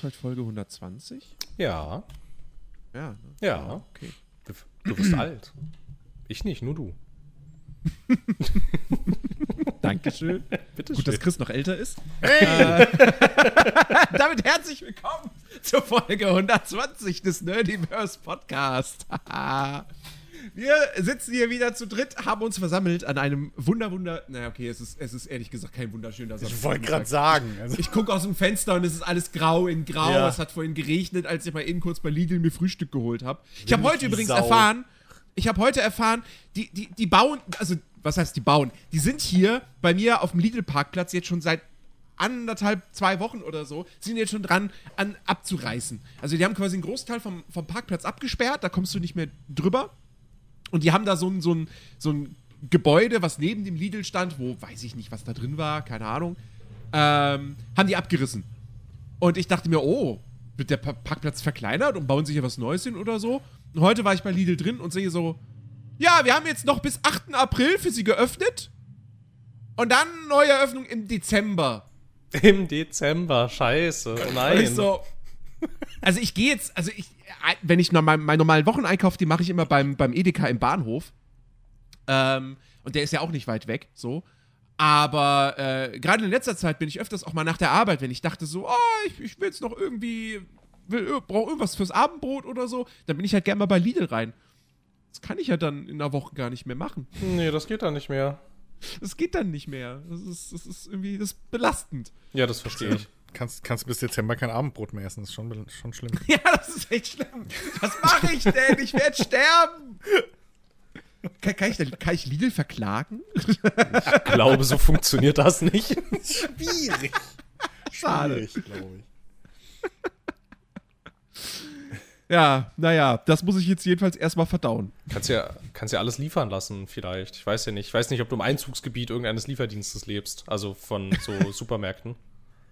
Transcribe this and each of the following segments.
das heute Folge 120? Ja. Ja. Ne? Ja. Okay. Du, du bist alt. Ich nicht, nur du. Dankeschön. Bitte Gut, schön. dass Chris noch älter ist. Hey! damit herzlich willkommen zur Folge 120 des Nerdiverse Podcast. Wir sitzen hier wieder zu dritt, haben uns versammelt an einem wunder, wunder. Naja, okay, es ist, es ist ehrlich gesagt kein wunderschöner Samstag. Ich wollte gerade sagen. Also, Ich gucke aus dem Fenster und es ist alles grau in grau. Ja. Es hat vorhin geregnet, als ich mal eben kurz bei Lidl mir Frühstück geholt habe. Ich habe heute übrigens Sau. erfahren, ich habe heute erfahren, die, die, die bauen, also was heißt die bauen? Die sind hier bei mir auf dem Lidl-Parkplatz jetzt schon seit anderthalb, zwei Wochen oder so, sind jetzt schon dran, an abzureißen. Also die haben quasi einen Großteil vom, vom Parkplatz abgesperrt, da kommst du nicht mehr drüber. Und die haben da so ein, so ein, so ein Gebäude, was neben dem Lidl stand, wo weiß ich nicht, was da drin war, keine Ahnung, ähm, haben die abgerissen. Und ich dachte mir, oh, wird der Pa- Parkplatz verkleinert und bauen sich hier was Neues hin oder so? Und heute war ich bei Lidl drin und sehe so, ja, wir haben jetzt noch bis 8. April für sie geöffnet. Und dann neue Eröffnung im Dezember. Im Dezember, scheiße. Oh Und nein. ich so. Also ich gehe jetzt, also ich, wenn ich normal, meinen normalen Wocheneinkauf, den mache ich immer beim, beim Edeka im Bahnhof. Ähm, und der ist ja auch nicht weit weg, so. Aber äh, gerade in letzter Zeit bin ich öfters auch mal nach der Arbeit, wenn ich dachte so, oh, ich, ich will jetzt noch irgendwie, brauche irgendwas fürs Abendbrot oder so, dann bin ich halt gerne mal bei Lidl rein. Das kann ich ja dann in einer Woche gar nicht mehr machen. nee, das geht da nicht mehr. Das geht dann nicht mehr. Das ist, das ist irgendwie, das ist belastend. Ja, das verstehe ich. Kannst, kannst bis Dezember kein Abendbrot mehr essen. Das ist schon, schon schlimm. Ja, das ist echt schlimm. Was mache ich denn? Ich werde sterben. Kann, kann, ich, denn- kann ich Lidl verklagen? Ich glaube, so funktioniert das nicht. Schwierig. Schade. Schwierig, glaube ich. Ja, naja, das muss ich jetzt jedenfalls erstmal verdauen. Kannst ja, kannst ja alles liefern lassen, vielleicht. Ich weiß ja nicht. Ich weiß nicht, ob du im Einzugsgebiet irgendeines Lieferdienstes lebst. Also von so Supermärkten.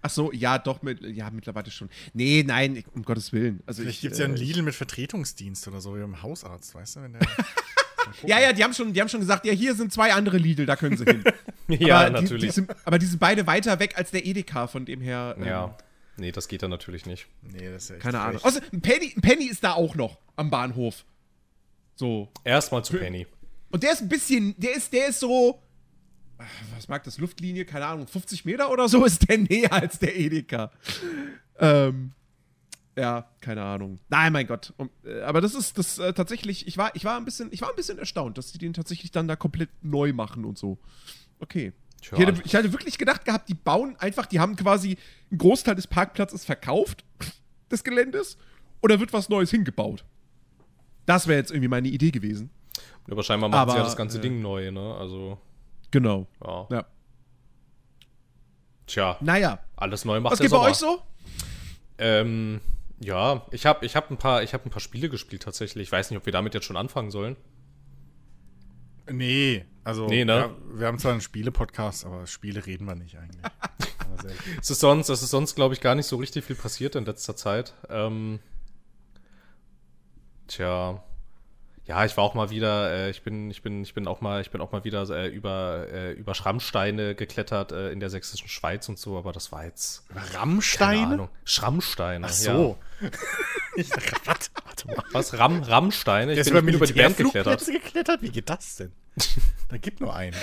Ach so, ja, doch, mit, ja, mittlerweile schon. Nee, nein, ich- um Gottes Willen. Also Vielleicht ich, gibt es ja einen äh, Lidl mit Vertretungsdienst oder so, wie beim Hausarzt, weißt du? Wenn der, Ja, ja, die haben, schon, die haben schon gesagt, ja, hier sind zwei andere Lidl, da können sie hin. ja, aber Die, die natürlich. sind, aber die sind beide weiter weg als der Edeka, von dem her. ähm, ja. Nee, das geht dann natürlich nicht. nee, das ist ja echt Keine Ahnung. Außer, ein Penny, ein Penny ist da auch noch am Bahnhof. So. Erstmal zu Penny. Und der ist ein bisschen, der ist, der ist so, was mag das, Luftlinie, keine Ahnung, 50 Meter oder so ist der näher als der Edeka. Ähm, ja, keine Ahnung. Nein, mein Gott. Um, äh, aber das ist das äh, tatsächlich, ich war, ich war ein bisschen, ich war ein bisschen erstaunt, dass die den tatsächlich dann da komplett neu machen und so. Okay. Ich, hätte, ich hatte wirklich gedacht gehabt, die bauen einfach, die haben quasi einen Großteil des Parkplatzes verkauft, des Geländes, oder wird was Neues hingebaut. Das wäre jetzt irgendwie meine Idee gewesen. aber scheinbar machen sie ja Aber, das ganze äh, Ding neu, ne? Also, Genau. ja. Ja. Tja, Naja. alles neu macht Was geht bei euch so? Ähm, ja, ich habe ich hab ein, paar- ich hab ein paar Spiele gespielt tatsächlich. Ich weiß nicht, ob wir damit jetzt schon anfangen sollen. Nee, also Nee, ne? ja, wir haben zwar einen Spiele-Podcast, aber Spiele reden wir nicht eigentlich. Es ist sonst, es ist sonst, glaube ich, gar nicht so richtig viel passiert in letzter Zeit. Ähm, tja. Ja, ich war auch mal wieder, äh, ich bin, ich bin, ich bin auch mal, ich bin auch mal wieder äh, über, äh, über Schrammsteine geklettert äh, in der sächsischen Schweiz und so, aber das war jetzt. Keine Rammsteine? Ahnung. Schrammsteine. Ach so. Ja. Ich dachte, was? Warte mal. Was? Ram, Rammsteine? Ich ist bin, über ich bin über die Band geklettert. Geklettert? Wie geht das denn? Da gibt nur einen.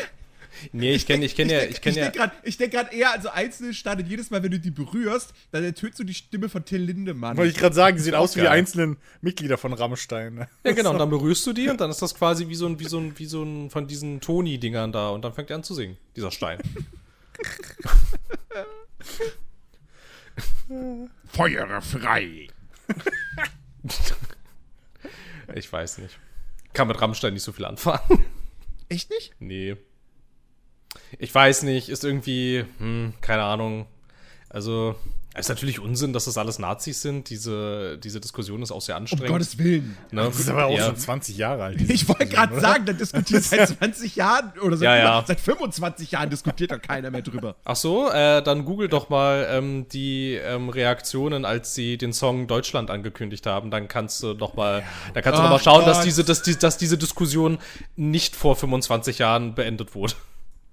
Nee, ich kenne ich kenn ja, ich kenn ja. denke gerade denk grad eher an so einzelne und Jedes Mal, wenn du die berührst, dann ertönst du die Stimme von Till Lindemann. Wollte ich gerade sagen, die sehen aus wie die geil. einzelnen Mitglieder von Rammstein. ne? Ja, genau, und dann berührst du die und dann ist das quasi wie so ein, wie so ein, wie so ein von diesen Toni-Dingern da und dann fängt er an zu singen, dieser Stein. Feuer frei. Ich weiß nicht. Kann mit Rammstein nicht so viel anfangen. Echt nicht? nee. Ich weiß nicht, ist irgendwie, hm, keine Ahnung. Also, es ist natürlich Unsinn, dass das alles Nazis sind. Diese, diese Diskussion ist auch sehr Um anstrengend. Gottes Willen. ne? Das ist aber auch ja. schon 20 Jahre alt. Ich wollte gerade sagen, dann diskutiert seit 20 Jahren oder seit, Ja, ja. seit 25 Jahren diskutiert doch keiner mehr drüber. Ach so, äh, dann google doch mal ähm, die ähm, Reaktionen, als sie den Song Deutschland angekündigt haben. Dann kannst du doch mal, dann kannst du noch mal schauen, dass diese, dass, die, dass diese Diskussion nicht vor 25 Jahren beendet wurde.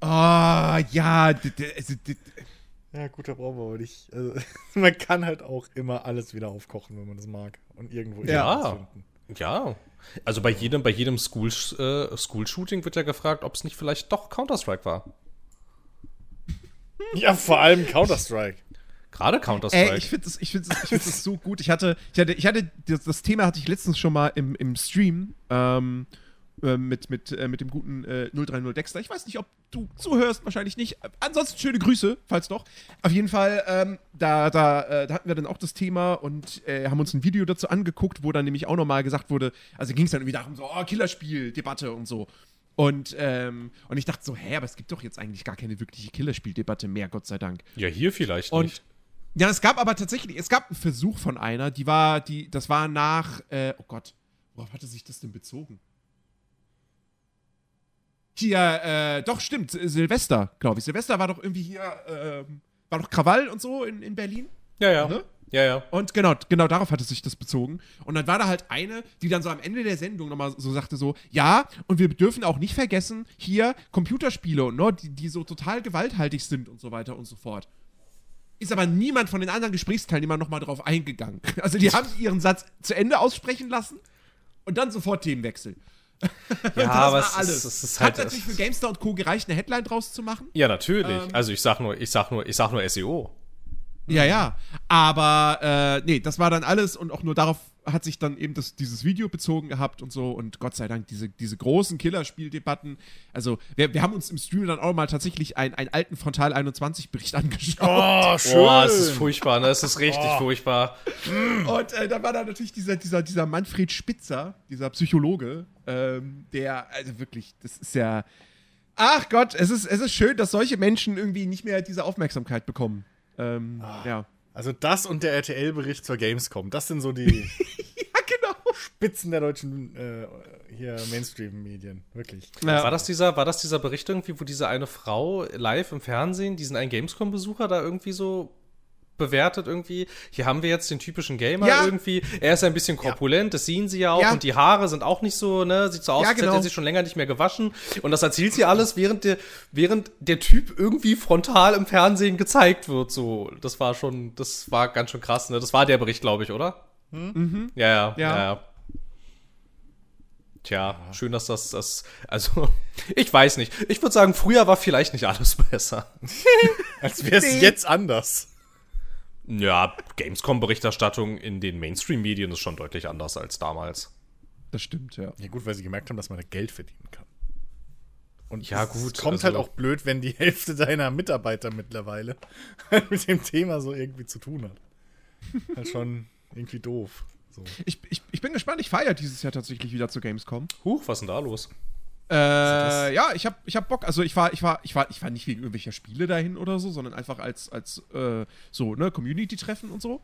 Ah, ja. d- d- also, Ja, gut, da brauchen wir aber nicht. Also, man kann halt auch immer alles wieder aufkochen, wenn man das mag. Und irgendwo Ja. finden. Ja. Also bei jedem, bei jedem School, äh, School-Shooting wird ja gefragt, ob es nicht vielleicht doch Counter-Strike war. Ja, vor allem Counter-Strike. Gerade Counter-Strike. Ich finde das, ich find das, ich find das so gut. Ich hatte, ich hatte, ich hatte das, das Thema hatte ich letztens schon mal im, im Stream ähm, äh, mit, mit, äh, mit dem guten äh, 030 Dexter. Ich weiß nicht, ob du zuhörst, wahrscheinlich nicht. Ansonsten schöne Grüße, falls doch. Auf jeden Fall, ähm, da, da, äh, da hatten wir dann auch das Thema und äh, haben uns ein Video dazu angeguckt, wo dann nämlich auch nochmal gesagt wurde, also ging es dann irgendwie darum, so, oh, Killerspiel, Debatte und so. Und, ähm, und ich dachte so, hä, aber es gibt doch jetzt eigentlich gar keine wirkliche Killerspieldebatte mehr, Gott sei Dank. ja, hier vielleicht Und nicht. ja, es gab aber tatsächlich, es gab einen Versuch von einer, die war, die, das war nach, äh, oh Gott, worauf hatte sich das denn bezogen? Hier, äh, doch, stimmt, Silvester, glaube ich. Silvester war doch irgendwie hier, ähm, war doch Krawall und so in, in Berlin. Ja, ja. Ne? Ja, ja. Und genau, genau darauf hatte sich das bezogen. Und dann war da halt eine, die dann so am Ende der Sendung nochmal so sagte so, ja, und wir dürfen auch nicht vergessen, hier Computerspiele, ne, die, die so total gewalthaltig sind und so weiter und so fort. Ist aber niemand von den anderen Gesprächsteilnehmern nochmal drauf eingegangen. Also die haben ihren Satz zu Ende aussprechen lassen und dann sofort Themenwechsel. Ja, das aber es ist, es ist Hat halt. natürlich für GameStar und Co. gereicht, eine Headline draus zu machen. ja, natürlich. Ähm. also ich sag nur, ich sag nur, ich sag nur SEO. Ja, ja. Aber äh, nee, das war dann alles und auch nur darauf hat sich dann eben das, dieses Video bezogen gehabt und so. Und Gott sei Dank, diese, diese großen Killerspieldebatten. Also, wir, wir haben uns im Stream dann auch mal tatsächlich einen, einen alten Frontal 21-Bericht angeschaut. Oh, schön. Boah, es ist furchtbar, ne? Es ist richtig Oh. furchtbar. Und äh, da war da natürlich dieser, dieser, dieser Manfred Spitzer, dieser Psychologe, ähm, der, also wirklich, das ist ja. Ach Gott, es ist, es ist schön, dass solche Menschen irgendwie nicht mehr diese Aufmerksamkeit bekommen. Ähm, ja. Also das und der RTL-Bericht zur Gamescom, das sind so die Ja, genau. Spitzen der deutschen äh, hier Mainstream-Medien. Wirklich. Ja. War das dieser, war das dieser Bericht irgendwie, wo diese eine Frau live im Fernsehen diesen einen Gamescom-Besucher da irgendwie so bewertet irgendwie? Hier haben wir jetzt den typischen Gamer Ja. irgendwie. Er ist ein bisschen korpulent, das sehen sie ja auch. Ja. Und die Haare sind auch nicht so, ne? Sieht so aus, Ja, als hätte genau. er sich schon länger nicht mehr gewaschen. Und das erzählt sie alles, während der, während der Typ irgendwie frontal im Fernsehen gezeigt wird. So, das war schon, das war ganz schön krass, ne? Das war der Bericht, glaube ich, oder? Mhm. Ja, ja, ja, Ja. ja. Tja, schön, dass das, das, also, ich weiß nicht. Ich würde sagen, früher war vielleicht nicht alles besser. Als wäre es jetzt anders. Ja, Gamescom-Berichterstattung in den Mainstream-Medien ist schon deutlich anders als damals. Das stimmt, ja. Ja, gut, weil sie gemerkt haben, dass man da Geld verdienen kann. Und Ja, es gut, kommt also- halt auch blöd, wenn die Hälfte deiner Mitarbeiter mittlerweile mit dem Thema so irgendwie zu tun hat. halt schon irgendwie doof. So. Ich, ich, ich bin gespannt, ich feiere dieses Jahr tatsächlich wieder zur Gamescom. Huch, was ist denn da los? Äh, ja, ich hab, ich hab Bock. Also ich war, ich war, ich war, ich war nicht wegen irgendwelcher Spiele dahin oder so, sondern einfach als, als äh, so, ne, Community-Treffen und so.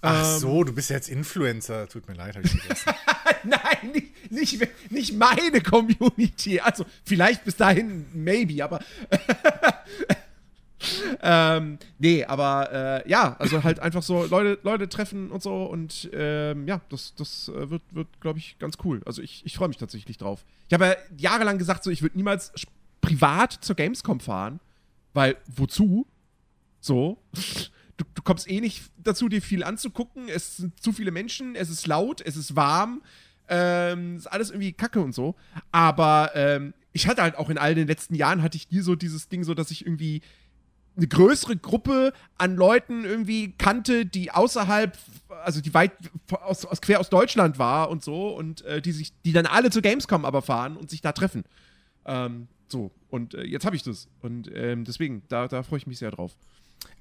Ach Ähm. so, du bist jetzt Influencer. Tut mir leid, hab ich vergessen. Nein, nicht, nicht, nicht meine Community. Also vielleicht bis dahin, maybe, aber. ähm, nee, aber äh, ja, also halt einfach so Leute, Leute treffen und so und ähm, ja, das, das äh, wird, wird glaube ich, ganz cool. Also ich, ich freue mich tatsächlich drauf. Ich habe ja jahrelang gesagt, so ich würde niemals privat zur Gamescom fahren, weil wozu? So. Du, du kommst eh nicht dazu, dir viel anzugucken. Es sind zu viele Menschen, es ist laut, es ist warm. Ähm, ist alles irgendwie kacke und so. Aber ähm, ich hatte halt auch in all den letzten Jahren, hatte ich nie so dieses Ding, so dass ich irgendwie eine größere Gruppe an Leuten irgendwie kannte, die außerhalb, also die weit aus, aus quer aus Deutschland war und so und äh, die sich, die dann alle zur Gamescom aber fahren und sich da treffen. Ähm, so, und äh, jetzt habe ich das. Und ähm, deswegen, da, da freue ich mich sehr drauf.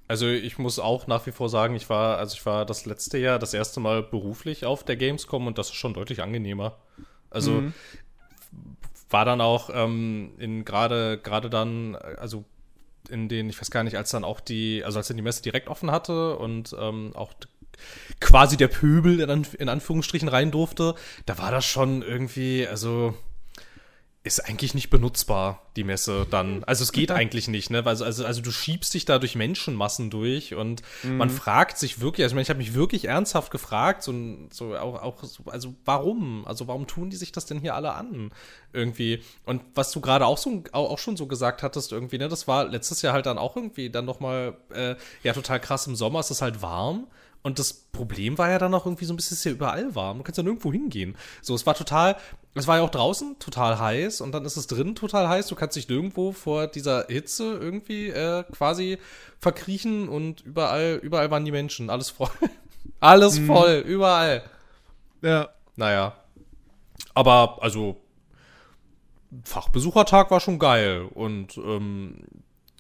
Also ich muss auch nach wie vor sagen, ich war, also ich war das letzte Jahr das erste Mal beruflich auf der Gamescom und das ist schon deutlich angenehmer. Also war dann auch ähm, in gerade gerade dann, also in den, ich weiß gar nicht, als dann auch die, also als dann die Messe direkt offen hatte und ähm, auch quasi der Pöbel in, Anf- in Anführungsstrichen rein durfte, da war das schon irgendwie, also ist eigentlich nicht benutzbar, die Messe dann. Also es geht eigentlich nicht, ne? Also, also, also du schiebst dich da durch Menschenmassen durch und mhm. man fragt sich wirklich, also ich, meine, ich habe mich wirklich ernsthaft gefragt, so, so auch, auch so, also warum? Also warum tun die sich das denn hier alle an? Irgendwie. Und was du gerade auch so auch schon so gesagt hattest, irgendwie, ne, das war letztes Jahr halt dann auch irgendwie dann nochmal, äh, ja, total krass im Sommer, ist es halt warm. Und das Problem war ja dann auch irgendwie so ein bisschen, es ist ja überall warm. Du kannst ja nirgendwo hingehen. So, es war total, es war ja auch draußen total heiß und dann ist es drin total heiß. Du kannst dich nirgendwo vor dieser Hitze irgendwie äh, quasi verkriechen und überall, überall waren die Menschen. Alles voll. Alles mhm. voll, überall. Ja. Naja. Aber, also, Fachbesuchertag war schon geil und ähm,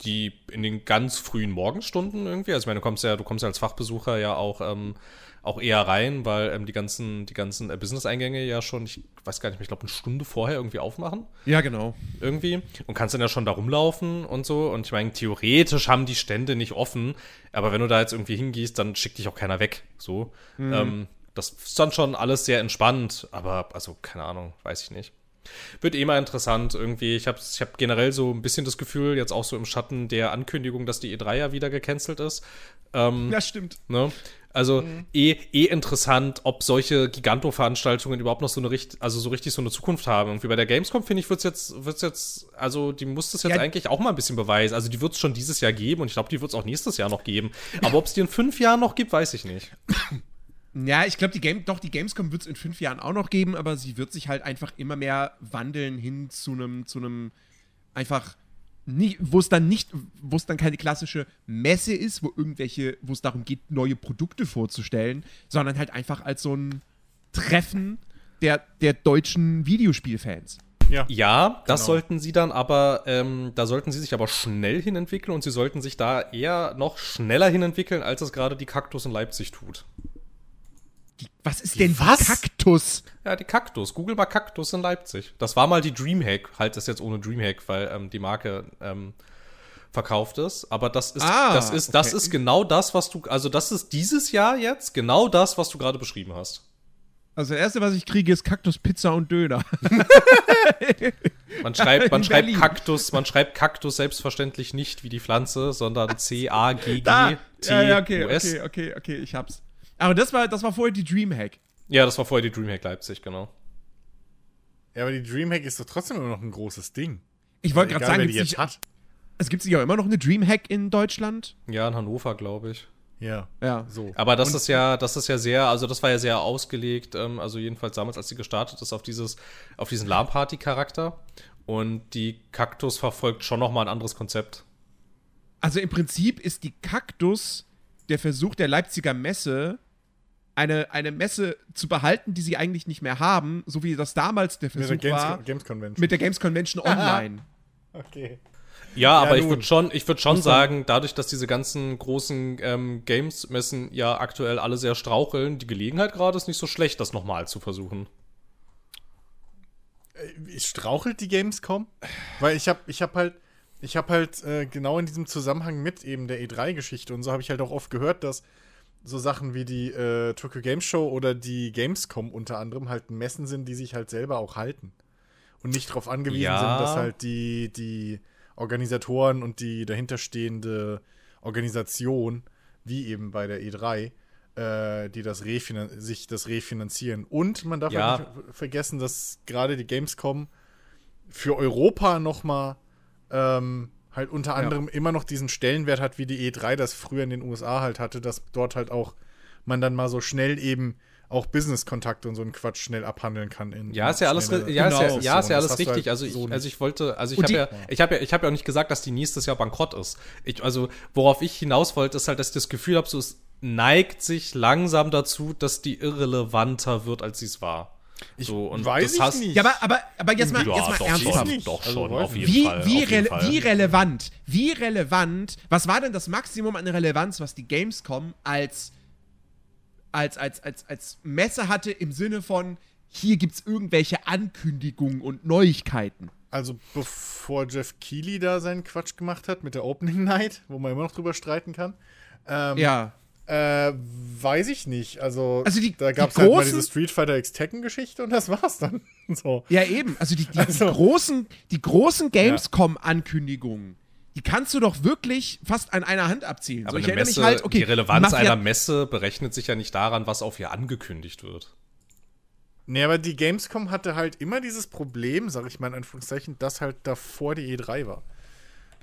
die in den ganz frühen Morgenstunden irgendwie, also ich meine, du kommst ja, du kommst ja als Fachbesucher ja auch, ähm, auch eher rein, weil ähm, die ganzen, die ganzen äh, Business-Eingänge ja schon, ich weiß gar nicht mehr, ich glaube, eine Stunde vorher irgendwie aufmachen. Ja, genau. Irgendwie. Und kannst dann ja schon da rumlaufen und so. Und ich meine, theoretisch haben die Stände nicht offen, aber wenn du da jetzt irgendwie hingehst, dann schickt dich auch keiner weg. So. Mhm. Ähm, das ist dann schon alles sehr entspannt, aber also, keine Ahnung, weiß ich nicht. Wird eh mal interessant irgendwie. Ich habe ich hab generell so ein bisschen das Gefühl, jetzt auch so im Schatten der Ankündigung, dass die E3 ja wieder gecancelt ist. Ähm, ja, stimmt. Ne? Also mhm. eh, eh interessant, ob solche Giganto-Veranstaltungen überhaupt noch so eine richtig, also so richtig so eine Zukunft haben. Irgendwie bei der Gamescom, finde ich, wird's jetzt, wird's jetzt, also die muss das jetzt ja. eigentlich auch mal ein bisschen beweisen. Also die wird es schon dieses Jahr geben und ich glaube, die wird es auch nächstes Jahr noch geben. Aber ob es die in fünf Jahren noch gibt, weiß ich nicht. Ja, ich glaube, die Game, doch, die Gamescom wird es in fünf Jahren auch noch geben, aber sie wird sich halt einfach immer mehr wandeln hin zu einem, zu einem einfach wo es dann nicht, wo es dann keine klassische Messe ist, wo irgendwelche, wo es darum geht, neue Produkte vorzustellen, sondern halt einfach als so ein Treffen der, der deutschen Videospielfans. Ja, ja das genau. sollten sie dann aber, ähm, da sollten sie sich aber schnell hinentwickeln und sie sollten sich da eher noch schneller hinentwickeln, als es gerade die Kaktus in Leipzig tut. Die, was ist die denn was? Kaktus? Ja, die Kaktus. Google mal Kaktus in Leipzig. Das war mal die Dreamhack. Halt das jetzt ohne Dreamhack, weil ähm, die Marke ähm, verkauft ist. Aber das ist, ah, das ist, okay. das ist genau das, was du, also das ist dieses Jahr jetzt genau das, was du gerade beschrieben hast. Also das erste, was ich kriege, ist Kaktus, Pizza und Döner. man schreibt, man schreibt Kaktus, man schreibt Kaktus selbstverständlich nicht wie die Pflanze, sondern C-A-G-G-T-U-S. Ja, ja, okay, okay, okay, okay, ich hab's. Aber das war, das war vorher die Dreamhack. Ja, das war vorher die Dreamhack Leipzig, genau. Ja, aber die Dreamhack ist doch trotzdem immer noch ein großes Ding. Ich wollte gerade sagen, die jetzt hat. es gibt ja immer noch eine Dreamhack in Deutschland. Ja, in Hannover, glaube ich. Ja. Ja. So. Aber das Und ist ja, das ist ja sehr, also das war ja sehr ausgelegt, ähm, also jedenfalls damals, als sie gestartet ist, auf dieses, auf diesen LAN-Party-Charakter. Und die Kaktus verfolgt schon nochmal ein anderes Konzept. Also im Prinzip ist die Kaktus der Versuch der Leipziger Messe, eine, eine Messe zu behalten, die sie eigentlich nicht mehr haben, so wie das damals der Versuch mit der Games, war Games Convention. mit der Games Convention online. okay. Ja, aber ja, ich würde schon, ich würd schon sagen, dadurch, dass diese ganzen großen ähm, Games-Messen ja aktuell alle sehr straucheln, die Gelegenheit gerade ist nicht so schlecht, das nochmal zu versuchen. Äh, strauchelt die Gamescom? Weil ich habe ich hab halt, ich habe halt äh, genau in diesem Zusammenhang mit eben der E3-Geschichte und so habe ich halt auch oft gehört, dass so Sachen wie die äh, Tokyo Game Show oder die Gamescom unter anderem halt Messen sind, die sich halt selber auch halten. Und nicht darauf angewiesen ja. sind, dass halt die, die Organisatoren und die dahinterstehende Organisation, wie eben bei der E3, äh, die das sich das refinanzieren. Und man darf ja. halt nicht vergessen, dass gerade die Gamescom für Europa noch mal ähm, halt unter anderem ja. immer noch diesen Stellenwert hat, wie die E3 das früher in den USA halt hatte, dass dort halt auch man dann mal so schnell eben auch Business-Kontakte und so einen Quatsch schnell abhandeln kann. ja, ist ja alles, ja, genau. ist ja, ja, ist ja alles richtig. Halt also, ich, so also ich wollte, also ich habe ja, ich habe ja, ich habe ja auch nicht gesagt, dass die nächstes Jahr bankrott ist. Ich, also worauf ich hinaus wollte, ist halt, dass ich das Gefühl habe, so es neigt sich langsam dazu, dass die irrelevanter wird, als sie es war. Ich so, und weiß ich nicht. Ja, aber, aber, aber jetzt mal, ja, jetzt mal doch, ernsthaft. Schon, doch schon, also, auf jeden wie, Fall. Wie, re Fall. wie relevant, wie relevant, was war denn das Maximum an Relevanz, was die Gamescom als, als, als, als, als Messe hatte im Sinne von, hier gibt es irgendwelche Ankündigungen und Neuigkeiten? Also bevor Jeff Keighley da seinen Quatsch gemacht hat mit der Opening Night, wo man immer noch drüber streiten kann. Ähm, ja Äh, weiß ich nicht. Also, Also die- da gab es halt mal diese Street Fighter X Tekken-Geschichte und das war's dann. so. Ja, eben. Also die, die, Also- die großen, die großen Gamescom-Ankündigungen, die kannst du doch wirklich fast an einer Hand abzielen. Aber so, ich Messe, halt, okay, die Relevanz Mafia- einer Messe berechnet sich ja nicht daran, was auf ihr angekündigt wird. Nee, aber die Gamescom hatte halt immer dieses Problem, sag ich mal in Anführungszeichen, dass halt davor die E3 war.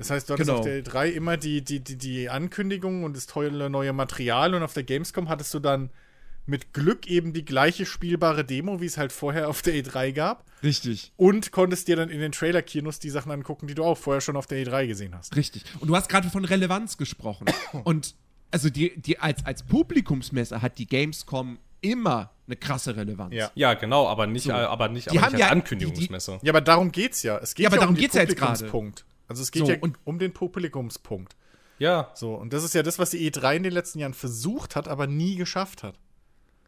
Das heißt, du hattest Genau. auf der E3 immer die, die, die, die Ankündigungen und das tolle neue Material und auf der Gamescom hattest du dann mit Glück eben die gleiche spielbare Demo, wie es halt vorher auf der E3 gab. Richtig, Und konntest dir dann in den Trailer-Kinos die Sachen angucken, die du auch vorher schon auf der E3 gesehen hast. richtig. Und du hast gerade von Relevanz gesprochen. Und also die, die als, als Publikumsmesse hat die Gamescom immer eine krasse Relevanz. Ja. Ja, genau, aber nicht, So. äh, aber nicht, Die aber haben nicht als ja- Ankündigungsmesse. Ja, aber darum geht's ja. Es geht Ja, aber ja, darum um den geht's ja jetzt gerade. Also es geht So, ja um den Publikumspunkt. Ja, So, und das ist ja das, was die E3 in den letzten Jahren versucht hat, aber nie geschafft hat.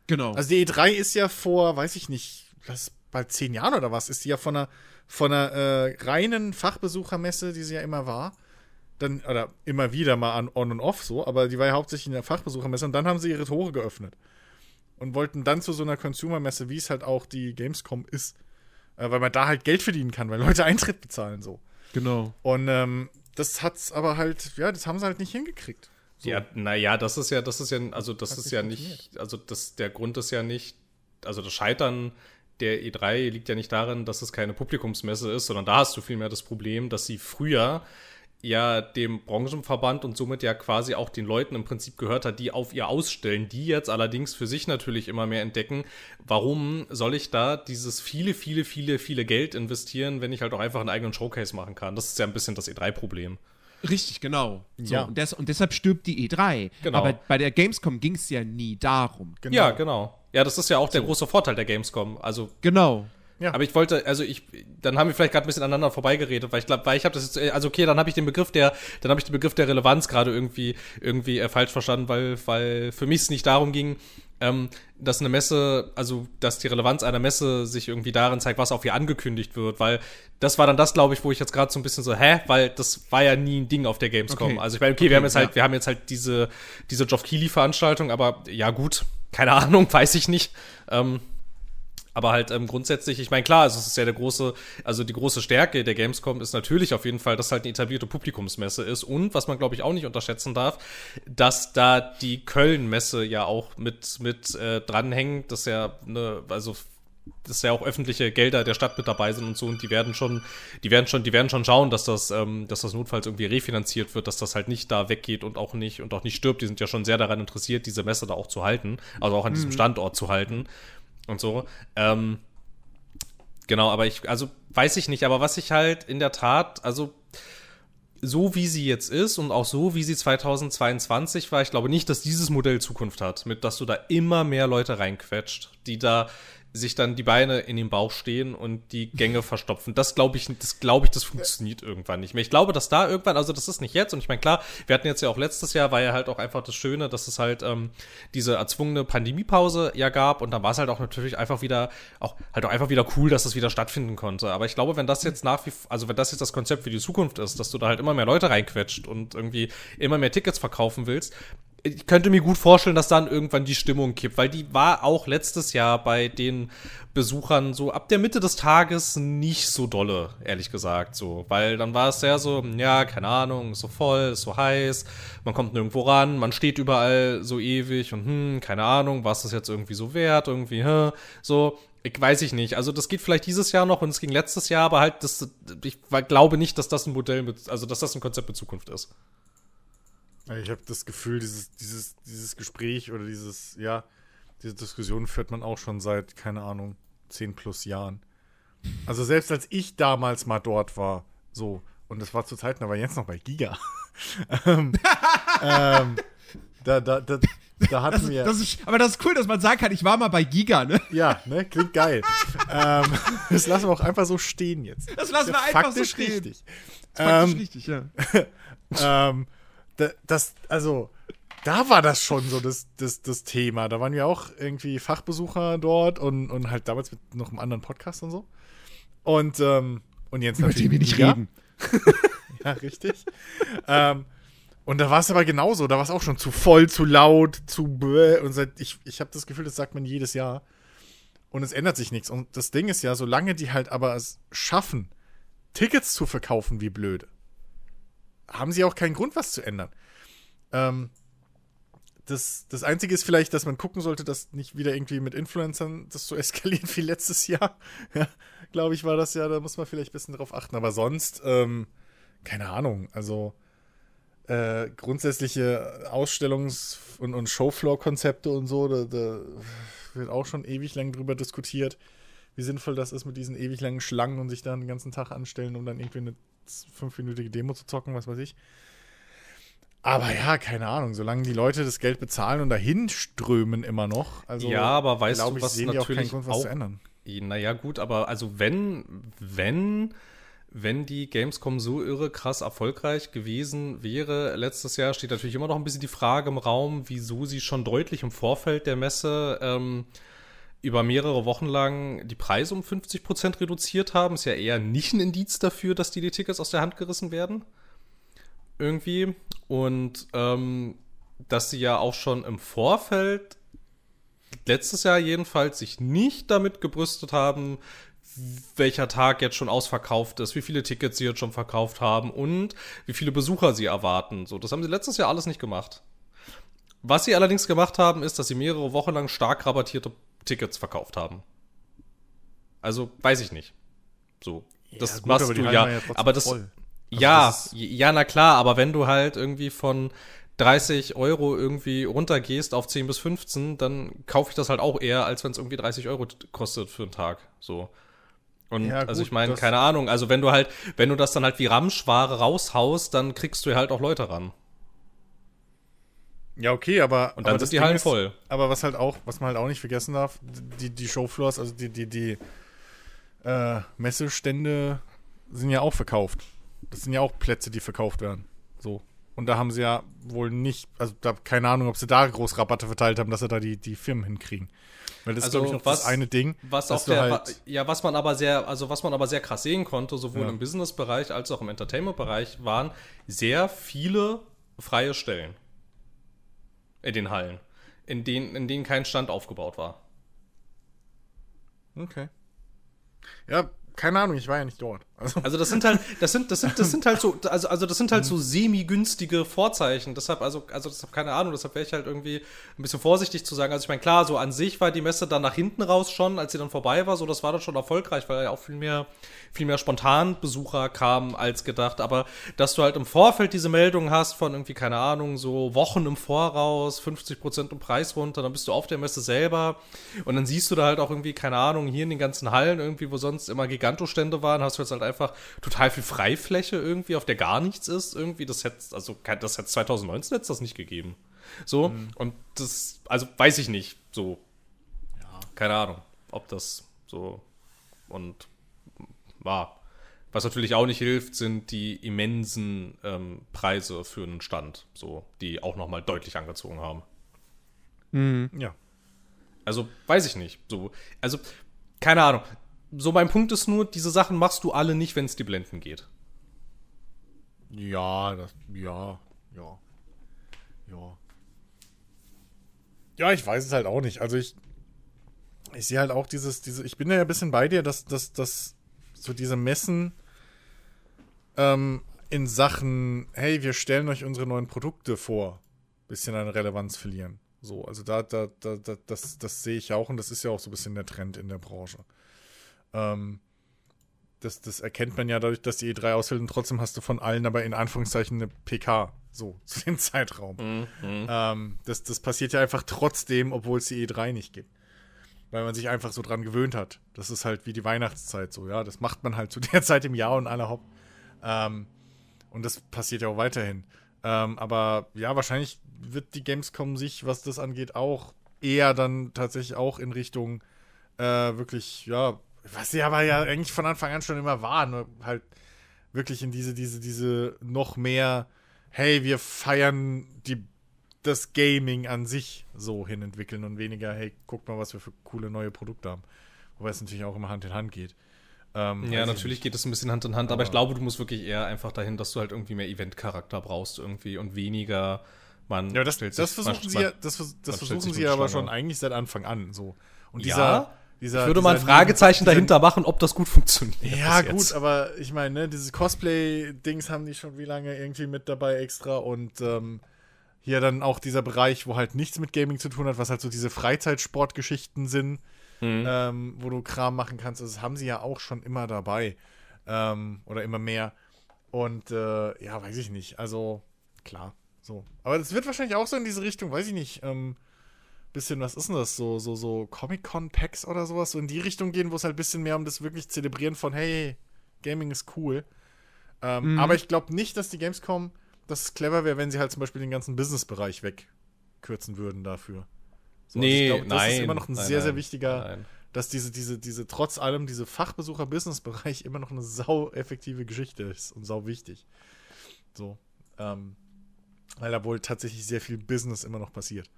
Genau. Also die E3 ist ja vor, weiß ich nicht, das bald zehn Jahren oder was, ist die ja von einer, von einer äh, reinen Fachbesuchermesse, die sie ja immer war, dann, oder immer wieder mal an on und off so, aber die war ja hauptsächlich in der Fachbesuchermesse und dann haben sie ihre Tore geöffnet. Und wollten dann zu so einer Consumer-Messe, wie es halt auch die Gamescom ist, äh, weil man da halt Geld verdienen kann, weil Leute Eintritt bezahlen so. Genau. Und ähm, das hat's aber halt, ja, das haben sie halt nicht hingekriegt. So. Ja, naja, das ist ja, das ist ja, also das Hat ist ja nicht, also das, der Grund ist ja nicht, also das Scheitern der E3 liegt ja nicht darin, dass es keine Publikumsmesse ist, sondern da hast du vielmehr das Problem, dass sie früher ja dem Branchenverband und somit ja quasi auch den Leuten im Prinzip gehört hat, die auf ihr ausstellen, die jetzt allerdings für sich natürlich immer mehr entdecken, warum soll ich da dieses viele, viele, viele, viele Geld investieren, wenn ich halt auch einfach einen eigenen Showcase machen kann. Das ist ja ein bisschen das E3-Problem. Richtig, genau. So, Ja. und, des, und deshalb stirbt die E3. Genau. Aber bei der Gamescom ging es ja nie darum. Genau. Ja, genau. Ja, das ist ja auch der große Vorteil der Gamescom. Also Genau. Ja. Aber ich wollte, also ich, dann haben wir vielleicht gerade ein bisschen aneinander vorbeigeredet, weil ich glaube, weil ich habe das jetzt, also okay, dann habe ich den Begriff der, dann habe ich den Begriff der Relevanz gerade irgendwie, irgendwie äh, falsch verstanden, weil, weil für mich es nicht darum ging, ähm, dass eine Messe, also dass die Relevanz einer Messe sich irgendwie darin zeigt, was auf ihr angekündigt wird, weil das war dann das, glaube ich, wo ich jetzt gerade so ein bisschen so, hä, weil das war ja nie ein Ding auf der Gamescom. Okay. Also ich meine, okay, wir haben jetzt halt, ja. wir haben jetzt halt diese, diese Geoff Keighley-Veranstaltung, aber ja gut, keine Ahnung, weiß ich nicht. Ähm, aber halt ähm, grundsätzlich, ich meine, klar, also es ist ja der große, also die große Stärke der Gamescom ist natürlich auf jeden Fall, dass halt eine etablierte Publikumsmesse ist. Und was man glaube ich auch nicht unterschätzen darf, dass da die Köln-Messe ja auch mit mit äh, dranhängt, dass ja ne, also dass ja auch öffentliche Gelder der Stadt mit dabei sind und so. Und die werden schon, die werden schon, die werden schon schauen, dass das, ähm, dass das notfalls irgendwie refinanziert wird, dass das halt nicht da weggeht und auch nicht und auch nicht stirbt. Die sind ja schon sehr daran interessiert, diese Messe da auch zu halten, also auch an diesem Standort zu halten und so. Ähm, genau, aber ich, also weiß ich nicht, aber was ich halt in der Tat, also so wie sie jetzt ist und auch so wie sie 2022 war, ich glaube nicht, dass dieses Modell Zukunft hat, mit dass du da immer mehr Leute reinquetscht, die da sich dann die Beine in den Bauch stehen und die Gänge verstopfen. Das glaube ich, das glaube ich, das funktioniert irgendwann nicht mehr. Ich glaube, dass da irgendwann, also das ist nicht jetzt, und ich meine, klar, wir hatten jetzt ja auch letztes Jahr, war ja halt auch einfach das Schöne, dass es halt ähm, diese erzwungene Pandemiepause ja gab und dann war es halt auch natürlich einfach wieder, auch halt auch einfach wieder cool, dass das wieder stattfinden konnte. Aber ich glaube, wenn das jetzt nach wie, also wenn das jetzt das Konzept für die Zukunft ist, dass du da halt immer mehr Leute reinquetscht und irgendwie immer mehr Tickets verkaufen willst, ich könnte mir gut vorstellen, dass dann irgendwann die Stimmung kippt, weil die war auch letztes Jahr bei den Besuchern so ab der Mitte des Tages nicht so dolle, ehrlich gesagt, so, weil dann war es sehr so, ja, keine Ahnung, ist so voll, ist so heiß, man kommt nirgendwo ran, man steht überall so ewig und hm, keine Ahnung, was ist jetzt irgendwie so wert, irgendwie, hä, so, ich weiß ich nicht. Also das geht vielleicht dieses Jahr noch und es ging letztes Jahr, aber halt, das, ich glaube nicht, dass das ein Modell mit, also dass das ein Konzept mit Zukunft ist. Ich habe das Gefühl, dieses, dieses, dieses Gespräch oder dieses, ja, diese Diskussion führt man auch schon seit, keine Ahnung, 10 plus Jahren. Also selbst als ich damals mal dort war, so, und das war zu Zeiten, war Jens noch bei Giga. ähm, ähm, da, da, da, da hatten Das, wir. das ist, aber das ist cool, dass man sagen kann, ich war mal bei Giga, ne? ja, ne, klingt geil. ähm, das lassen wir auch einfach so stehen jetzt. Das lassen Ja wir einfach so faktisch stehen. richtig. Faktisch Ähm, richtig, ja. ähm, das, also, da war das schon so das, das, das Thema. Da waren wir auch irgendwie Fachbesucher dort und, und halt damals mit noch einem anderen Podcast und so. Und, ähm, und jetzt Über natürlich die wir nicht reden. Ja, richtig. ähm, Und da war es aber genauso. Da war es auch schon zu voll, zu laut, zu bäh. Und seit, ich, ich habe das Gefühl, das sagt man jedes Jahr. Und es ändert sich nichts. Und das Ding ist ja, solange die halt aber es schaffen, Tickets zu verkaufen wie blöde, haben sie auch keinen Grund, was zu ändern. Ähm, das, das Einzige ist vielleicht, dass man gucken sollte, dass nicht wieder irgendwie mit Influencern das so eskaliert wie letztes Jahr. Ja, glaube ich, war das ja, da muss man vielleicht ein bisschen drauf achten. Aber sonst, ähm, keine Ahnung, also äh, grundsätzliche Ausstellungs- und, und Showfloor-Konzepte und so, da, da wird auch schon ewig lang drüber diskutiert, wie sinnvoll das ist mit diesen ewig langen Schlangen und sich da den ganzen Tag anstellen, um dann irgendwie eine fünfminütige Demo zu zocken, was weiß ich. Aber ja, keine Ahnung, solange die Leute das Geld bezahlen und dahin strömen immer noch, also ja, aber weißt du, ich, was sehen die auch keinen natürlich Grund, was auch- zu ändern. Naja, gut, aber also wenn, wenn, wenn die Gamescom so irre krass erfolgreich gewesen wäre letztes Jahr, steht natürlich immer noch ein bisschen die Frage im Raum, wieso sie schon deutlich im Vorfeld der Messe ähm, über mehrere Wochen lang die Preise um 50% reduziert haben. Ist ja eher nicht ein Indiz dafür, dass die die Tickets aus der Hand gerissen werden. Irgendwie. Und ähm, dass sie ja auch schon im Vorfeld letztes Jahr jedenfalls sich nicht damit gebrüstet haben, welcher Tag jetzt schon ausverkauft ist, wie viele Tickets sie jetzt schon verkauft haben und wie viele Besucher sie erwarten. So, das haben sie letztes Jahr alles nicht gemacht. Was sie allerdings gemacht haben, ist, dass sie mehrere Wochen lang stark rabattierte Tickets verkauft haben. Also, weiß ich nicht. So, das gut, machst du ja. ja aber das, voll. Also ja, das- ja, na klar, aber wenn du halt irgendwie von 30 Euro irgendwie runtergehst auf 10 bis 15, dann kaufe ich das halt auch eher, als wenn es irgendwie 30 Euro kostet für einen Tag. So. Und Ja, also gut, ich meine, keine Ahnung, also wenn du halt, wenn du das dann halt wie Ramschware raushaust, dann kriegst du halt auch Leute ran. Ja, okay, aber. Und dann aber sind die Hallen voll. Aber was halt auch, was man halt auch nicht vergessen darf, die, die Showfloors, also die, die, die äh, Messestände sind ja auch verkauft. Das sind ja auch Plätze, die verkauft werden. So. Und da haben sie ja wohl nicht, also da keine Ahnung, ob sie da groß Rabatte verteilt haben, dass sie da die, die Firmen hinkriegen. Weil das Also ist, glaube ich, noch was- das eine Ding. Was du der, halt- ja, was man aber sehr, also was man aber sehr krass sehen konnte, sowohl Ja. im Business-Bereich als auch im Entertainment-Bereich, waren sehr viele freie Stellen in den Hallen, in denen, in denen kein Stand aufgebaut war. Okay. Ja, keine Ahnung, ich war ja nicht dort. Also, Also das sind halt, das sind, das sind, das sind halt so, also, also das sind halt so semi-günstige Vorzeichen. Deshalb, also, also deshalb keine Ahnung, deshalb wäre ich halt irgendwie ein bisschen vorsichtig zu sagen. Also ich meine, klar, so an sich war die Messe dann nach hinten raus schon, als sie dann vorbei war, so das war dann schon erfolgreich, weil ja auch viel mehr, viel mehr spontan Besucher kamen als gedacht. Aber dass du halt im Vorfeld diese Meldung hast von irgendwie, keine Ahnung, so Wochen im Voraus, 50% im Preis runter, dann bist du auf der Messe selber und dann siehst du da halt auch irgendwie, keine Ahnung, hier in den ganzen Hallen irgendwie, wo sonst immer Gigantostände waren, hast du jetzt halt einfach total viel Freifläche irgendwie, auf der gar nichts ist irgendwie. Das hätte, also kein- das hätte 2019 hätte das nicht gegeben. So, und das, also weiß ich nicht, so, keine Ahnung, ob das so und war. Was natürlich auch nicht hilft, sind die immensen ähm, Preise für einen Stand, so, die auch nochmal deutlich angezogen haben. ja. Also, weiß ich nicht. So, also, keine Ahnung. So, mein Punkt ist nur, diese Sachen machst du alle nicht, wenn es die Blenden geht. Ja, das, ja, ja, ja. Ja, ich weiß es halt auch nicht. Also ich, ich sehe halt auch dieses, diese, ich bin ja ein bisschen bei dir, dass, dass, dass so diese Messen ähm, in Sachen, hey, wir stellen euch unsere neuen Produkte vor, bisschen an Relevanz verlieren. So, also da, da, da, da das, das sehe ich auch und das ist ja auch so ein bisschen der Trend in der Branche. Ähm, das, das erkennt man ja dadurch, dass die E3 ausfällt und trotzdem hast du von allen aber in Anführungszeichen eine PK, so, zu dem Zeitraum. Ähm, das, das passiert ja einfach trotzdem, obwohl es die E3 nicht gibt. Weil man sich einfach so dran gewöhnt hat. Das ist halt wie die Weihnachtszeit so, ja. Das macht man halt zu der Zeit im Jahr und aller Hopp. Ähm, und das passiert ja auch weiterhin. Ähm, aber ja, wahrscheinlich wird die Gamescom sich, was das angeht, auch eher dann tatsächlich auch in Richtung äh, wirklich, ja, was sie aber ja eigentlich von Anfang an schon immer war, nur halt wirklich in diese, diese, diese noch mehr, hey, wir feiern die, das Gaming an sich so hin entwickeln und weniger, hey, guck mal, was wir für coole neue Produkte haben. Wobei es natürlich auch immer Hand in Hand geht. Ähm, Ja, natürlich geht es ein bisschen Hand in Hand, aber, ich glaube, du musst wirklich eher einfach dahin, dass du halt irgendwie mehr Event-Charakter brauchst irgendwie und weniger man. Ja, das, stellt das versuchen man- sie ja, das, das versuchen sie aber schon eigentlich seit Anfang an so. Und Ja, dieser, dieser Ich würde mal ein dieser Fragezeichen Neben- dahinter machen, ob das gut funktioniert. Ja, gut, aber ich meine, ne, dieses Cosplay-Dings haben die schon wie lange irgendwie mit dabei extra und ähm, hier dann auch dieser Bereich, wo halt nichts mit Gaming zu tun hat, was halt so diese Freizeitsportgeschichten sind, Mhm. ähm, wo du Kram machen kannst. Das haben sie ja auch schon immer dabei. Ähm, oder immer mehr. Und äh, ja, weiß ich nicht. Also, klar. So. Aber das wird wahrscheinlich auch so in diese Richtung, weiß ich nicht. Ähm, bisschen, was ist denn das? So, so, so Comic-Con-Packs oder sowas? So in die Richtung gehen, wo es halt ein bisschen mehr um das wirklich Zelebrieren von, hey, Gaming ist cool. Ähm, Mhm. Aber ich glaube nicht, dass die Gamescom, dass es clever wäre, wenn sie halt zum Beispiel den ganzen Business-Bereich wegkürzen würden dafür. So, also Nee, ich glaub, das nein. ist immer noch ein nein, sehr, sehr wichtiger, Nein. dass diese, diese, diese, trotz allem, diese Fachbesucher-Business-Bereich immer noch eine sau effektive Geschichte ist und sau wichtig. So. Ähm, weil da wohl tatsächlich sehr viel Business immer noch passiert.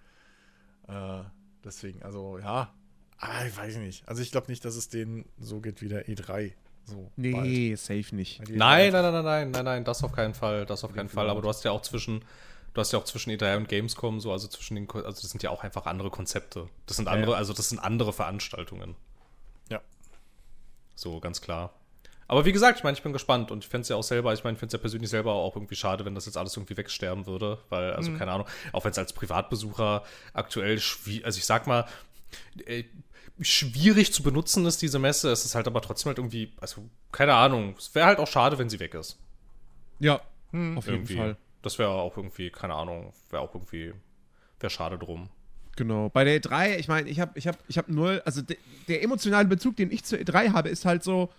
Äh, deswegen, also ja, ah, ich weiß nicht. Also ich glaube nicht, dass es denen so geht wie der E3. So bald. Nee, safe nicht. Die Nein, einfach- nein, nein, nein, nein, nein, nein, das auf keinen Fall, das auf keinen Fall. Aber du hast ja auch zwischen, du hast ja auch zwischen E3 und Gamescom so, also zwischen den, also das sind ja auch einfach andere Konzepte. Das sind Ja, andere, ja. also das sind andere Veranstaltungen. Ja. So, ganz klar. Aber wie gesagt, ich meine, ich bin gespannt und ich fände es ja auch selber, ich meine, ich finde es ja persönlich selber auch irgendwie schade, wenn das jetzt alles irgendwie wegsterben würde, weil, also Mhm. keine Ahnung, auch wenn es als Privatbesucher aktuell, also ich sag mal, äh, schwierig zu benutzen ist, diese Messe, es ist halt aber trotzdem halt irgendwie, also keine Ahnung, es wäre halt auch schade, wenn sie weg ist. Ja, Hm. auf jeden Irgendwie. Fall. Das wäre auch irgendwie, keine Ahnung, wäre auch irgendwie, wäre schade drum. Genau. Bei der E3, ich meine, ich habe ich hab, ich hab null, also de, der emotionale Bezug, den ich zur E3 habe, ist halt so,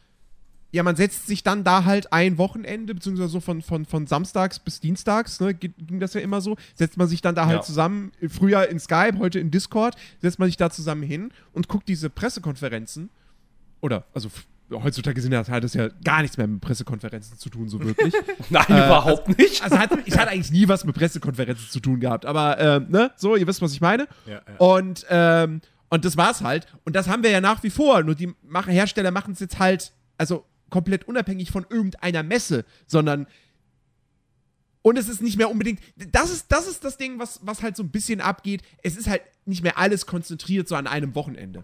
ja, man setzt sich dann da halt ein Wochenende, beziehungsweise so von, von, von samstags bis dienstags, ne, ging das ja immer so, setzt man sich dann da halt Ja. zusammen, früher in Skype, heute in Discord, setzt man sich da zusammen hin und guckt diese Pressekonferenzen, oder, also heutzutage sind das, hat das ja gar nichts mehr mit Pressekonferenzen zu tun, so wirklich. Nein, Äh, überhaupt nicht. Also hat, ich hatte eigentlich nie was mit Pressekonferenzen zu tun gehabt, aber ähm, ne, so, ihr wisst, was ich meine. Ja, ja. Und, ähm, und das war's halt. Und das haben wir ja nach wie vor. Nur die Hersteller machen es jetzt halt, also komplett unabhängig von irgendeiner Messe, sondern und es ist nicht mehr unbedingt. Das ist, das ist das Ding, was, was halt so ein bisschen abgeht. Es ist halt nicht mehr alles konzentriert so an einem Wochenende.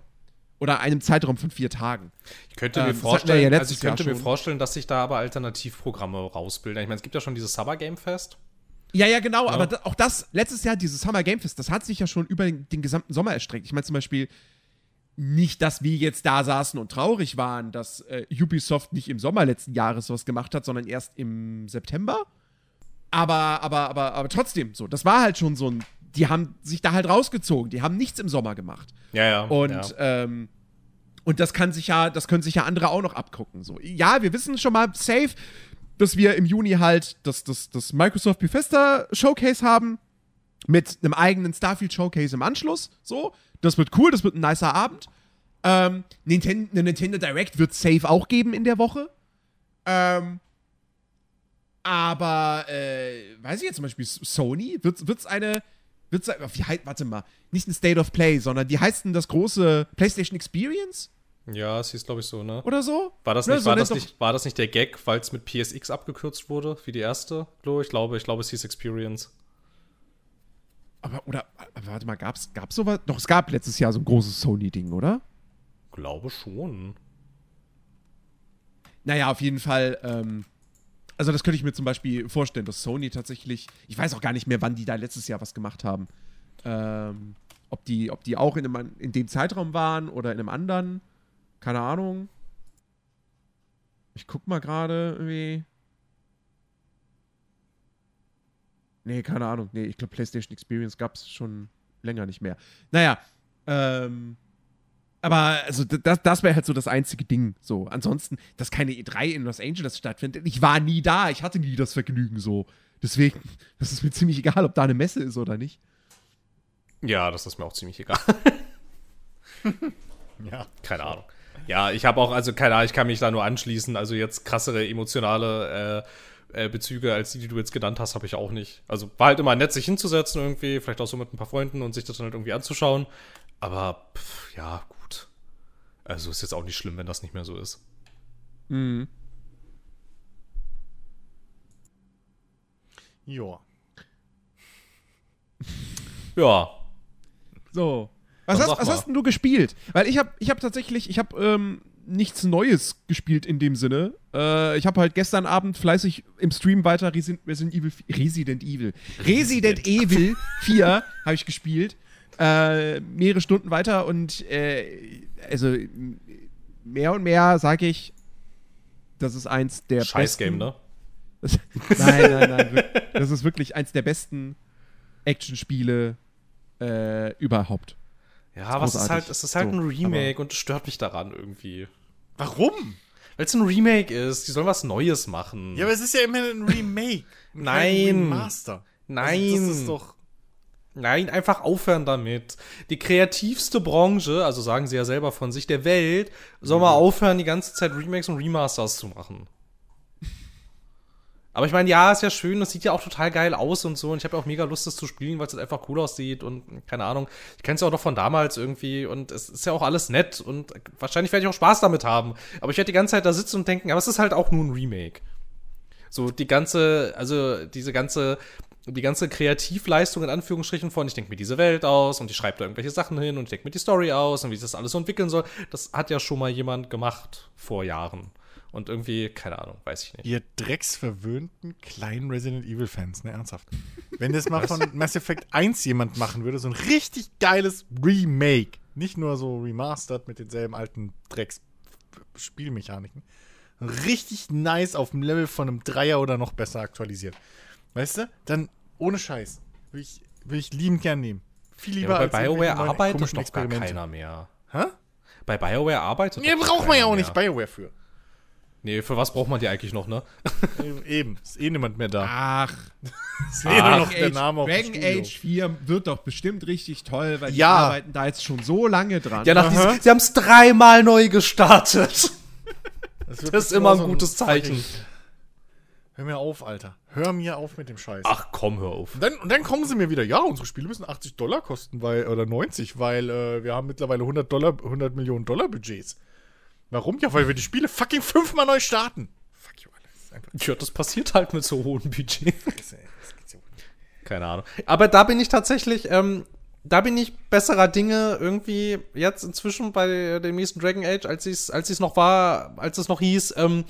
Oder einem Zeitraum von vier Tagen. Ich könnte Ähm, mir vorstellen, ja also ich könnte mir vorstellen, dass sich da aber Alternativprogramme rausbilden. Ich meine, es gibt ja schon dieses Summer Game Fest. Ja, ja, genau, Ja. aber da, auch das, letztes Jahr, dieses Summer Game Fest, das hat sich ja schon über den, den gesamten Sommer erstreckt. Ich meine zum Beispiel nicht, dass wir jetzt da saßen und traurig waren, dass äh, Ubisoft nicht im Sommer letzten Jahres was gemacht hat, sondern erst im September. Aber, aber, aber, aber trotzdem so. Das war halt schon so ein. Die haben sich da halt rausgezogen. Die haben nichts im Sommer gemacht. Ja, ja. Und, ja. ähm, und das kann sich ja, das können sich ja andere auch noch abgucken. So. Ja, wir wissen schon mal safe, dass wir im Juni halt das, das, das Microsoft Bethesda Showcase haben. Mit einem eigenen Starfield Showcase im Anschluss. So. Das wird cool, das wird ein nicer Abend. Ähm, Ninten eine Nintendo Direct wird safe auch geben in der Woche. Ähm, aber, äh, weiß ich jetzt zum Beispiel, Sony, wird es eine, wird's, wie warte mal, nicht ein State of Play, sondern wie heißt denn das große PlayStation Experience ja, es hieß, glaube ich, so, ne? oder so? War das Ne, nicht, so war das nicht, war das nicht der Gag, weil es mit PSX abgekürzt wurde, wie die erste? Ich glaube, ich glaube, es hieß Experience. Aber, oder, warte mal, gab's, gab's sowas? Doch, es gab letztes Jahr so ein großes Sony-Ding, oder? Glaube schon. Naja, auf jeden Fall, ähm, also das könnte ich mir zum Beispiel vorstellen, dass Sony tatsächlich, ich weiß auch gar nicht mehr, wann die da letztes Jahr was gemacht haben. Ähm, ob die, ob die auch in, einem, in dem Zeitraum waren oder in einem anderen, keine Ahnung. Ich guck mal gerade irgendwie. Nee, keine Ahnung. Nee, ich glaube, PlayStation Experience gab es schon länger nicht mehr. Naja, ähm, aber also das, das wäre halt so das einzige Ding. So, ansonsten, dass keine E3 in Los Angeles stattfindet. Ich war nie da, ich hatte nie das Vergnügen so. Deswegen, das ist mir ziemlich egal, ob da eine Messe ist oder nicht. Ja, das ist mir auch ziemlich egal. Ja. Keine Ahnung. Ja, ich habe auch, also keine Ahnung, ich kann mich da nur anschließen. Also jetzt krassere emotionale äh, äh, Bezüge als die, die du jetzt genannt hast, habe ich auch nicht. Also war halt immer nett, sich hinzusetzen irgendwie, vielleicht auch so mit ein paar Freunden und sich das dann halt irgendwie anzuschauen. Aber pff, ja, gut. Also ist jetzt auch nicht schlimm, wenn das nicht mehr so ist. Mhm. Ja. Ja. So. Was, hast, was hast denn du gespielt? Weil ich habe ich hab tatsächlich, ich habe ähm, nichts Neues gespielt in dem Sinne. Äh, ich habe halt gestern Abend fleißig im Stream weiter Resi Resident Evil, Resident Evil, Resident Evil 4 habe ich gespielt. Äh, mehrere Stunden weiter und äh, also mehr und mehr sage ich, das ist eins der Scheiß-Game, besten- ne? Das, nein, nein, nein. Das ist wirklich eins der besten Actionspiele äh, überhaupt. Ja, aber es ist halt, es ist halt So, ein Remake und es stört mich daran irgendwie. Warum? Weil es ein Remake ist, die sollen was Neues machen. Ja, aber es ist ja immer ein Remake. Nein. Remaster. Nein. Also das ist doch. Nein, einfach aufhören damit. Die kreativste Branche, also sagen sie ja selber von sich, der Welt, soll Mhm. mal aufhören, die ganze Zeit Remakes und Remasters zu machen. Aber ich meine, ja, ist ja schön, das sieht ja auch total geil aus und so. Und ich habe ja auch mega Lust, das zu spielen, weil es halt einfach cool aussieht und keine Ahnung. Ich kenne es ja auch noch von damals irgendwie und es ist ja auch alles nett und wahrscheinlich werde ich auch Spaß damit haben. Aber ich werde die ganze Zeit da sitzen und denken, aber es ist halt auch nur ein Remake. So die ganze, also diese ganze, die ganze Kreativleistung in Anführungsstrichen von, ich denke mir diese Welt aus und ich schreibe da irgendwelche Sachen hin und ich denke mir die Story aus und wie sich das alles so entwickeln soll, das hat ja schon mal jemand gemacht vor Jahren. Und irgendwie, keine Ahnung, weiß ich nicht. Ihr drecksverwöhnten kleinen Resident Evil Fans, ne, ernsthaft. Wenn das mal von Mass Effect 1 jemand machen würde, so ein richtig geiles Remake. Nicht nur so remastered mit denselben alten Drecks-Spielmechaniken. Richtig nice auf dem Level von einem Dreier oder noch besser aktualisiert. Weißt du? Dann ohne Scheiß. Will ich, will ich liebend gern nehmen. Viel Ja, lieber aber bei als BioWare arbeitet doch gar keiner mehr. Hä? Bei BioWare arbeitet Ja, doch braucht man ja auch nicht mehr. BioWare für. Nee, für was braucht man die eigentlich noch, ne? Eben, ist eh niemand mehr da. Ach, Ist eh nur Ach, noch der Name auf dem Dragon. Age 4 wird doch bestimmt richtig toll, weil die Ja. arbeiten da jetzt schon so lange dran. Ja, nach diesem, sie haben es dreimal neu gestartet. Das, Das ist immer ein so gutes Zeichen. fucking- Hör mir auf, Alter. Hör mir auf mit dem Scheiß. Ach komm, hör auf. Und dann, und dann kommen sie mir wieder, ja, unsere Spiele müssen 80 Dollar kosten, weil, oder 90, weil äh, wir haben mittlerweile 100, Dollar, 100 Millionen Dollar Budgets. Warum? Ja, weil wir die Spiele fucking fünfmal neu starten. Fuck you, einfach Ja, das passiert halt mit so hohem Budget. Das nicht. Keine Ahnung. Aber da bin ich tatsächlich, ähm, da bin ich besserer Dinge irgendwie jetzt inzwischen bei dem nächsten Dragon Age, als es als es noch war, als es noch hieß, ähm,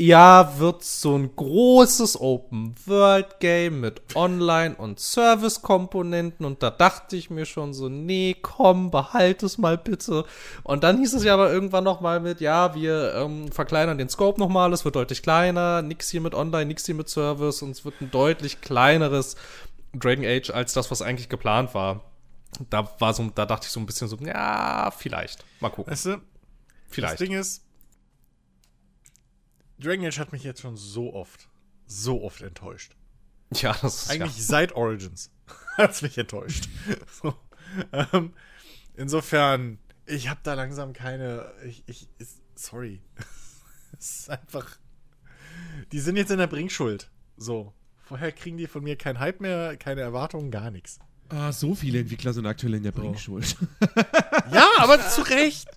ja, wird so ein großes Open-World-Game mit Online- und Service-Komponenten und da dachte ich mir schon so, nee, komm, behalt es mal bitte. Und dann hieß es ja aber irgendwann noch mal mit, ja, wir ähm, verkleinern den Scope noch mal, es wird deutlich kleiner, nix hier mit Online, nix hier mit Service und es wird ein deutlich kleineres Dragon Age als das, was eigentlich geplant war. Da war so, da dachte ich so ein bisschen so, ja, vielleicht. Mal gucken. Weißt du, Vielleicht. das Ding ist, Dragon Age hat mich jetzt schon so oft, so oft enttäuscht. Ja, das ist Eigentlich ja. seit Origins hat es mich enttäuscht. so. ähm, insofern, ich habe da langsam keine. Ich, ich, ist, sorry. es ist einfach. Die sind jetzt in der Bringschuld. So. Vorher kriegen die von mir keinen Hype mehr, keine Erwartungen, gar nichts. Ah, so viele Entwickler sind aktuell in der Bringschuld. Ja, aber zu Recht.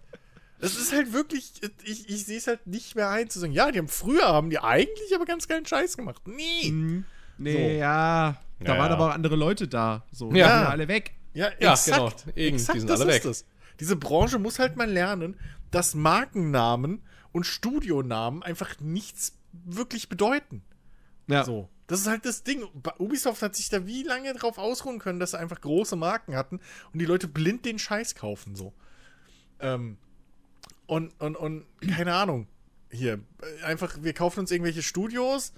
Es ist halt wirklich, ich, ich sehe es halt nicht mehr ein zu sagen, ja, die haben früher haben die eigentlich aber ganz geilen Scheiß gemacht. Nee. Hm, nee, So. ja. Da Ja, waren ja. aber auch andere Leute da. So, die Ja. sind ja alle weg. Ja, Ja, exakt. genau. Exakt die sind das alle ist weg. es. Diese Branche muss halt mal lernen, dass Markennamen und Studionamen einfach nichts wirklich bedeuten. Ja. So. Das ist halt das Ding. Ubisoft hat sich da wie lange drauf ausruhen können, dass sie einfach große Marken hatten und die Leute blind den Scheiß kaufen, so. Ähm, und, und, und, keine Ahnung. Hier, einfach, wir kaufen uns irgendwelche Studios,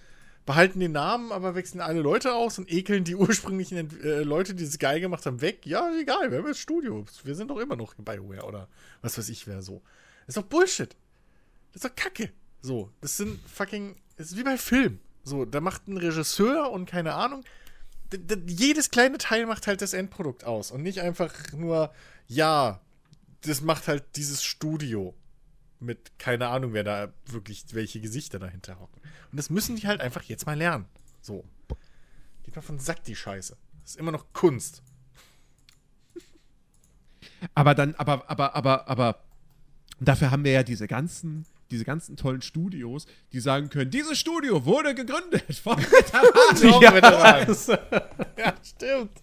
behalten den Namen, aber wechseln alle Leute aus und ekeln die ursprünglichen äh, Leute, die es geil gemacht haben, weg. Ja, egal, wir haben jetzt Studio. Wir sind doch immer noch BioWare oder was weiß ich wer so. Das ist doch Bullshit. Das ist doch Kacke. So, das sind fucking. Das ist wie bei Film. So, da macht ein Regisseur und keine Ahnung. Jedes kleine Teil macht halt das Endprodukt aus und nicht einfach nur, ja, das macht halt dieses Studio mit keine Ahnung, wer da wirklich, welche Gesichter dahinter hocken. Und das müssen die halt einfach jetzt mal lernen. So. Geht mal von Sack die Scheiße. Das ist immer noch Kunst. Aber dann, aber, aber, aber, aber, dafür haben wir ja diese ganzen, diese ganzen tollen Studios, die sagen können, dieses Studio wurde gegründet von Veteranen. ja, ja, stimmt.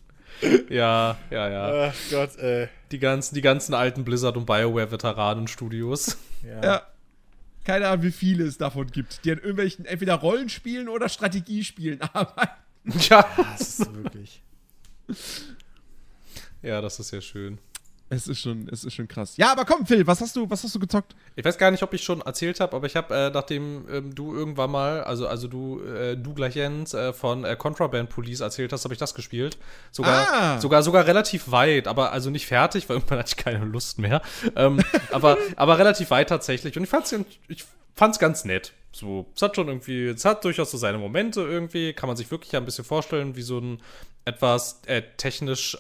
Ja, ja, ja. Ach Gott, äh. Die ganzen, die ganzen alten Blizzard- und BioWare-Veteranen-Studios. Ja. ja. Keine Ahnung, wie viele es davon gibt, die an irgendwelchen entweder Rollenspielen oder Strategiespielen arbeiten. Ja. Das ist wirklich. Ja, das ist ja schön. Es ist schon, es ist schon krass. Ja, aber komm, Phil, was hast du, was hast du gezockt? Ich weiß gar nicht, ob ich schon erzählt habe, aber ich habe, äh, nachdem ähm, du irgendwann mal, also, also du, äh, du gleich Jens, äh, von äh, Contraband Police erzählt hast, habe ich das gespielt. Sogar, Ah. sogar, sogar relativ weit, aber also nicht fertig, weil irgendwann hatte ich keine Lust mehr. Ähm, aber, aber relativ weit tatsächlich. Und ich fand's, ich fand's ganz nett. So, es hat schon irgendwie, es hat durchaus so seine Momente irgendwie, kann man sich wirklich ja ein bisschen vorstellen, wie so ein etwas äh, technisch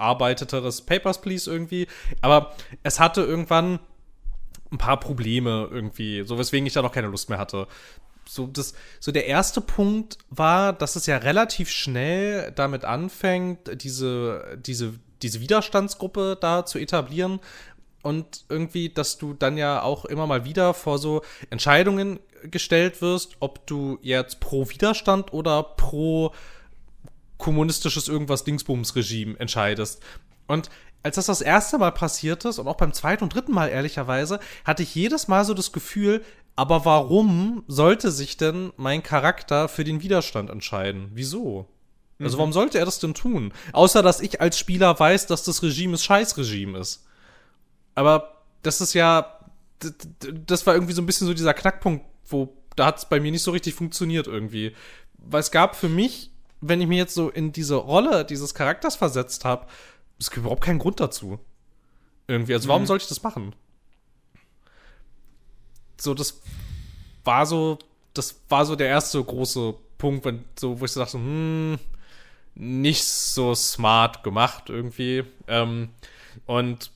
ausgearbeiteteres Papers, Please irgendwie. Aber es hatte irgendwann ein paar Probleme irgendwie, so weswegen ich da noch keine Lust mehr hatte. So, das, so der erste Punkt war, dass es ja relativ schnell damit anfängt, diese, diese, diese Widerstandsgruppe da zu etablieren. Und irgendwie, dass du dann ja auch immer mal wieder vor so Entscheidungen gestellt wirst, ob du jetzt pro Widerstand oder pro kommunistisches irgendwas Dingsbums-Regime entscheidest. Und als das das erste Mal passiert ist und auch beim zweiten und dritten Mal ehrlicherweise, hatte ich jedes Mal so das Gefühl, aber warum sollte sich denn mein Charakter für den Widerstand entscheiden? Wieso? Also warum sollte er das denn tun? Außer dass ich als Spieler weiß, dass das Regime ein Scheißregime ist. Aber das ist ja, das war irgendwie so ein bisschen so dieser Knackpunkt, wo da hat es bei mir nicht so richtig funktioniert irgendwie. Weil es gab für mich, wenn ich mir jetzt so in diese Rolle dieses Charakters versetzt habe, es gibt überhaupt keinen Grund dazu. Irgendwie. Also warum sollte ich das machen? So, das war so, das war so der erste große Punkt, wenn, so, wo ich so dachte, hm, nicht so smart gemacht irgendwie. Ähm, und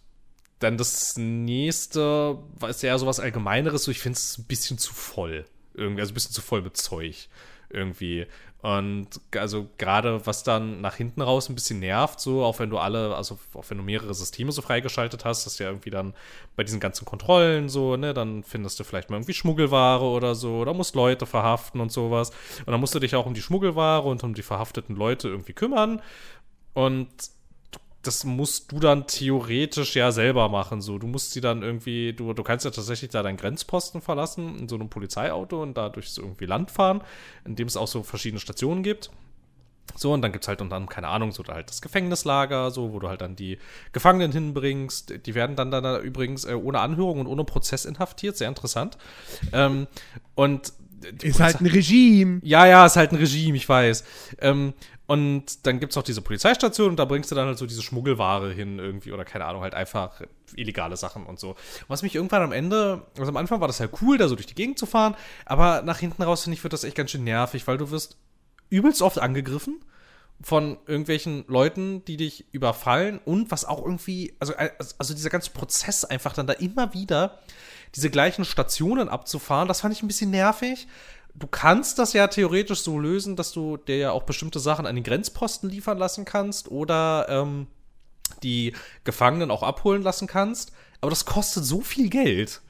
dann das nächste, ist ja sowas Allgemeineres, so ich finde es ein bisschen zu voll. Irgendwie, also ein bisschen zu voll mit Zeug. Irgendwie. Und also gerade was dann nach hinten raus ein bisschen nervt, so, auch wenn du alle, also auch wenn du mehrere Systeme so freigeschaltet hast, dass ja irgendwie dann bei diesen ganzen Kontrollen so, ne, dann findest du vielleicht mal irgendwie Schmuggelware oder so, oder musst Leute verhaften und sowas. Und dann musst du dich auch um die Schmuggelware und um die verhafteten Leute irgendwie kümmern. Und das musst du dann theoretisch ja selber machen. So, du musst sie dann irgendwie, du, du kannst ja tatsächlich da deinen Grenzposten verlassen in so einem Polizeiauto und da durch so irgendwie Land fahren, in dem es auch so verschiedene Stationen gibt. So, und dann gibt's halt und dann, keine Ahnung, so da halt das Gefängnislager, so, wo du halt dann die Gefangenen hinbringst. Die werden dann, dann da übrigens äh, ohne Anhörung und ohne Prozess inhaftiert, sehr interessant. Ähm, und Ist halt ein Regime. ja, ja, ist halt ein Regime, ich weiß. Ähm, und dann gibt's auch diese Polizeistation und da bringst du dann halt so diese Schmuggelware hin irgendwie oder keine Ahnung, halt einfach illegale Sachen und so. Was mich irgendwann am Ende, also am Anfang war das halt cool, da so durch die Gegend zu fahren, aber nach hinten raus finde ich, wird das echt ganz schön nervig, weil du wirst übelst oft angegriffen von irgendwelchen Leuten, die dich überfallen und was auch irgendwie, also, also dieser ganze Prozess einfach dann da immer wieder diese gleichen Stationen abzufahren, das fand ich ein bisschen nervig. Du kannst das ja theoretisch so lösen, dass du dir ja auch bestimmte Sachen an den Grenzposten liefern lassen kannst oder ähm, die Gefangenen auch abholen lassen kannst. Aber das kostet so viel Geld.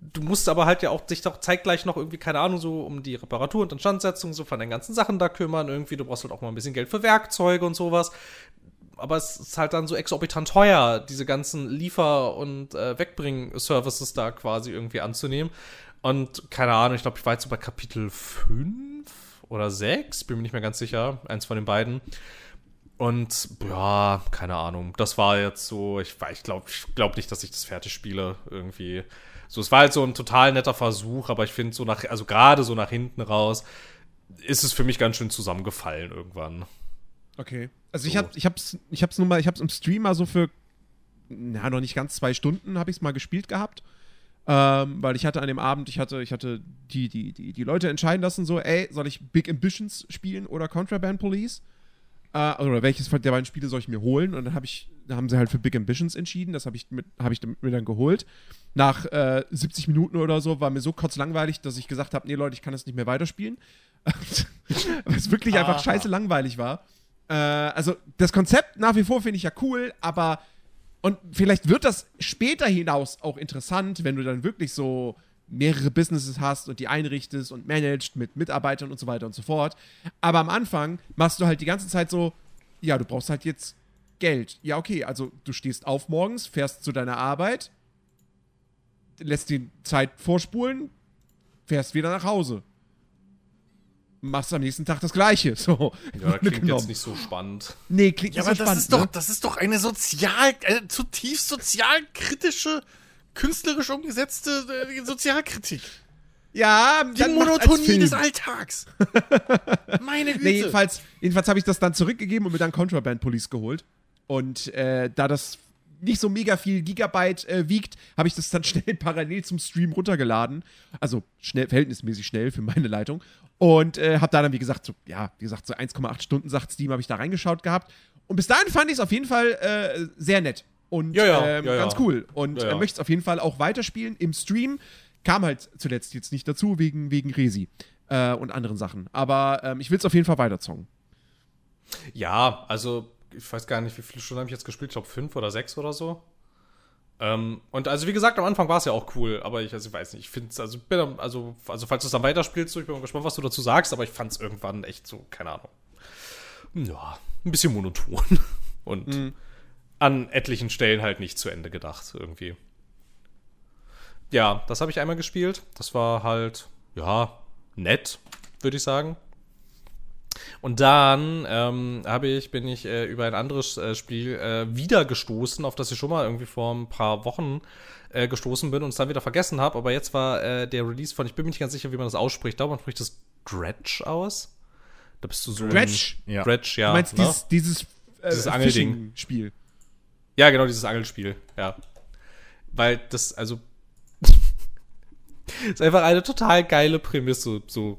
Du musst aber halt ja auch dich doch zeitgleich noch irgendwie, keine Ahnung, so um die Reparatur und Instandsetzung so von den ganzen Sachen da kümmern. Irgendwie, du brauchst halt auch mal ein bisschen Geld für Werkzeuge und sowas. Aber es ist halt dann so exorbitant teuer, diese ganzen Liefer- und äh, Wegbring-Services da quasi irgendwie anzunehmen. Und keine Ahnung, ich glaube, ich war jetzt so bei Kapitel 5 oder 6, bin mir nicht mehr ganz sicher, eins von den beiden. Und ja, keine Ahnung, das war jetzt so, ich, ich glaube ich glaub nicht, dass ich das fertig spiele irgendwie. So, es war halt so ein total netter Versuch, aber ich finde so nach, also gerade so nach hinten raus, ist es für mich ganz schön zusammengefallen irgendwann. Okay. Also ich So. hab, ich hab's, ich hab's nur mal, ich hab's im Stream mal so für, na, noch nicht ganz zwei Stunden habe ich's mal gespielt gehabt. Ähm, weil ich hatte an dem Abend, ich hatte, ich hatte die, die, die, die Leute entscheiden lassen, so, ey, soll ich Big Ambitions spielen oder Contraband Police? Äh, oder welches der beiden Spiele soll ich mir holen? Und dann habe ich, da haben sie halt für Big Ambitions entschieden. Das habe ich, mit, hab ich mir dann geholt. Nach äh, 70 Minuten oder so war mir so kotzlangweilig, dass ich gesagt habe, nee Leute, ich kann das nicht mehr weiterspielen. Weil es wirklich einfach Aha. scheiße langweilig war. Äh, also das Konzept nach wie vor finde ich ja cool, aber Und vielleicht wird das später hinaus auch interessant, wenn du dann wirklich so mehrere Businesses hast und die einrichtest und managst mit Mitarbeitern und so weiter und so fort. Aber am Anfang machst du halt die ganze Zeit so, ja, du brauchst halt jetzt Geld. Ja, okay, also du stehst auf morgens, fährst zu deiner Arbeit, lässt die Zeit vorspulen, fährst wieder nach Hause. Machst am nächsten Tag das Gleiche. So. Ja, klingt jetzt nicht so spannend. Nee, klingt Ja, nicht aber so das, spannend. ist doch, ne? das ist doch eine sozial, eine zutiefst sozialkritische, künstlerisch umgesetzte äh, Sozialkritik. Ja, Die Monotonie des Alltags. Meine Güte. Nee, jedenfalls, jedenfalls habe ich das dann zurückgegeben und mir dann Contraband Police geholt. Und äh, da das nicht so mega viel Gigabyte äh, wiegt, habe ich das dann schnell parallel zum Stream runtergeladen. Also schnell, verhältnismäßig schnell für meine Leitung. Und äh, habe da dann, wie gesagt, so, ja, wie gesagt, so 1,8 Stunden, sagt Steam, habe ich da reingeschaut gehabt. Und bis dahin fand ich es auf jeden Fall äh, sehr nett. Und Ja, ja, ähm, ja, ganz cool. Und Ja, äh, möchte es auf jeden Fall auch weiterspielen im Stream. Kam halt zuletzt jetzt nicht dazu, wegen, wegen Resi äh, und anderen Sachen. Aber ähm, ich will es auf jeden Fall weiterzocken. Ja, also ich weiß gar nicht, wie viele Stunden habe ich jetzt gespielt. Ich glaube fünf oder sechs oder so. Ähm, und also wie gesagt, am Anfang war es ja auch cool, aber ich, also ich weiß nicht, ich finde es, also, bin also, also falls du es dann weiterspielst, so, ich bin mal gespannt, was du dazu sagst, aber ich fand es irgendwann echt so, keine Ahnung. Ja, ein bisschen monoton. Und an etlichen Stellen halt nicht zu Ende gedacht, irgendwie. Ja, das habe ich einmal gespielt. Das war halt, ja, nett, würde ich sagen. Und dann ähm, habe ich, bin ich äh, über ein anderes äh, Spiel äh, wieder gestoßen, auf das ich schon mal irgendwie vor ein paar Wochen äh, gestoßen bin und es dann wieder vergessen habe. Aber jetzt war äh, der Release von, ich bin mir nicht ganz sicher, wie man das ausspricht. Ich glaube, man spricht das Dredge aus. Da bist du so. Dredge? Ein, Ja. Dredge, ja. du meinst ne? dieses, dieses, äh, Dieses Angelding. Fishing-Spiel. Ja, genau, dieses Angelspiel, ja. Weil das, also. ist einfach eine total geile Prämisse. So, du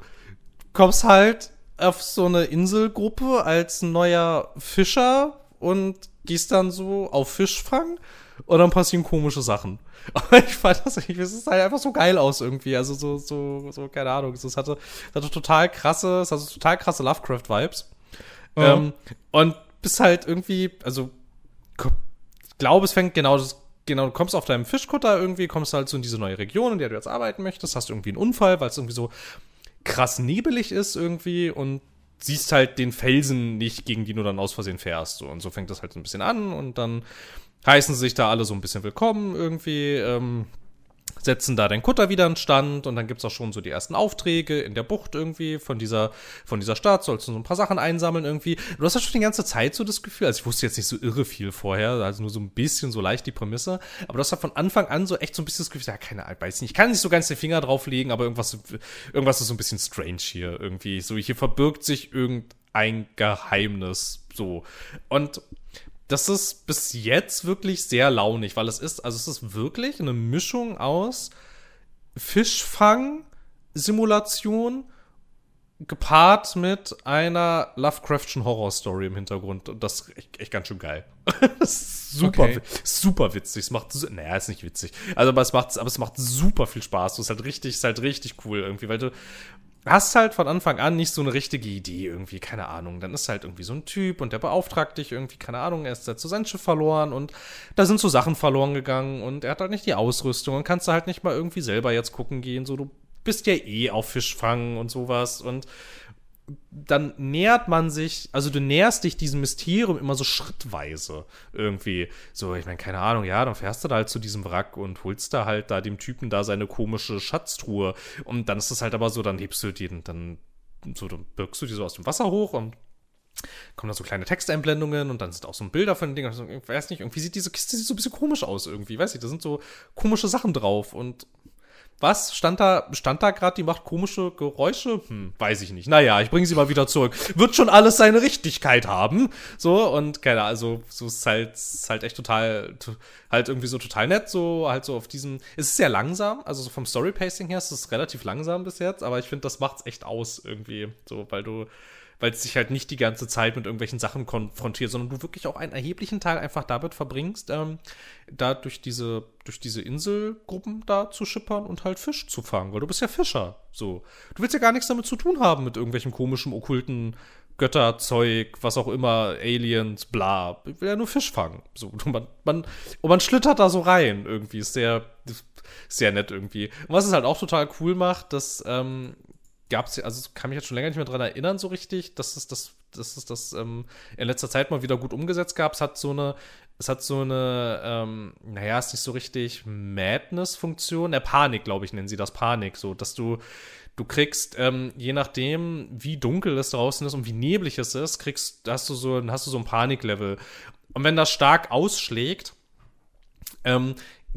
kommst halt auf so eine Inselgruppe als neuer Fischer und gehst dann so auf Fischfang und dann passieren komische Sachen. Aber ich fand das, ich, es ist halt einfach so geil aus irgendwie. Also so, so, so, keine Ahnung. Es hatte, es hatte total krasse, es hatte total krasse Lovecraft-Vibes. Ähm, und bist halt irgendwie, also ich glaube, es fängt genau das. Genau, du kommst auf deinem Fischkutter irgendwie, kommst halt so in diese neue Region, in der du jetzt arbeiten möchtest, hast irgendwie einen Unfall, weil es irgendwie so krass nebelig ist irgendwie und siehst halt den Felsen nicht, gegen die du dann aus Versehen fährst. So. Und so fängt das halt ein bisschen an und dann heißen sie sich da alle so ein bisschen willkommen irgendwie, ähm, setzen da den Kutter wieder in Stand und dann gibt's auch schon so die ersten Aufträge in der Bucht irgendwie von dieser, von dieser Stadt, sollst du so ein paar Sachen einsammeln irgendwie. Du hast ja schon die ganze Zeit so das Gefühl, also ich wusste jetzt nicht so irre viel vorher, also nur so ein bisschen so leicht die Prämisse, aber du hast halt von Anfang an so echt so ein bisschen das Gefühl, ja, keine Ahnung, weiß nicht, ich kann nicht so ganz den Finger drauflegen, aber irgendwas, irgendwas ist so ein bisschen strange hier irgendwie. So, hier verbirgt sich irgendein Geheimnis, so. Und das ist bis jetzt wirklich sehr launig, weil es ist, also es ist wirklich eine Mischung aus Fischfang-Simulation gepaart mit einer Lovecraftschen Horror-Story im Hintergrund. Und das ist echt, echt ganz schön geil. Super, Okay. super witzig. Es macht, naja, ist nicht witzig. Also, aber es macht, aber es macht super viel Spaß. Das ist halt richtig, ist halt richtig cool irgendwie, weil du hast halt von Anfang an nicht so eine richtige Idee irgendwie, keine Ahnung. Dann ist halt irgendwie so ein Typ und der beauftragt dich irgendwie, keine Ahnung, er ist so sein Schiff verloren und da sind so Sachen verloren gegangen und er hat halt nicht die Ausrüstung und kannst du halt nicht mal irgendwie selber jetzt gucken gehen, so du bist ja eh auf Fischfangen und sowas und dann nähert man sich, also du näherst dich diesem Mysterium immer so schrittweise irgendwie. So, ich meine, keine Ahnung, ja, dann fährst du da halt zu diesem Wrack und holst da halt da dem Typen da seine komische Schatztruhe. Und dann ist es halt aber so, dann hebst du den, dann so, dann birgst du die so aus dem Wasser hoch und kommen da so kleine Texteinblendungen und dann sind auch so Bilder von den Dingen. Also, Ich weiß nicht, irgendwie sieht diese Kiste sieht so ein bisschen komisch aus irgendwie. Weiß ich, da sind so komische Sachen drauf und was? Stand da, stand da gerade, die macht komische Geräusche? Hm, weiß ich nicht. Naja, ich bringe sie mal wieder zurück. Wird schon alles seine Richtigkeit haben. So, und keine Ahnung, also, so ist halt, ist halt echt total, to- halt irgendwie so total nett, so, halt so auf diesem, es ist sehr langsam, also so vom Story-Pacing her ist es relativ langsam bis jetzt, aber ich finde, das macht's echt aus irgendwie, so, weil du, weil es dich halt nicht die ganze Zeit mit irgendwelchen Sachen konfrontiert, sondern du wirklich auch einen erheblichen Teil einfach damit verbringst, ähm, da durch diese, durch diese Inselgruppen da zu schippern und halt Fisch zu fangen, weil du bist ja Fischer, so. Du willst ja gar nichts damit zu tun haben mit irgendwelchen komischen, okkulten Götterzeug, was auch immer, Aliens, bla. Ich will ja nur Fisch fangen. So, und man, man, und man schlittert da so rein irgendwie. Ist sehr, sehr nett irgendwie. Und was es halt auch total cool macht, das ähm, gab es, also kann mich jetzt schon länger nicht mehr dran erinnern, so richtig, dass es das, dass es das ähm, in letzter Zeit mal wieder gut umgesetzt gab. Es hat so eine, es hat so eine, ähm, naja, ist nicht so richtig Madness-Funktion. Der Panik, glaube ich, nennen sie das Panik, so, dass du Du kriegst, ähm, je nachdem, wie dunkel es draußen ist und wie neblig es ist, kriegst, hast du so, hast du so ein Paniklevel. Und wenn das stark ausschlägt, ähm,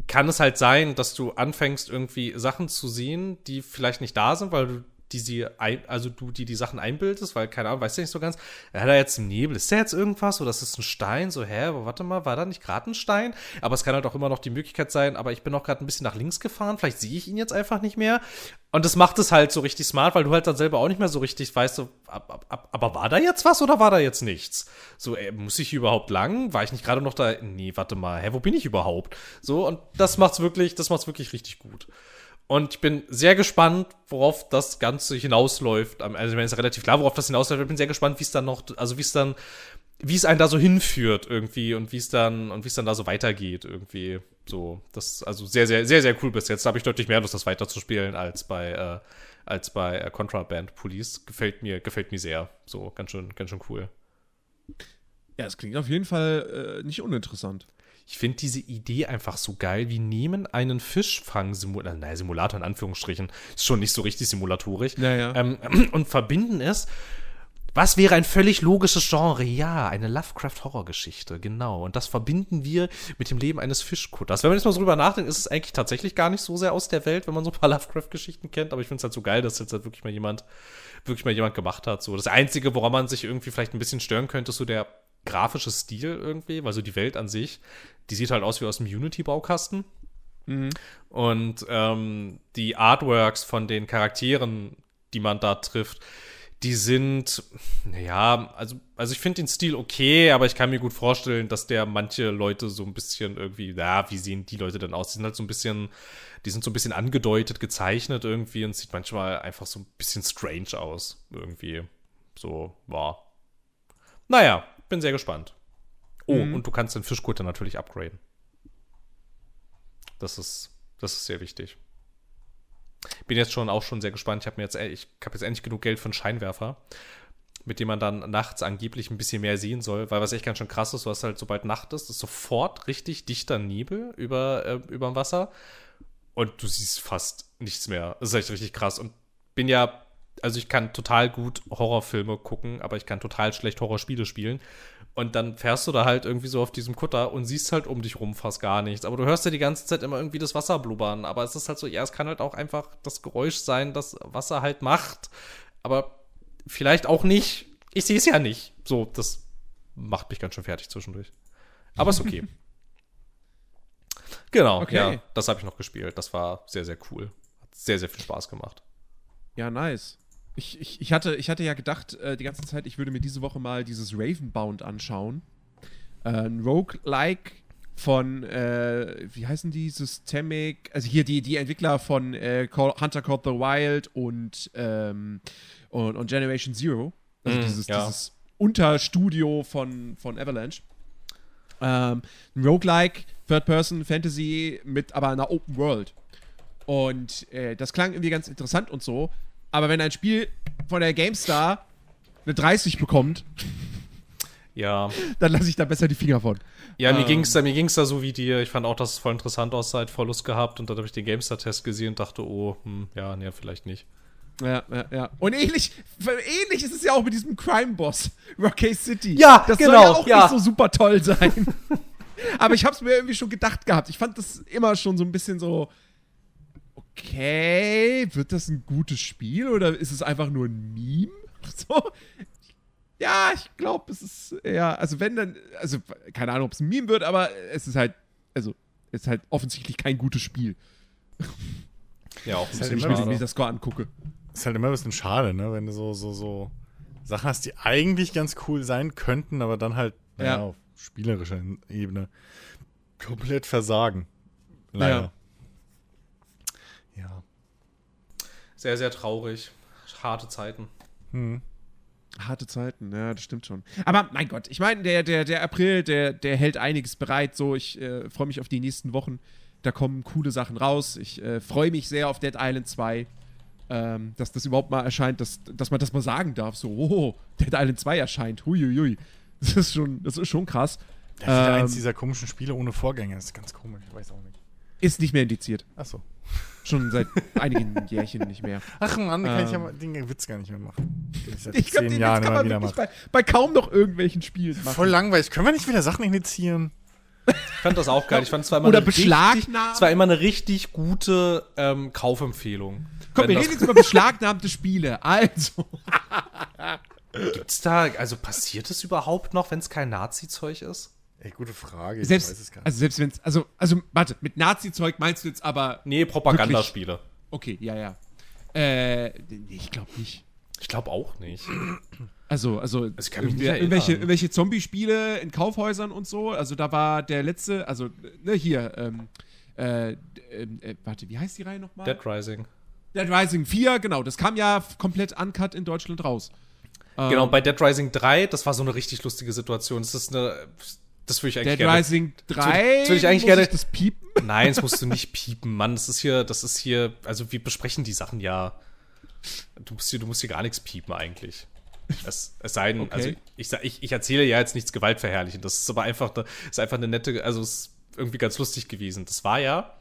kann es halt sein, dass du anfängst, irgendwie Sachen zu sehen, die vielleicht nicht da sind, weil du die sie ein, also du, die die Sachen einbildest, weil, keine Ahnung, weißt du nicht so ganz, hat er jetzt einen Nebel, ist der jetzt irgendwas oder ist es ein Stein? So, hä, aber warte mal, war da nicht gerade ein Stein? Aber es kann halt auch immer noch die Möglichkeit sein, aber ich bin auch gerade ein bisschen nach links gefahren, vielleicht sehe ich ihn jetzt einfach nicht mehr. Und das macht es halt so richtig smart, weil du halt dann selber auch nicht mehr so richtig weißt, so, ab, ab, aber war da jetzt was oder war da jetzt nichts? So, ey, muss ich überhaupt lang? War ich nicht gerade noch da? Nee, warte mal, hä, wo bin ich überhaupt? So, und das macht's wirklich, das macht's wirklich richtig gut. Und ich bin sehr gespannt, worauf das Ganze hinausläuft. Also mir ist relativ klar, worauf das hinausläuft. Ich bin sehr gespannt, wie es dann noch, also wie es dann, wie es einen da so hinführt irgendwie und wie es dann und wie es dann da so weitergeht irgendwie. So, das also sehr sehr sehr sehr cool bis jetzt. Da habe ich deutlich mehr Lust, das weiterzuspielen als bei äh, als bei äh, Contraband Police. Gefällt mir gefällt mir sehr. So ganz schön ganz schön cool. Ja, es klingt auf jeden Fall äh, nicht uninteressant. Ich finde diese Idee einfach so geil. Wir nehmen einen Fischfang-Simulator, naja, Simulator in Anführungsstrichen, ist schon nicht so richtig simulatorisch, naja. ähm, und verbinden es. Was wäre ein völlig logisches Genre? Ja, eine Lovecraft-Horrorgeschichte, genau. Und das verbinden wir mit dem Leben eines Fischkutters. Wenn man jetzt mal so drüber nachdenkt, ist es eigentlich tatsächlich gar nicht so sehr aus der Welt, wenn man so ein paar Lovecraft-Geschichten kennt. Aber ich finde es halt so geil, dass jetzt halt wirklich mal jemand, wirklich mal jemand gemacht hat. So das Einzige, woran man sich irgendwie vielleicht ein bisschen stören könnte, ist so der grafische Stil irgendwie, weil so die Welt an sich die sieht halt aus wie aus dem Unity-Baukasten. Mhm. Und ähm, die Artworks von den Charakteren, die man da trifft, die sind, naja, also, also ich finde den Stil okay, aber ich kann mir gut vorstellen, dass der manche Leute so ein bisschen irgendwie, ja, wie sehen die Leute denn aus? Die sind halt so ein bisschen, die sind so ein bisschen angedeutet, gezeichnet irgendwie und sieht manchmal einfach so ein bisschen strange aus, irgendwie. So, war. Naja, bin sehr gespannt. Oh, mhm. und du kannst den Fischkutter natürlich upgraden. Das ist, das ist sehr wichtig. Bin jetzt schon auch schon sehr gespannt. Ich habe mir jetzt, ich habe jetzt endlich genug Geld für einen Scheinwerfer, mit dem man dann nachts angeblich ein bisschen mehr sehen soll, weil was echt ganz schön krass ist, du hast halt, sobald Nacht ist, ist sofort richtig dichter Nebel über, äh, über dem Wasser und du siehst fast nichts mehr. Das ist echt richtig krass und bin ja, also ich kann total gut Horrorfilme gucken, aber ich kann total schlecht Horrorspiele spielen. Und dann fährst du da halt irgendwie so auf diesem Kutter und siehst halt um dich rum fast gar nichts. Aber du hörst ja die ganze Zeit immer irgendwie das Wasser blubbern. Aber es ist halt so, ja, es kann halt auch einfach das Geräusch sein, das Wasser halt macht. Aber vielleicht auch nicht. Ich sehe es ja nicht. So, das macht mich ganz schön fertig zwischendurch. Aber ist okay. genau, okay. ja, das habe ich noch gespielt. Das war sehr, sehr cool. Hat sehr, sehr viel Spaß gemacht. Ja, nice. Ich, ich, ich, hatte, ich hatte ja gedacht, äh, die ganze Zeit, ich würde mir diese Woche mal dieses Ravenbound anschauen. Äh, ein Roguelike von, äh, wie heißen die? Systemic, also hier die, die Entwickler von äh, Call, Hunter Called the Wild und, ähm, und, und, Generation Zero. Also mm, dieses, ja. dieses Unterstudio von, von Avalanche. Ähm, ein Roguelike, Third-Person-Fantasy mit aber einer Open World. Und äh, das klang irgendwie ganz interessant und so. Aber wenn ein Spiel von der GameStar eine 30 bekommt, ja. dann lasse ich da besser die Finger von. Ja, mir ähm, ging es da, da so wie dir. Ich fand auch, dass es voll interessant aussah, halt voll Lust gehabt und dann habe ich den GameStar-Test gesehen und dachte, oh, hm, ja, nee, vielleicht nicht. Ja, ja, ja. Und ähnlich, ähnlich ist es ja auch mit diesem Crime-Boss, Rocky City. Ja, das genau. Soll ja auch ja. nicht so super toll sein. Aber ich habe es mir irgendwie schon gedacht gehabt. Ich fand das immer schon so ein bisschen so, okay, wird das ein gutes Spiel oder ist es einfach nur ein Meme? So. Ja, ich glaube, es ist eher, also wenn dann, also keine Ahnung, ob es ein Meme wird, aber es ist halt, also es ist halt offensichtlich kein gutes Spiel. Ja, auch ist halt wenn ich das Score angucke. Ist halt immer ein bisschen schade, ne, wenn du so, so, so Sachen hast, die eigentlich ganz cool sein könnten, aber dann halt ja. auf spielerischer Ebene komplett versagen. Leider. Ja. Ja. Sehr, sehr traurig. Harte Zeiten. Hm. Harte Zeiten, ja, das stimmt schon. Aber mein Gott, ich meine, der, der, der April, der, der hält einiges bereit. So, ich äh, freue mich auf die nächsten Wochen. Da kommen coole Sachen raus. Ich äh, freue mich sehr auf Dead Island 2. Ähm, dass das überhaupt mal erscheint, dass, dass man das mal sagen darf. So, oh, Dead Island 2 erscheint. Huiuiui. Das ist schon, das ist schon krass. Das ist ja Ähm, eins dieser komischen Spiele ohne Vorgänger. Das ist ganz komisch. Ich weiß auch nicht. Ist nicht mehr indiziert. Achso. Schon seit einigen Jährchen nicht mehr. Ach Mann, den, kann ich Ähm. aber, den Witz gar nicht mehr machen. Den ich glaube, den Jahren Witz kann man wieder wirklich bei, bei kaum noch irgendwelchen Spielen machen. Voll langweilig. Können wir nicht wieder Sachen initiieren? Ich fand das auch geil. Ich fand es war immer Oder eine richtig, beschlagnahmen. es war immer eine richtig gute ähm, Kaufempfehlung. Komm, wir reden jetzt über beschlagnahmte Spiele. Also. Gibt's da, also passiert es überhaupt noch, wenn es kein Nazi-Zeug ist? Ey, gute Frage. Ich Selbst, weiß es gar nicht. also selbst wenn es, also, also, warte, mit Nazi-Zeug meinst du jetzt aber, Nee, Propagandaspiele. okay, ja, ja. Äh, nee, ich glaube nicht. Ich glaube auch nicht. Also, also, erinnern. irgendwelche, irgendwelche Zombie-Spiele in Kaufhäusern und so, also da war der letzte, also, ne, hier, ähm, äh, ähm, äh, warte, wie heißt die Reihe nochmal? Dead Rising. Dead Rising 4, genau, das kam ja komplett uncut in Deutschland raus. Genau, Ähm, bei Dead Rising 3, das war so eine richtig lustige Situation. Das ist eine. Das würde ich eigentlich Dead gerne. Rising 3, das will ich eigentlich muss gerne- ich das piepen? Nein, das musst du nicht piepen, Mann. Das ist hier, das ist hier, also wir besprechen die Sachen ja. Du musst hier, du musst hier gar nichts piepen eigentlich. Es, es sei denn, Okay. also ich, ich, ich erzähle ja jetzt nichts Gewaltverherrlichendes. Das ist aber einfach, eine, ist einfach eine nette, also es ist irgendwie ganz lustig gewesen. Das war ja,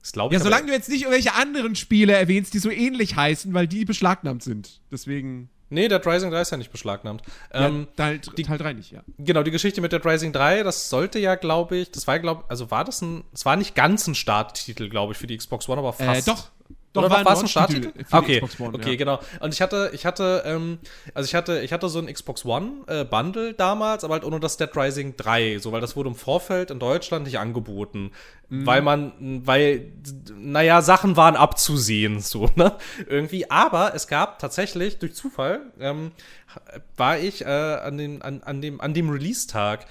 das glaube Ja, ich. solange aber, du jetzt nicht irgendwelche anderen Spiele erwähnst, die so ähnlich heißen, weil die beschlagnahmt sind. Deswegen. Nee, Dead Rising 3 ist ja nicht beschlagnahmt. Ähm, ja, Teil, Teil 3 nicht, ja. Genau, die Geschichte mit Dead Rising 3, das sollte ja, glaube ich, das war, glaube also war das ein, es war nicht ganz ein Starttitel, glaube ich, für die Xbox One, aber fast. Äh, doch. Oder war war es ein Starttitel? Okay, Xbox One, okay, ja. genau. Und ich hatte, ich hatte, ähm, also ich hatte, ich hatte so ein Xbox One äh, Bundle damals, aber halt ohne das Dead Rising 3, so weil das wurde im Vorfeld in Deutschland nicht angeboten, Mhm. weil man, weil, naja, Sachen waren abzusehen, so ne, irgendwie. Aber es gab tatsächlich durch Zufall ähm, war ich äh, an dem, an, an dem, an dem Release-Tag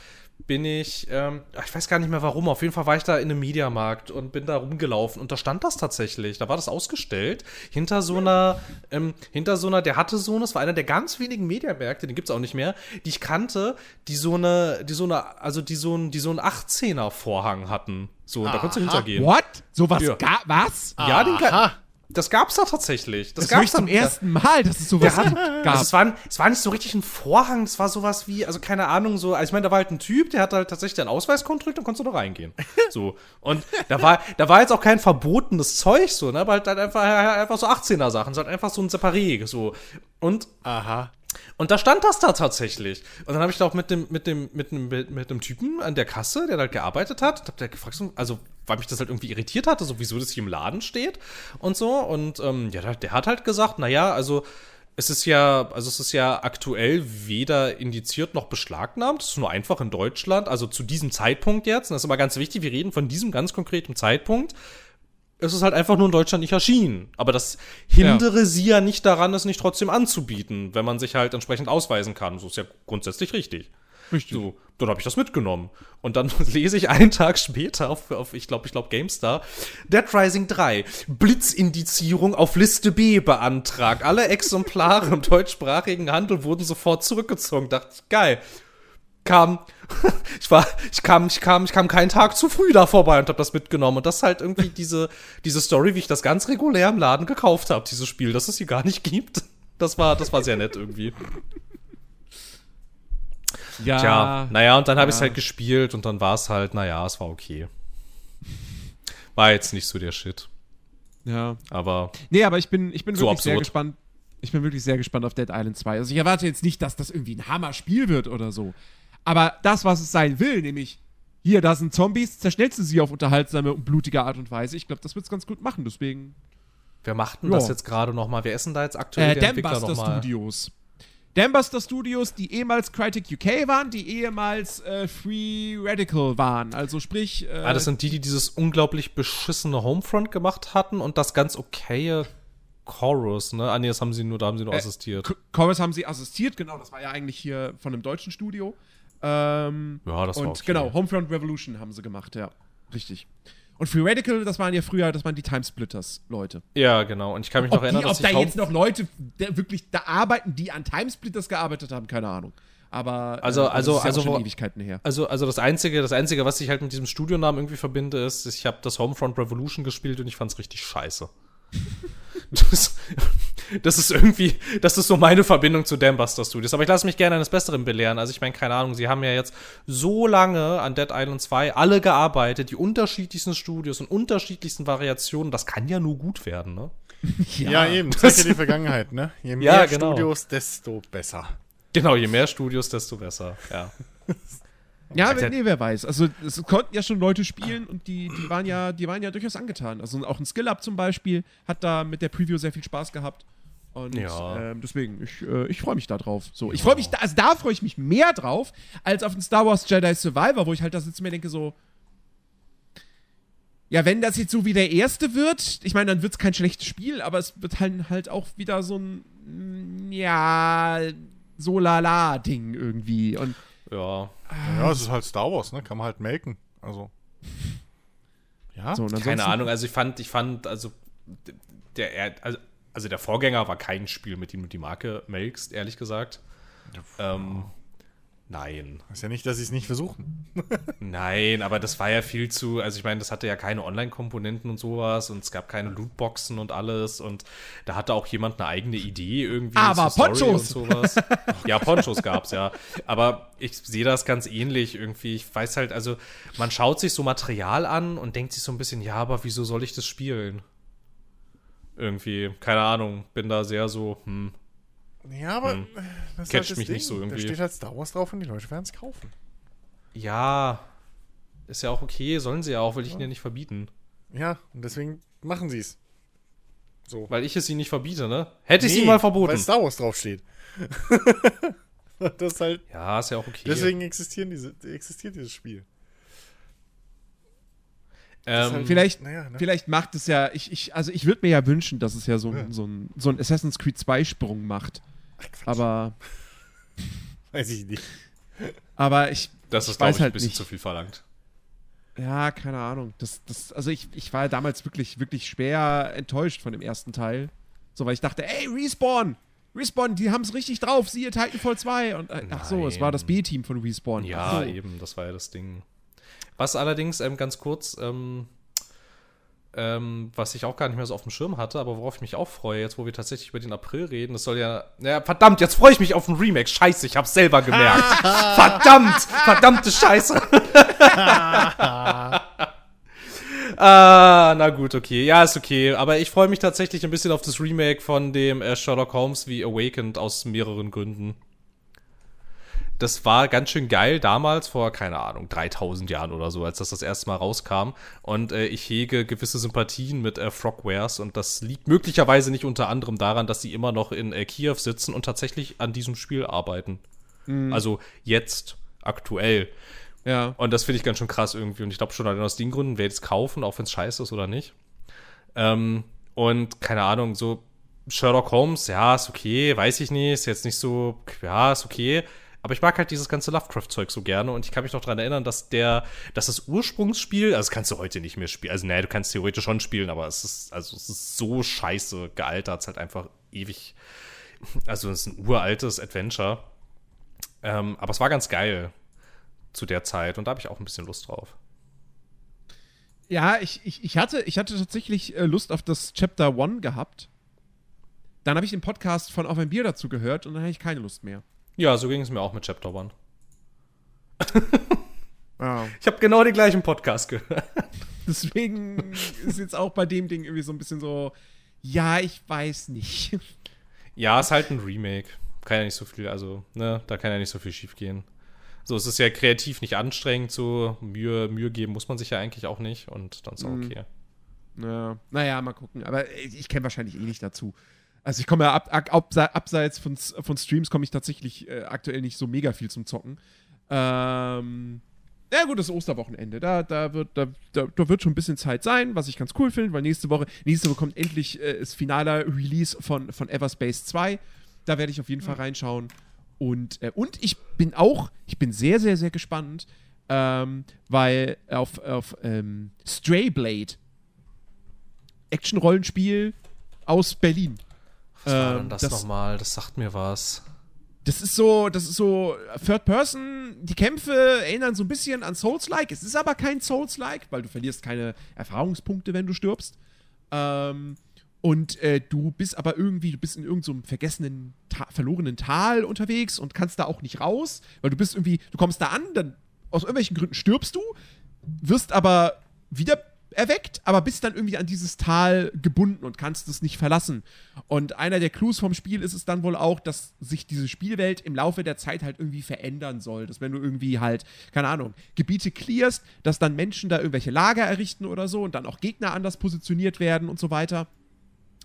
bin ich, ähm, ich weiß gar nicht mehr warum, auf jeden Fall war ich da in einem Mediamarkt und bin da rumgelaufen und da stand das tatsächlich, da war das ausgestellt, hinter so einer, ähm, hinter so einer, der hatte so eine, das war einer der ganz wenigen Mediamärkte, den gibt's auch nicht mehr, die ich kannte, die so eine, die so eine, also die so ein, die so einen 18er Vorhang hatten, so, und da konntest du hintergehen. What? Sowas Ja. ga was? Ja, den Aha. Das gab's da tatsächlich. Das, Das gab's zum ersten Mal, dass es sowas gibt, gab. also es, war, es war nicht so richtig ein Vorhang, es war sowas wie, also keine Ahnung, so, also ich meine, da war halt ein Typ, der hat halt tatsächlich deinen Ausweis kontrolliert und konntest du da reingehen. So. Und da war, da war jetzt auch kein verbotenes Zeug, so, ne, aber halt, halt einfach, einfach so 18er-Sachen, so halt einfach so ein Separé, so. Und Aha. und da stand das da tatsächlich. Und dann habe ich da auch mit dem, mit dem, mit dem, mit dem Typen an der Kasse, der da halt gearbeitet hat, hab der gefragt, so, also, weil mich das halt irgendwie irritiert hatte, so wieso das hier im Laden steht und so. Und ähm, ja, der, hat halt gesagt, naja, also es ist ja, also es ist ja aktuell weder indiziert noch beschlagnahmt. Es ist nur einfach in Deutschland, also zu diesem Zeitpunkt jetzt, und das ist immer ganz wichtig, wir reden von diesem ganz konkreten Zeitpunkt. Es ist halt einfach nur in Deutschland nicht erschienen. Aber das hindere sie ja nicht daran, es nicht trotzdem anzubieten, wenn man sich halt entsprechend ausweisen kann. So ist ja grundsätzlich richtig. Richtig. So, dann habe ich das mitgenommen. Und dann lese ich einen Tag später auf, auf ich glaube, ich glaube, GameStar, Dead Rising 3, Blitzindizierung auf Liste B beantragt. Alle Exemplare im deutschsprachigen Handel wurden sofort zurückgezogen. Dachte ich, geil. Kam, ich war, ich kam, ich kam, ich kam keinen Tag zu früh da vorbei und habe das mitgenommen. Und das ist halt irgendwie diese, diese Story, wie ich das ganz regulär im Laden gekauft habe, dieses Spiel, dass es hier gar nicht gibt. Das war, das war sehr nett irgendwie. Ja. Tja, naja, und dann habe ich es ja. halt gespielt und dann war es halt, naja, es war okay. War jetzt nicht so der Shit. ja. Aber Nee, aber ich bin, ich bin So wirklich sehr absurd. gespannt. Ich bin wirklich sehr gespannt auf Dead Island 2. Also ich erwarte jetzt nicht, dass das irgendwie ein Hammer-Spiel wird oder so. Aber das, was es sein will, nämlich hier, da sind Zombies, zerschnellst du sie auf unterhaltsame und blutige Art und Weise. Ich glaube, das wird es ganz gut machen. Deswegen wer macht denn Ja. das jetzt gerade nochmal? Wer denn da jetzt aktuell äh, der Entwickler nochmal? Studios. Dambuster Studios, die ehemals Crytek UK waren, die ehemals äh, Free Radical waren. Also sprich, äh, Ah, das sind die, die dieses unglaublich beschissene Homefront gemacht hatten und das ganz okaye Chorus, ne? Ah, nee, das haben sie nur, da haben sie nur assistiert. Ch- Chorus haben sie assistiert, genau, das war ja eigentlich hier von einem deutschen Studio. Ähm, Ja, das war und okay. genau, Homefront Revolution haben sie gemacht, ja. Richtig. Und Free Radical, das waren ja früher, das waren die Timesplitters-Leute. Ja, genau. Und ich kann mich Ob, noch erinnern, die, ob dass da ich jetzt noch Leute der wirklich da arbeiten, die an Timesplitters gearbeitet haben, keine Ahnung. Aber äh, Also- das also- ja also schon wo- Ewigkeiten her. Also, also das Einzige, das Einzige, was ich halt mit diesem Studionamen irgendwie verbinde, ist, ich habe das Homefront Revolution gespielt und ich fand's richtig scheiße. das, das ist irgendwie, das ist so meine Verbindung zu Dambuster Studios. Aber ich lasse mich gerne eines Besseren belehren. Also ich meine, keine Ahnung, sie haben ja jetzt so lange an Dead Island 2 alle gearbeitet, die unterschiedlichsten Studios und unterschiedlichsten Variationen. Das kann ja nur gut werden, ne? Ja, eben. Zeig dir die Vergangenheit, ne? Je mehr Ja, genau. Studios, desto besser. Genau, je mehr Studios, desto besser. Ja. Ja, wer- nee, wer weiß. Also es konnten ja schon Leute spielen und die, die waren ja, die waren ja durchaus angetan. Also auch ein Skill-Up zum Beispiel hat da mit der Preview sehr viel Spaß gehabt. Und Ja. ähm, deswegen, ich, äh, ich freue mich da drauf. So, ich freue mich, da, also da freue ich mich mehr drauf, als auf den Star Wars Jedi Survivor, wo ich halt da sitze und mir denke so, ja, wenn das jetzt so wie der erste wird, ich meine, dann wird es kein schlechtes Spiel, aber es wird halt, halt auch wieder so ein, mm, ja, so lala Ding irgendwie. Und Ja. Ja, es ist halt Star Wars, ne? Kann man halt melken. Also. Ja. so, Keine Ahnung, also ich fand, ich fand, also der, er- also, also der Vorgänger war kein Spiel, mit dem du die Marke melkst, ehrlich gesagt. Ähm, nein. Ist ja nicht, dass sie es nicht versuchen. Nein, aber das war ja viel zu, also ich meine, das hatte ja keine Online-Komponenten und sowas und es gab keine Lootboxen und alles und da hatte auch jemand eine eigene Idee irgendwie. Aber Ponchos! Und sowas. ja, Ponchos gab's, ja. Aber ich sehe das ganz ähnlich irgendwie. Ich weiß halt, also man schaut sich so Material an und denkt sich so ein bisschen, ja, aber wieso soll ich das spielen? Irgendwie, keine Ahnung, bin da sehr so, hm. Ja, aber Hm. das Catcht das mich nicht so Da irgendwie. steht halt Star Wars drauf und die Leute werden es kaufen. Ja, ist ja auch okay, sollen sie ja auch, will ich ihnen ja nicht verbieten. Ja, und deswegen machen sie es. So. Weil ich es ihnen nicht verbiete, ne? Hätte ich Nee, sie mal verboten. Weil Star Wars draufsteht. das ist halt. Ja, ist ja auch okay. Deswegen existieren diese, existiert dieses Spiel. Ähm, Vielleicht, Naja, ne? vielleicht macht es ja, ich, ich, also ich würde mir ja wünschen, dass es ja so, Ja. ein so, ein, so ein Assassin's Creed 2 Sprung macht. Ach. Aber, Weiß ich nicht. aber ich, das ist, glaube ich, ein halt bisschen nicht. zu viel verlangt. ja, keine Ahnung. Das, das, also ich, ich war damals wirklich, wirklich schwer enttäuscht von dem ersten Teil. So, weil ich dachte, ey, Respawn! Respawn, die haben es richtig drauf, siehe Titanfall 2. Und, äh, ach so, es war das Nein. B-Team von Respawn. Ja, so. eben, das war ja das Ding. Was allerdings, ähm, ganz kurz, ähm, ähm, was ich auch gar nicht mehr so auf dem Schirm hatte, aber worauf ich mich auch freue, jetzt wo wir tatsächlich über den April reden, das soll ja. Ja, verdammt, jetzt freue ich mich auf ein Remake. Scheiße, ich hab's selber gemerkt. verdammt, verdammte Scheiße. ah, na gut, okay. Ja, ist okay. Aber ich freue mich tatsächlich ein bisschen auf das Remake von dem äh, Sherlock Holmes wie Awakened aus mehreren Gründen das war ganz schön geil damals, vor, keine Ahnung, 3000 Jahren oder so, als das das erste Mal rauskam. Und äh, ich hege gewisse Sympathien mit äh, Frogwares und das liegt möglicherweise nicht unter anderem daran, dass sie immer noch in äh, Kiew sitzen und tatsächlich an diesem Spiel arbeiten. Also jetzt, aktuell. Ja. Und das finde ich ganz schön krass irgendwie. Und ich glaube schon allein aus den Gründen werde ich es kaufen, auch wenn es scheiße ist oder nicht. Ähm, und keine Ahnung, so Sherlock Holmes, ja, ist okay, weiß ich nicht, ist jetzt nicht so, ja, ist okay. Aber ich mag halt dieses ganze Lovecraft-Zeug so gerne und ich kann mich noch daran erinnern, dass der, dass das Ursprungsspiel, also das kannst du heute nicht mehr spielen. Also, naja, du kannst theoretisch schon spielen, aber es ist, also es ist so scheiße gealtert, es ist halt einfach ewig. Also, es ist ein uraltes Adventure. Ähm, aber es war ganz geil zu der Zeit und da habe ich auch ein bisschen Lust drauf. Ja, ich, ich, ich, hatte, ich hatte tatsächlich äh, Lust auf das Chapter 1 gehabt. Dann habe ich den Podcast von Auf ein Bier dazu gehört und dann hatte ich keine Lust mehr. Ja, so ging es mir auch mit Chapter One. Ja. Ich habe genau den gleichen Podcast gehört. Deswegen ist jetzt auch bei dem Ding irgendwie so ein bisschen so, ja, ich weiß nicht. Ja, ist halt ein Remake. Kann ja nicht so viel, also, ne, da kann ja nicht so viel schief gehen. So, es ist ja kreativ nicht anstrengend, so Mühe, Mühe geben muss man sich ja eigentlich auch nicht und dann ist auch Mhm. okay. Ja, naja, mal gucken. Aber ich kenne wahrscheinlich eh nicht dazu. Also ich komme ja ab, ab, abse- abseits von, von Streams komme ich tatsächlich äh, aktuell nicht so mega viel zum Zocken. Ähm, ja gut, das Osterwochenende. Da, da, wird, da, da, da wird schon ein bisschen Zeit sein, was ich ganz cool finde, weil nächste Woche, nächste Woche kommt endlich äh, das finale Release von, von Everspace 2. Da werde ich auf jeden Fall reinschauen. Und, äh, und ich bin auch, ich bin sehr, sehr, sehr gespannt, Ähm, weil auf, auf ähm, Stray Blade, Action-Rollenspiel aus Berlin. Was war Ähm, denn das, das- nochmal? Das sagt mir was. Das ist so, das ist so Third Person. Die Kämpfe erinnern so ein bisschen an Souls-like. Es ist aber kein Souls-like, weil du verlierst keine Erfahrungspunkte, wenn du stirbst. Ähm, und äh, du bist aber irgendwie, du bist in irgendeinem vergessenen, Ta verlorenen Tal unterwegs und kannst da auch nicht raus, weil du bist irgendwie, du kommst da an, dann aus irgendwelchen Gründen stirbst du, wirst aber wieder erweckt, aber bist dann irgendwie an dieses Tal gebunden und kannst es nicht verlassen. Und einer der Clues vom Spiel ist es dann wohl auch, dass sich diese Spielwelt im Laufe der Zeit halt irgendwie verändern soll. Dass wenn du irgendwie halt, keine Ahnung, Gebiete clearst, dass dann Menschen da irgendwelche Lager errichten oder so und dann auch Gegner anders positioniert werden und so weiter.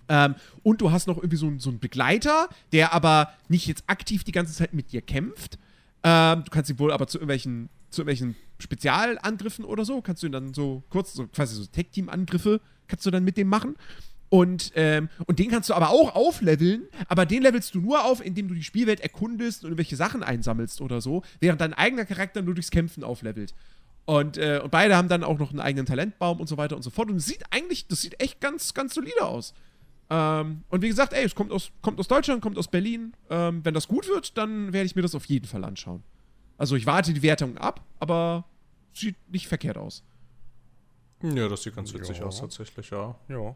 Ähm, und du hast noch irgendwie so, einen- so einen Begleiter, der aber nicht jetzt aktiv die ganze Zeit mit dir kämpft. Ähm, du kannst ihn wohl aber zu irgendwelchen, zu irgendwelchen Spezialangriffen oder so, kannst du ihn dann so kurz, so quasi so Tech-Team-Angriffe, kannst du dann mit dem machen. Und, ähm, und den kannst du aber auch aufleveln, aber den levelst du nur auf, indem du die Spielwelt erkundest und irgendwelche Sachen einsammelst oder so, während dein eigener Charakter nur durchs Kämpfen auflevelt. Und, äh, und beide haben dann auch noch einen eigenen Talentbaum und so weiter und so fort. Und sieht eigentlich, das sieht echt ganz, ganz solide aus. Ähm, und wie gesagt, ey, es kommt aus, kommt aus Deutschland, kommt aus Berlin. Ähm, wenn das gut wird, dann werde ich mir das auf jeden Fall anschauen. Also ich warte die Wertung ab, aber sieht nicht verkehrt aus. Ja, das sieht ganz witzig Ja. aus, tatsächlich, ja. Ja.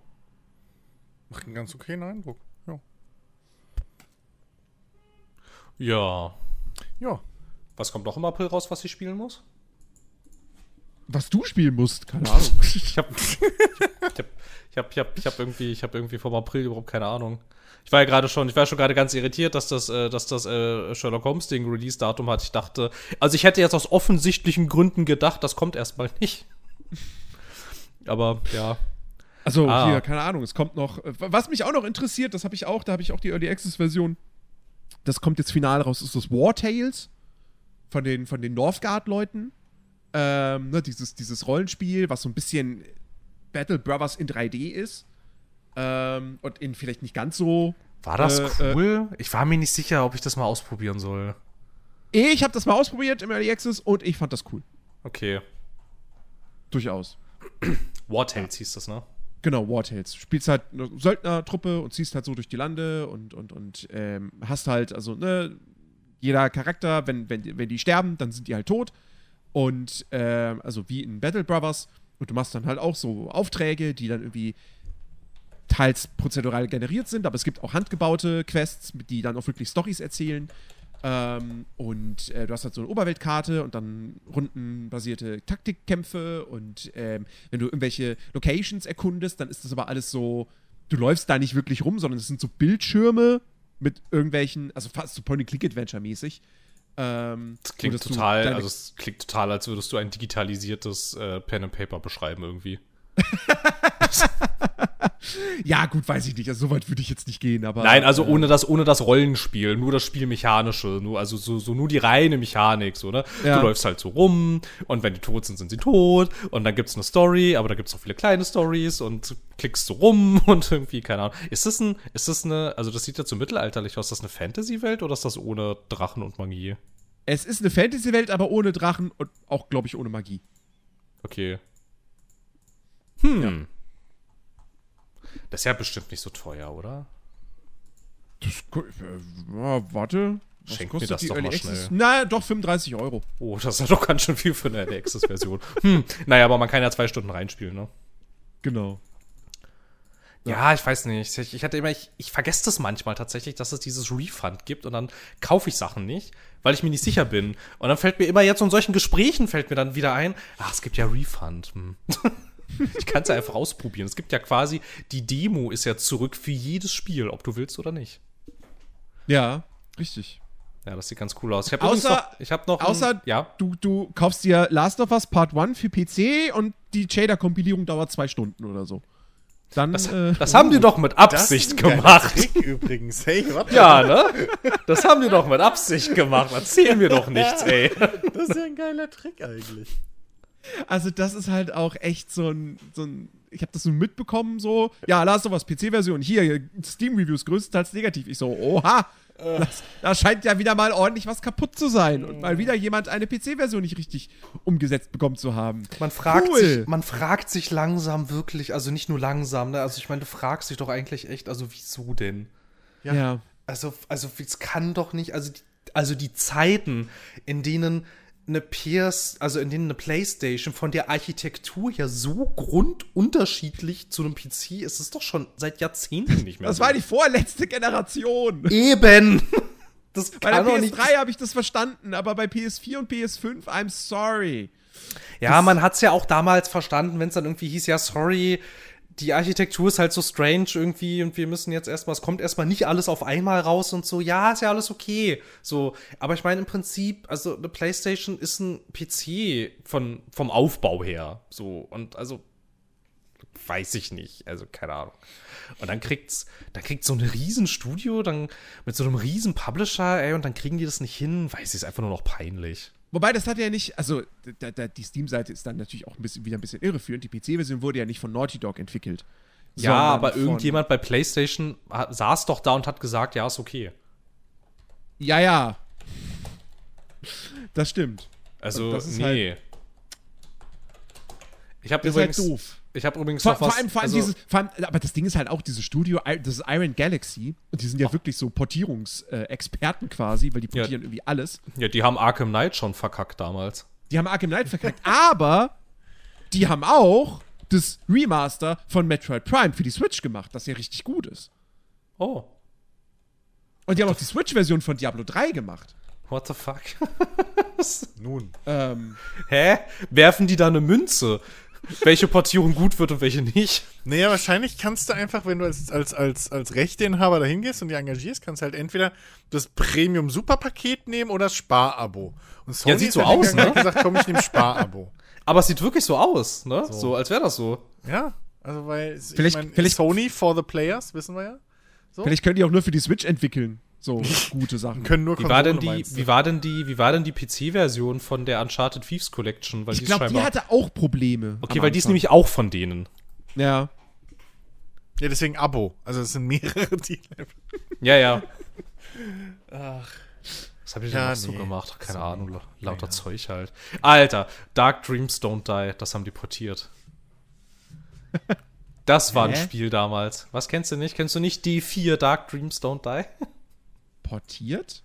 Macht einen ganz okayen Eindruck. Ja. Ja. Ja. Was kommt noch im April raus, was ich spielen muss? Was du spielen musst, keine Ahnung. Ich hab, ich hab, ich hab, ich hab, ich hab irgendwie, ich hab irgendwie vom April überhaupt keine Ahnung. Ich war ja gerade schon, ich war schon gerade ganz irritiert, dass das, äh, dass das äh, Sherlock Holmes Ding Release-Datum hat. Ich dachte, also ich hätte jetzt aus offensichtlichen Gründen gedacht, das kommt erstmal nicht. Aber ja, Also Ah. hier, keine Ahnung, es kommt noch. äh, Was mich auch noch interessiert, das habe ich auch, da habe ich auch die Early Access Version. Das kommt jetzt final raus, ist das War Tales von den, von den Northgard-Leuten. Ähm, ne, dieses, dieses Rollenspiel, was so ein bisschen Battle Brothers in 3D ist. Ähm, und in vielleicht nicht ganz so. war das Äh, cool? ich war mir nicht sicher, ob ich das mal ausprobieren soll. Ich habe das mal ausprobiert im Early Access und ich fand das cool. Okay. Durchaus. War Tales hieß das, ne? Genau, War Tales. Spielst halt eine Söldnertruppe und ziehst halt so durch die Lande und, und, und ähm, hast halt, also, ne, jeder Charakter, wenn, wenn, wenn die sterben, dann sind die halt tot. Und, ähm, also wie in Battle Brothers. Und du machst dann halt auch so Aufträge, die dann irgendwie teils prozedural generiert sind, aber es gibt auch handgebaute Quests, die dann auch wirklich Stories erzählen. Ähm, und äh, du hast halt so eine Oberweltkarte und dann rundenbasierte Taktikkämpfe und ähm, wenn du irgendwelche Locations erkundest, dann ist das aber alles so, du läufst da nicht wirklich rum, sondern es sind so Bildschirme mit irgendwelchen, also fast so Point-and-Click-Adventure-mäßig. Ähm, Das klingt total, also es klingt total, als würdest du ein digitalisiertes äh, Pen and Paper beschreiben irgendwie. ja, gut, weiß ich nicht. Also, so weit würde ich jetzt nicht gehen, aber. Nein, also äh, ohne das, ohne das Rollenspiel, nur das Spielmechanische, nur, also so, so nur die reine Mechanik, so, ne? Ja. Du läufst halt so rum und wenn die tot sind, sind sie tot und dann gibt's eine Story, aber da gibt's auch viele kleine Stories und klickst so rum und irgendwie, keine Ahnung. Ist das ein, ist das eine, also das sieht ja so mittelalterlich aus, ist das eine Fantasy-Welt oder ist das ohne Drachen und Magie? Es ist eine Fantasy-Welt, aber ohne Drachen und auch, glaube ich, ohne Magie. Okay. Hm. Das ist ja bestimmt nicht so teuer, oder? Das, äh, ja, warte. Was Schenk mir das doch Early mal Access? schnell. Na, doch 35 Euro. Oh, das ist ja doch ganz schön viel für eine Early Access-Version. hm. Naja, aber man kann ja zwei Stunden reinspielen, ne? Genau. Ja, ich weiß nicht. Ich, ich hatte immer, ich, ich vergesse das manchmal tatsächlich, dass es dieses Refund gibt und dann kaufe ich Sachen nicht, weil ich mir nicht sicher bin. Und dann fällt mir immer jetzt so in solchen Gesprächen fällt mir dann wieder ein, ach, es gibt ja Refund. Hm. ich kann es ja einfach ausprobieren. Es gibt ja quasi, die Demo ist ja zurück für jedes Spiel, ob du willst oder nicht. Ja, richtig. Ja, das sieht ganz cool aus. Ich habe Außer- noch, ich habe noch, ein- Außer ja, du, du kaufst dir Last of Us Part 1 für PC und die Shader-Kompilierung dauert zwei Stunden oder so. Dann, das, äh, das haben die doch mit Absicht gemacht. Trick übrigens. Hey, warte. Ja, ne? Das haben die doch mit Absicht gemacht. Erzähl mir doch nichts, ey. Das ist ja ein geiler Trick eigentlich. Also das ist halt auch echt so ein, so ein ich habe das so mitbekommen, so, ja, Last of Us PC-Version, hier, Steam-Reviews größtenteils negativ. Ich so, oha, Das, da scheint ja wieder mal ordentlich was kaputt zu sein und mal wieder jemand eine PC-Version nicht richtig umgesetzt bekommen zu haben. Man fragt, Cool. sich, man fragt sich langsam wirklich, also nicht nur langsam, ne? Also ich meine, du fragst dich doch eigentlich echt, also wieso denn? Ja. Also, also es kann doch nicht, also die, also die Zeiten, in denen eine PS, also in denen eine PlayStation von der Architektur ja so grundunterschiedlich zu einem PC ist, ist doch schon seit Jahrzehnten nicht mehr. Das so. war die vorletzte Generation. eben. Das Bei der kann doch nicht. PS3 habe ich das verstanden, aber bei PS4 und PS5, I'm sorry. Ja, man hat es ja auch damals verstanden, wenn es dann irgendwie hieß, ja, sorry, die Architektur ist halt so strange irgendwie und wir müssen jetzt erstmal, es kommt erstmal nicht alles auf einmal raus und so, ja, ist ja alles okay. So, aber ich meine im Prinzip, also eine PlayStation ist ein PC von, vom Aufbau her. So, und also weiß ich nicht, also keine Ahnung. Und dann kriegt's, dann kriegt so ein Riesenstudio, dann mit so einem riesen Publisher, ey, und dann kriegen die das nicht hin, weiß ich, ist einfach nur noch peinlich. Wobei, das hat ja nicht, also da, da, die Steam-Seite ist dann natürlich auch ein bisschen, wieder ein bisschen irreführend. Die PC-Version wurde ja nicht von Naughty Dog entwickelt. Ja, aber irgendjemand bei PlayStation saß doch da und hat gesagt, ja, ist okay. Ja, ja. Das stimmt. Also, Und das nee. ich habe Das übrigens, halt doof. Ich habe übrigens Vor, noch was. vor allem, vor allem also, dieses, vor allem, aber das Ding ist halt auch, dieses Studio, das ist Iron Galaxy, und die sind ja wirklich so Portierungsexperten quasi, weil die Ja. portieren irgendwie alles. ja, die haben Arkham Knight schon verkackt damals. Die haben Arkham Knight verkackt, aber die haben auch das Remaster von Metroid Prime für die Switch gemacht, das ja richtig gut ist. Oh, Und die haben auch die Switch-Version von Diablo 3 gemacht. what the fuck? Nun. Ähm, Hä? Werfen die da eine Münze? Welche Portierung gut wird und welche nicht? Naja, wahrscheinlich kannst du einfach, wenn du als, als, als, als Rechteinhaber dahin gehst und die engagierst, kannst du halt entweder das Premium-Super-Paket nehmen oder das Spar-Abo. Und Sony Ja, sieht so aus, ne? hat gesagt, komm, ich nehme Spar-Abo. Aber es sieht wirklich so aus, ne? So, als wäre das so. Ja, also weil ich Vielleicht- mein, vielleicht- Sony for the players, wissen wir ja. So. vielleicht können die auch nur für die Switch entwickeln. So gute Sachen. Können nur Wie war denn die, wie war denn die, wie war denn die PC-Version von der Uncharted Thieves Collection? Weil Ich glaube, die hatte auch Probleme. Okay, weil die ist nämlich auch von denen. Ja. Ja, deswegen Abo. Also es sind mehrere, die. Ja, ja. Ach. Was habe ich Ja, denn noch so nee. gemacht? Keine So, Ahnung, la- lauter ja. Zeug halt. Alter, Dark Dreams Don't Die, das haben die portiert. Das war ein Hä? Spiel damals. Was kennst du nicht? Kennst du nicht die vier Dark Dreams Don't Die? Portiert?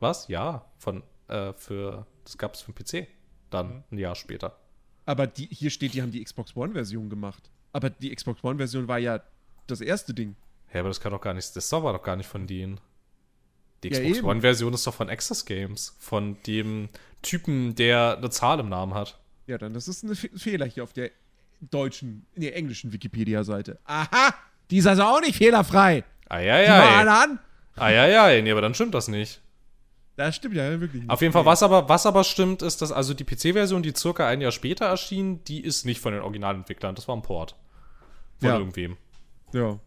Was? Ja, von äh, für das gab es für den PC. Dann ein Jahr später. Aber die, hier steht, die haben die Xbox One-Version gemacht. Aber die Xbox One-Version war ja das erste Ding. Ja, aber das kann doch gar nicht, das war doch gar nicht von denen. Die Ja, Xbox eben. One Version ist doch von Access Games, von dem Typen, der eine Zahl im Namen hat. Ja, dann das ist ein Fe Fehler hier auf der deutschen, nee, englischen Wikipedia-Seite. Aha! Die ist also auch nicht fehlerfrei. Die war alle Eieiei. an. Eieiei, nee, aber dann stimmt das nicht. Das stimmt ja wirklich nicht. Auf jeden Fall, was aber, was aber stimmt, ist, dass also die PC-Version, die circa ein Jahr später erschien, die ist nicht von den Originalentwicklern. Das war ein Port. Von Ja. irgendwem. Ja.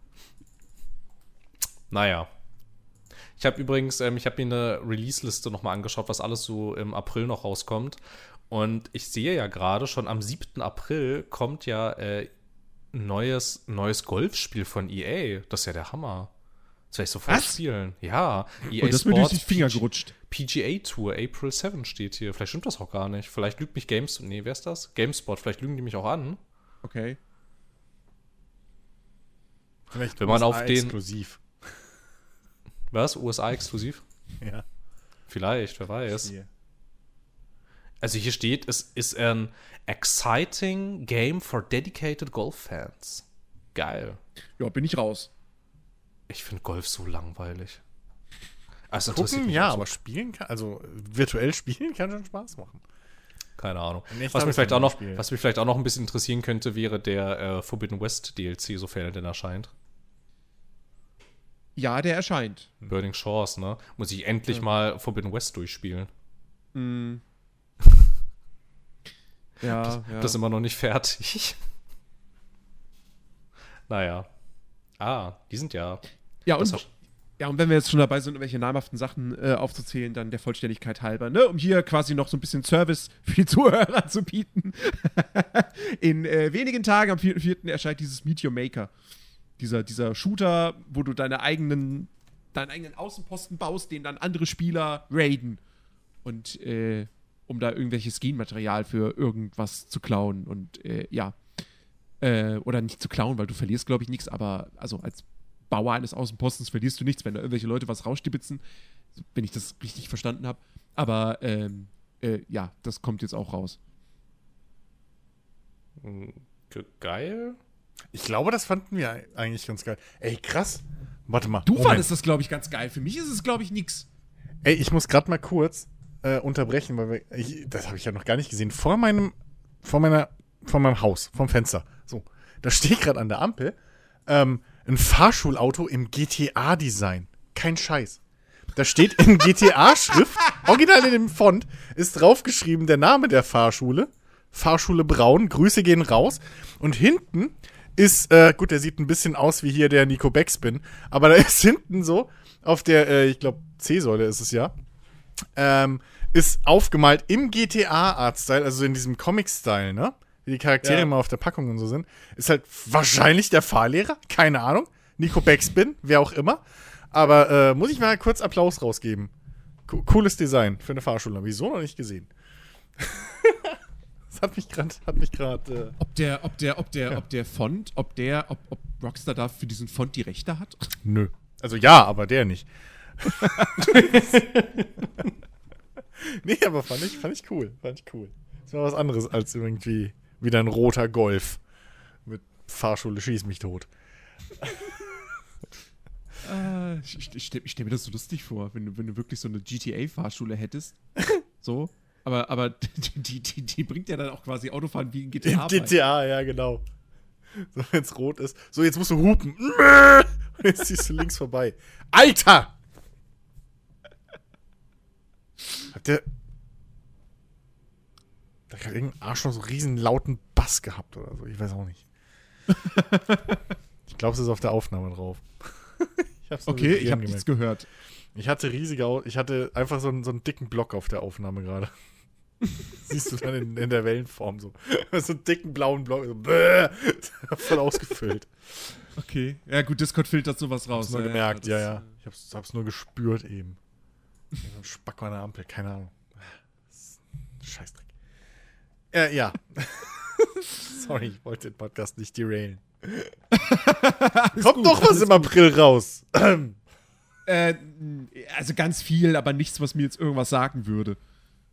Naja. Ich habe übrigens, ähm, ich habe mir eine Release-Liste nochmal angeschaut, was alles so im April noch rauskommt. Und ich sehe ja gerade, schon am 7. April kommt ja äh, ein neues, neues Golfspiel von EA. Das ist ja der Hammer. Das werde ich sofort spielen. Ja. EA Und das ist mir durch die Sports Finger PG gerutscht. PGA Tour, April 7 steht hier. Vielleicht stimmt das auch gar nicht. Vielleicht lügt mich Games. Nee, wer ist das? GameSpot. Vielleicht lügen die mich auch an. Okay. Vielleicht Wenn man auf den- Exklusiv. Was? USA exklusiv? Ja. Vielleicht, wer weiß. Hier. Also hier steht, es ist ein exciting game for dedicated Golf-Fans. Geil. Ja, bin ich raus. Ich finde Golf so langweilig. Also Gucken, ja, aber spielen kann, also virtuell spielen kann schon Spaß machen. keine Ahnung. Was mich, vielleicht auch noch, was mich vielleicht auch noch ein bisschen interessieren könnte, wäre der äh, Forbidden West DLC, sofern er denn erscheint. Ja, der erscheint. Burning Shores, ne? Muss ich endlich mal Forbidden West durchspielen. Hm. Ja, ja. Das ist immer noch nicht fertig. naja. Ah, die sind ja. Ja, und, ja, und wenn wir jetzt schon dabei sind, irgendwelche namhaften Sachen äh, aufzuzählen, dann der Vollständigkeit halber, ne? Um hier quasi noch so ein bisschen Service für die Zuhörer zu bieten. In äh, wenigen Tagen, am 4.4. erscheint dieses Meteor Maker. Dieser, dieser Shooter, wo du deine eigenen deinen eigenen Außenposten baust, den dann andere Spieler raiden. Und äh, um da irgendwelches Genmaterial für irgendwas zu klauen. Und äh, ja. Äh, oder nicht zu klauen, weil du verlierst, glaube ich, nichts, aber also als Bauer eines Außenpostens verlierst du nichts, wenn da irgendwelche Leute was rausstibitzen, wenn ich das richtig verstanden habe. Aber ähm, äh, ja, das kommt jetzt auch raus. Ge- Geil. Ich glaube, das fanden wir eigentlich ganz geil. Ey, krass. Warte mal. Du Moment. fandest das, glaube ich, ganz geil. Für mich ist es, glaube ich, nix. Ey, ich muss gerade mal kurz äh, unterbrechen, weil wir, ich, das habe ich ja noch gar nicht gesehen. Vor meinem, vor meiner, vor meinem Haus, vom Fenster. So, da steht gerade an der Ampel ähm, ein Fahrschulauto im GTA-Design. Kein Scheiß. Da steht in GTA-Schrift, original in dem Font, ist draufgeschrieben der Name der Fahrschule. Fahrschule Braun, Grüße gehen raus. Und hinten ist, äh, gut, der sieht ein bisschen aus wie hier der Nico Backspin, aber da ist hinten so, auf der, äh, ich glaube, C-Säule ist es ja, ähm, ist aufgemalt im GTA-Art-Style, also in diesem Comic-Style, ne? Wie die Charaktere Ja. immer auf der Packung und so sind. Ist halt wahrscheinlich der Fahrlehrer, keine Ahnung. Nico Backspin, wer auch immer. Aber äh, muss ich mal kurz Applaus rausgeben. Co cooles Design für eine Fahrschule. Habe ich so noch nicht gesehen. das hat mich gerade, hat mich gerade. Äh, Ob der, ob der, ob der, ob der Font, ob der, ob, ob Rockstar da für diesen Font die Rechte hat? nö. Also ja, aber der nicht. nee, aber fand ich, fand ich cool. Fand ich cool. Das war was anderes als irgendwie wieder ein roter Golf. Mit Fahrschule schieß mich tot. Äh, ich ich, stelle stell mir das so lustig vor, wenn du, wenn du wirklich so eine GTA-Fahrschule hättest. So. Aber, aber die, die, die, bringt ja dann auch quasi Autofahren wie in Im GTA. bei. GTA, ja, genau. So, wenn es rot ist. So, jetzt musst du hupen. Und jetzt ziehst du links vorbei. Alter! Hat der. Da hat irgendein Arsch noch so einen riesen lauten Bass gehabt oder so. Ich weiß auch nicht. ich glaube, es ist auf der Aufnahme drauf. ich Okay, ich habe nichts gehört. Ich hatte riesige, Au ich hatte einfach so einen, so einen dicken Block auf der Aufnahme gerade. Siehst du dann in, in der Wellenform so. so einen dicken blauen Block. So, bäh, voll ausgefüllt. Okay. Ja, gut, Discord filtert sowas raus. Hab's nur Ja, gemerkt, ja, ja. Ich hab's, hab's nur gespürt eben. Spack der Ampel, keine Ahnung. Scheißdreck. Äh, ja. Sorry, ich wollte den Podcast nicht derailen. Kommt gut, doch was im April raus. Äh, also ganz viel, aber nichts, was mir jetzt irgendwas sagen würde.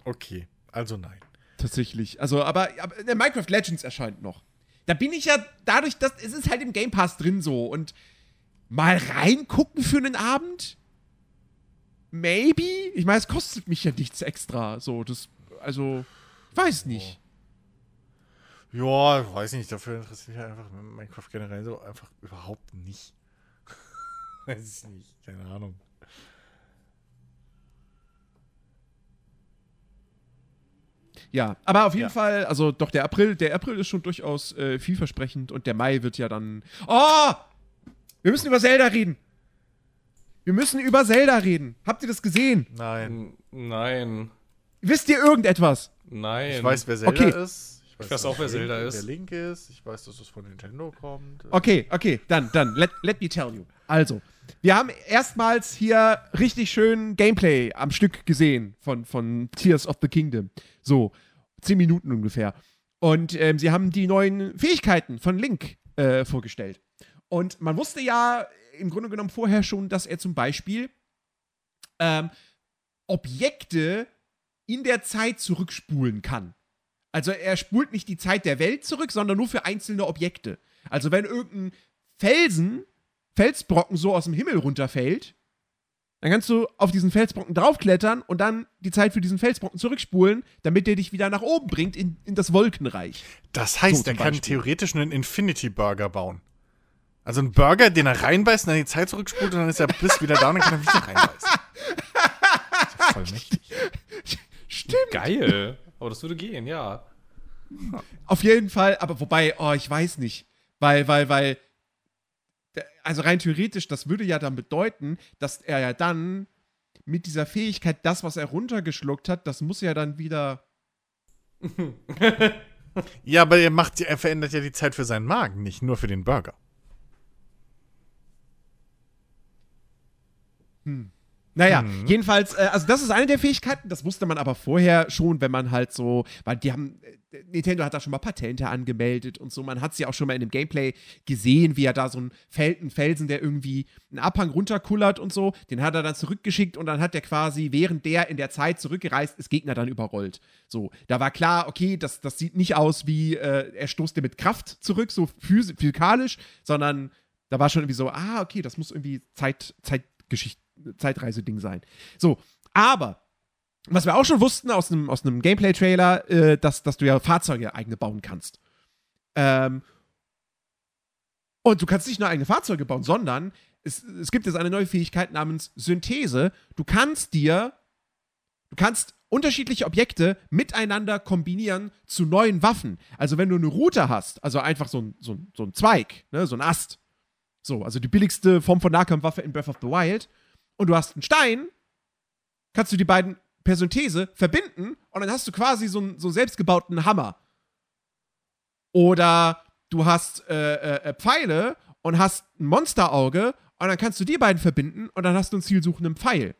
okay, also nein. Tatsächlich. Also, aber, aber der Minecraft Legends erscheint noch. Da bin ich ja dadurch, dass es ist halt im Game Pass drin so und mal reingucken für einen Abend? Maybe? Ich meine, es kostet mich ja nichts extra. So, das, also, ich weiß nicht. Ja, weiß nicht, dafür interessiert mich einfach Minecraft generell so einfach überhaupt nicht. weiß ich nicht, keine Ahnung. Ja, aber auf jeden Ja. Fall, also doch, der April, der April ist schon durchaus äh, vielversprechend und der Mai wird ja dann. Oh! Wir müssen über Zelda reden. Wir müssen über Zelda reden. Habt ihr das gesehen? Nein. N- Nein. Wisst ihr irgendetwas? Nein. Ich weiß, wer Zelda Okay. ist. Ich weiß auch, wer Zelda ist. Wer Link ist. Ich weiß, dass es von Nintendo kommt. Okay, okay, dann, dann, let, let me tell you. Also, wir haben erstmals hier richtig schön Gameplay am Stück gesehen von, von Tears of the Kingdom. So, zehn Minuten ungefähr. Und ähm, sie haben die neuen Fähigkeiten von Link äh, vorgestellt. Und man wusste ja im Grunde genommen vorher schon, dass er zum Beispiel ähm, Objekte in der Zeit zurückspulen kann. Also er spult nicht die Zeit der Welt zurück, sondern nur für einzelne Objekte. Also wenn irgendein Felsen, Felsbrocken so aus dem Himmel runterfällt, dann kannst du auf diesen Felsbrocken draufklettern und dann die Zeit für diesen Felsbrocken zurückspulen, damit der dich wieder nach oben bringt in, in das Wolkenreich. Das heißt, So, er kann theoretisch einen Infinity Burger bauen. Also einen Burger, den er reinbeißt und dann die Zeit zurückspult und dann ist er bis wieder da und dann kann er wieder reinbeißen. Das ist ja voll mächtig. Stimmt. Geil. Aber das würde gehen, ja. Auf jeden Fall, aber wobei, oh, ich weiß nicht. Weil, weil, weil, also rein theoretisch, das würde ja dann bedeuten, dass er ja dann mit dieser Fähigkeit, das, was er runtergeschluckt hat, das muss ja dann wieder. Ja, aber er, macht, ja- er verändert ja die Zeit für seinen Magen, nicht nur für den Burger. Hm. Naja, mhm. jedenfalls, äh, also das ist eine der Fähigkeiten, das wusste man aber vorher schon, wenn man halt so, weil die haben, äh, Nintendo hat da schon mal Patente angemeldet und so, man hat sie auch schon mal in dem Gameplay gesehen, wie er da so ein Feld, ein Felsen, der irgendwie einen Abhang runterkullert und so, den hat er dann zurückgeschickt und dann hat er quasi, während der in der Zeit zurückgereist ist, Gegner dann überrollt. So, da war klar, okay, das, das sieht nicht aus wie, äh, er stoßt dir mit Kraft zurück, so physikalisch, sondern da war schon irgendwie so, ah, okay, das muss irgendwie Zeit, Zeitgeschichte Zeitreise-Ding sein. So, aber was wir auch schon wussten aus einem, aus einem Gameplay-Trailer, äh, dass, dass du ja Fahrzeuge eigene bauen kannst. Ähm, und du kannst nicht nur eigene Fahrzeuge bauen, sondern es, es gibt jetzt eine neue Fähigkeit namens Synthese. Du kannst dir, du kannst unterschiedliche Objekte miteinander kombinieren zu neuen Waffen. Also wenn du eine Route hast, also einfach so ein, so ein, so ein Zweig, ne, so ein Ast. So, also die billigste Form von Nahkampfwaffe in Breath of the Wild und du hast einen Stein, kannst du die beiden per Synthese verbinden und dann hast du quasi so einen, so selbstgebauten Hammer. Oder du hast äh, äh, Pfeile und hast ein Monsterauge und dann kannst du die beiden verbinden und dann hast du einen zielsuchenden Pfeil.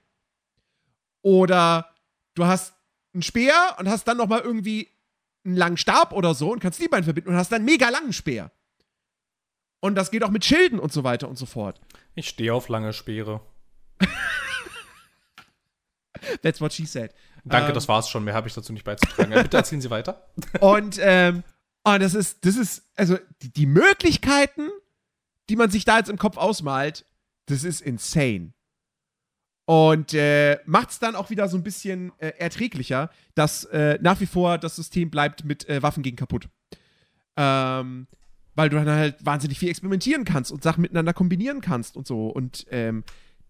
Oder du hast einen Speer und hast dann nochmal irgendwie einen langen Stab oder so und kannst die beiden verbinden und hast dann einen mega langen Speer. Und das geht auch mit Schilden und so weiter und so fort. Ich stehe auf lange Speere. That's what she said. Danke, ähm, das war's schon. Mehr habe ich dazu nicht beizutragen. Bitte erzählen Sie weiter. und, ähm, und das ist, das ist, also die, die Möglichkeiten, die man sich da jetzt im Kopf ausmalt, das ist insane. Und äh, macht es dann auch wieder so ein bisschen äh, erträglicher, dass äh, nach wie vor das System bleibt mit äh, Waffen gegen kaputt. Ähm, weil du dann halt wahnsinnig viel experimentieren kannst und Sachen miteinander kombinieren kannst und so. Und ähm,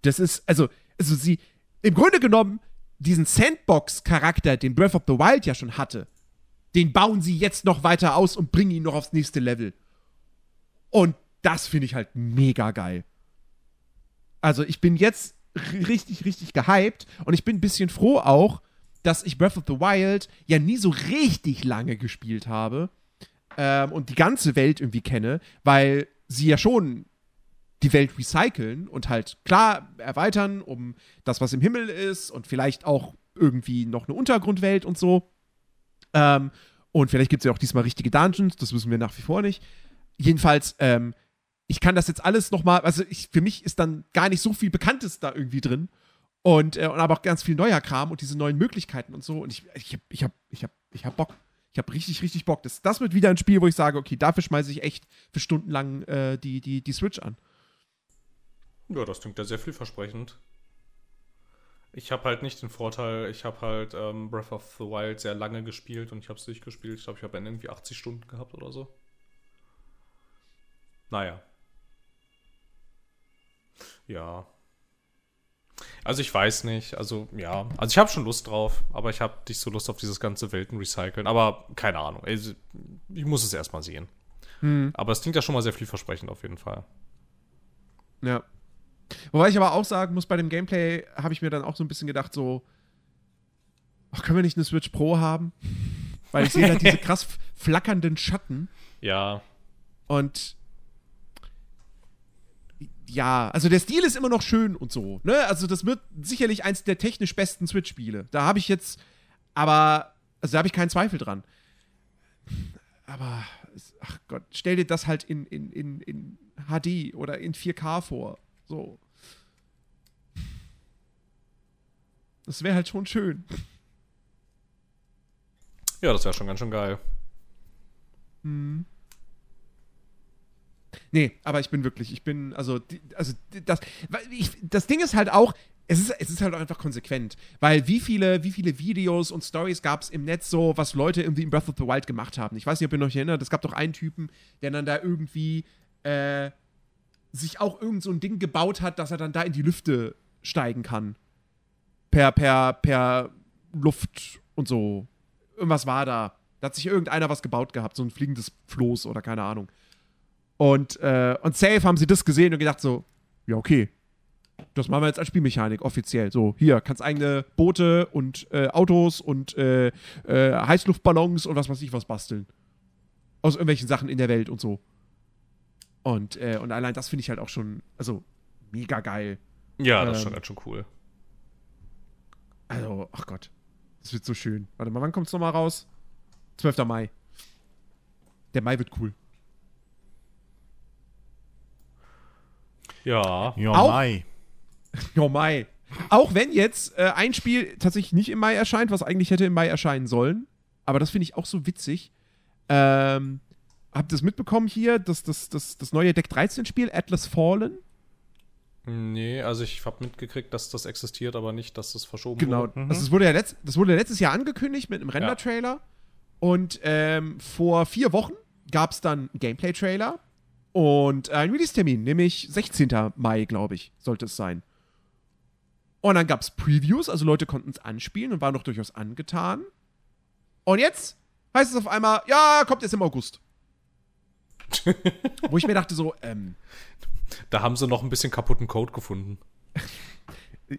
das ist, also, also sie, im Grunde genommen, diesen Sandbox-Charakter, den Breath of the Wild ja schon hatte, den bauen sie jetzt noch weiter aus und bringen ihn noch aufs nächste Level. Und das finde ich halt mega geil. Also ich bin jetzt richtig, richtig gehypt und ich bin ein bisschen froh auch, dass ich Breath of the Wild ja nie so richtig lange gespielt habe ähm, und die ganze Welt irgendwie kenne, weil sie ja schon die Welt recyceln und halt klar erweitern, um das, was im Himmel ist und vielleicht auch irgendwie noch eine Untergrundwelt und so. Ähm, und vielleicht gibt es ja auch diesmal richtige Dungeons, das wissen wir nach wie vor nicht. Jedenfalls, ähm, ich kann das jetzt alles nochmal, also ich, für mich ist dann gar nicht so viel Bekanntes da irgendwie drin. Und, äh, und aber auch ganz viel neuer Kram und diese neuen Möglichkeiten und so. Und ich, ich hab, ich hab, ich hab, ich hab Bock. Ich hab richtig, richtig Bock. Das, das wird wieder ein Spiel, wo ich sage, okay, dafür schmeiße ich echt für stundenlang äh, die, die, die Switch an. Ja, das klingt ja sehr vielversprechend. Ich habe halt nicht den Vorteil, ich habe halt ähm, Breath of the Wild sehr lange gespielt und ich habe es durchgespielt. Ich glaube, ich habe irgendwie 80 Stunden gehabt oder so. Naja. Ja. Also ich weiß nicht, also ja, also ich habe schon Lust drauf, aber ich habe nicht so Lust auf dieses ganze Welten recyceln, aber keine Ahnung, also ich muss es erstmal sehen. Hm. Aber es klingt ja schon mal sehr vielversprechend auf jeden Fall. Ja. Wobei ich aber auch sagen muss, bei dem Gameplay habe ich mir dann auch so ein bisschen gedacht, so, ach, können wir nicht eine Switch Pro haben? Weil ich sehe halt diese krass flackernden Schatten. Ja. Und ja, also der Stil ist immer noch schön und so, ne? Also das wird sicherlich eins der technisch besten Switch-Spiele. Da habe ich jetzt, aber, also da habe ich keinen Zweifel dran. Aber, ach Gott, stell dir das halt in, in, in, in HD oder in 4K vor. So. Das wäre halt schon schön. Ja, das wäre schon ganz schön geil. Hm. Nee, aber ich bin wirklich, ich bin, also, also das, ich, das Ding ist halt auch, es ist, es ist halt auch einfach konsequent. Weil wie viele, wie viele Videos und Stories gab es im Netz so, was Leute irgendwie in Breath of the Wild gemacht haben? Ich weiß nicht, ob ihr euch erinnert, es gab doch einen Typen, der dann da irgendwie äh, sich auch irgend so ein Ding gebaut hat, dass er dann da in die Lüfte steigen kann. Per, per, per Luft und so. Irgendwas war da. Da hat sich irgendeiner was gebaut gehabt, so ein fliegendes Floß oder keine Ahnung. Und, äh, und safe haben sie das gesehen und gedacht so, ja, okay. Das machen wir jetzt als Spielmechanik offiziell. So, hier, kannst eigene Boote und äh, Autos und äh, äh Heißluftballons und was weiß ich was basteln. Aus irgendwelchen Sachen in der Welt und so. Und, äh, und allein das finde ich halt auch schon, also mega geil. Ja, das ist Ähm, schon ganz schön cool. Also, ach Gott. Das wird so schön. Warte mal, wann kommt's nochmal raus? 12. Mai. Der Mai wird cool. Ja. Ja, Auch- Mai. Oh Mai. Auch wenn jetzt äh, ein Spiel tatsächlich nicht im Mai erscheint, was eigentlich hätte im Mai erscheinen sollen. Aber das finde ich auch so witzig. Ähm, habt ihr das mitbekommen hier? Das, das, das, das neue Deck 13-Spiel, Atlas Fallen? Nee, also ich habe mitgekriegt, dass das existiert, aber nicht, dass das verschoben Genau. wurde. Also das, wurde ja letzt, das wurde ja letztes Jahr angekündigt mit einem Render-Trailer. Und ähm, vor vier Wochen gab es dann einen Gameplay-Trailer und einen Release-Termin, nämlich 16. Mai, glaube ich, sollte es sein. Und dann gab es Previews, also Leute konnten es anspielen und waren doch durchaus angetan. Und jetzt heißt es auf einmal, ja, kommt jetzt im August. Wo ich mir dachte so, ähm, Da haben sie noch ein bisschen kaputten Code gefunden.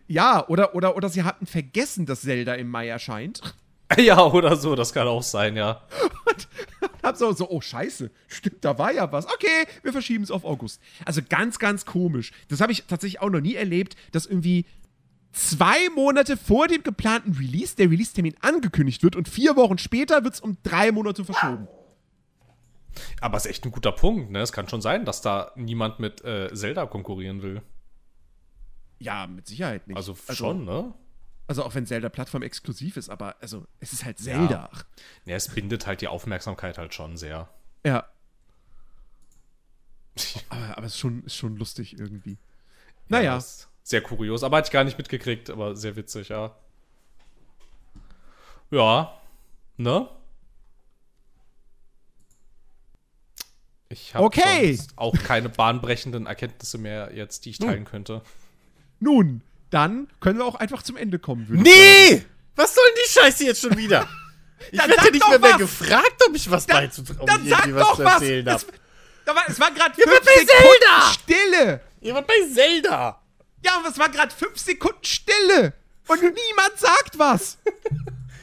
ja, oder, oder, oder sie hatten vergessen, dass Zelda im Mai erscheint. Ja, oder so, das kann auch sein, ja. Hab so, so, oh Scheiße, stimmt, da war ja was. Okay, wir verschieben es auf August. Also ganz, ganz komisch. Das habe ich tatsächlich auch noch nie erlebt, dass irgendwie zwei Monate vor dem geplanten Release der Release-Termin angekündigt wird und vier Wochen später wird es um drei Monate verschoben. Aber ist echt ein guter Punkt, ne? Es kann schon sein, dass da niemand mit äh, Zelda konkurrieren will. Ja, mit Sicherheit nicht. Also, schon, ne? Also auch wenn Zelda plattformexklusiv ist, aber also es ist halt Zelda. Ja, es bindet halt die Aufmerksamkeit halt schon sehr. Ja. Aber, aber es ist schon, ist schon lustig irgendwie. Naja. ist sehr kurios, aber hatte ich gar nicht mitgekriegt, aber sehr witzig, ja. Ja, ne? Ich habe Okay. auch keine bahnbrechenden Erkenntnisse mehr jetzt, die ich teilen könnte. Nun, dann können wir auch einfach zum Ende kommen. würde ich sagen. Nee! Was soll denn die Scheiße jetzt schon wieder? Ich Dann werde ja nicht mehr, mehr was. gefragt, ob ich was beizutragen, ob Dann ich sag irgendwie was doch zu was! erzählen Es, da war, es war gerade Ihr fünf wart bei Sekunden Zelda! Stille. Ihr wart bei Zelda! Ja, aber es war gerade fünf Sekunden Stille. Und niemand sagt was.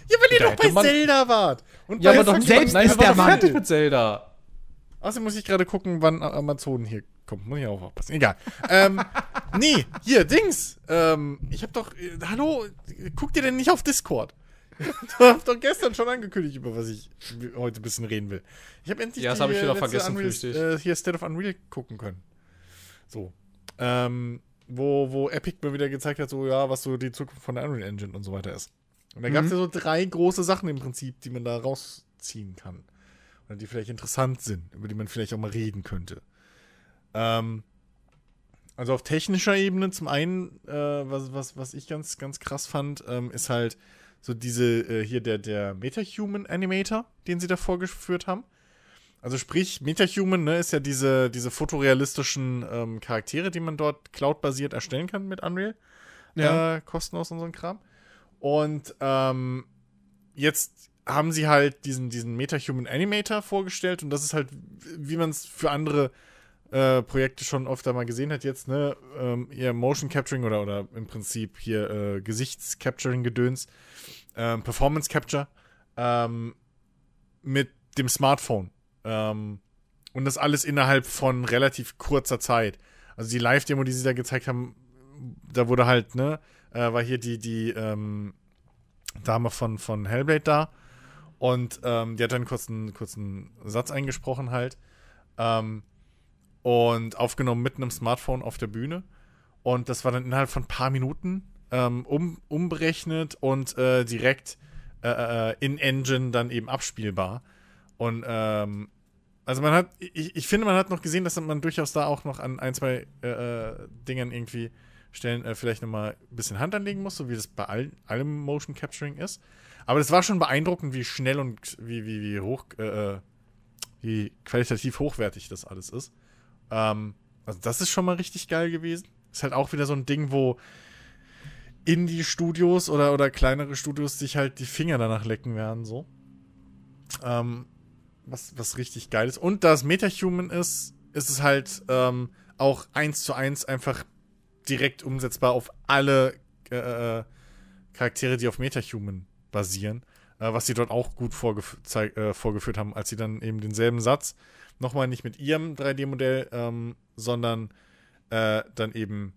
Ja, weil ihr doch bei Zelda wart. Und Ja, aber doch selbst nein, ist der Mann. fertig mit Zelda. Außerdem muss ich gerade gucken, wann Amazon hier kommt. Muss ich auch aufpassen. Egal. ähm, nee, hier, Dings. Ähm, ich hab doch. Äh, hallo, guck dir denn nicht auf Discord? du hast doch gestern schon angekündigt, über was ich heute ein bisschen reden will. Ich habe endlich Ja, das die, hab ich äh, wieder vergessen, Unreal, äh, hier State of Unreal gucken können. So. Ähm, wo, wo Epic mir wieder gezeigt hat, so, ja, was so die Zukunft von der Unreal Engine und so weiter ist. Und da gab es ja so drei große Sachen im Prinzip, die man da rausziehen kann. Oder die vielleicht interessant sind, über die man vielleicht auch mal reden könnte. Ähm, also auf technischer Ebene zum einen, äh, was, was, was ich ganz, ganz krass fand, ähm, ist halt so diese, äh, hier der, der Metahuman Animator, den sie da vorgeführt haben. Also sprich, Metahuman ne, ist ja diese, diese fotorealistischen ähm, Charaktere, die man dort cloud-basiert erstellen kann mit Unreal. Ja. Äh, kostenlos und so ein Kram. Und ähm, jetzt haben sie halt diesen, diesen Metahuman Animator vorgestellt und das ist halt, wie man es für andere äh, Projekte schon öfter mal gesehen hat, jetzt, ne, ähm, eher Motion Capturing oder, oder im Prinzip hier äh, Gesichtscapturing-Gedöns, ähm, Performance Capture ähm, mit dem Smartphone. Ähm, und das alles innerhalb von relativ kurzer Zeit. Also die Live-Demo, die sie da gezeigt haben, da wurde halt, ne, äh, war hier die, die ähm, Dame von, von Hellblade da. Und ähm, die hat dann einen kurzen Satz eingesprochen halt. Ähm, und aufgenommen mit einem Smartphone auf der Bühne. Und das war dann innerhalb von ein paar Minuten ähm, um, umberechnet und äh, direkt äh, äh, in Engine dann eben abspielbar. Und ähm, also man hat, ich, ich finde, man hat noch gesehen, dass man durchaus da auch noch an ein, zwei äh, äh, Dingen irgendwie Stellen äh, vielleicht nochmal ein bisschen Hand anlegen muss, so wie das bei all, allem Motion Capturing ist. Aber das war schon beeindruckend, wie schnell und wie, wie, wie hoch, äh, äh, wie qualitativ hochwertig das alles ist. Ähm, also das ist schon mal richtig geil gewesen. Ist halt auch wieder so ein Ding, wo Indie-Studios oder, oder kleinere Studios sich halt die Finger danach lecken werden, so. Ähm, was, was richtig geil ist. Und da es Metahuman ist, ist es halt ähm, auch eins zu eins einfach direkt umsetzbar auf alle äh, äh, Charaktere, die auf Metahuman basieren. Äh, was sie dort auch gut vorgef äh, vorgeführt haben, als sie dann eben denselben Satz nochmal nicht mit ihrem 3D-Modell, ähm, sondern äh, dann eben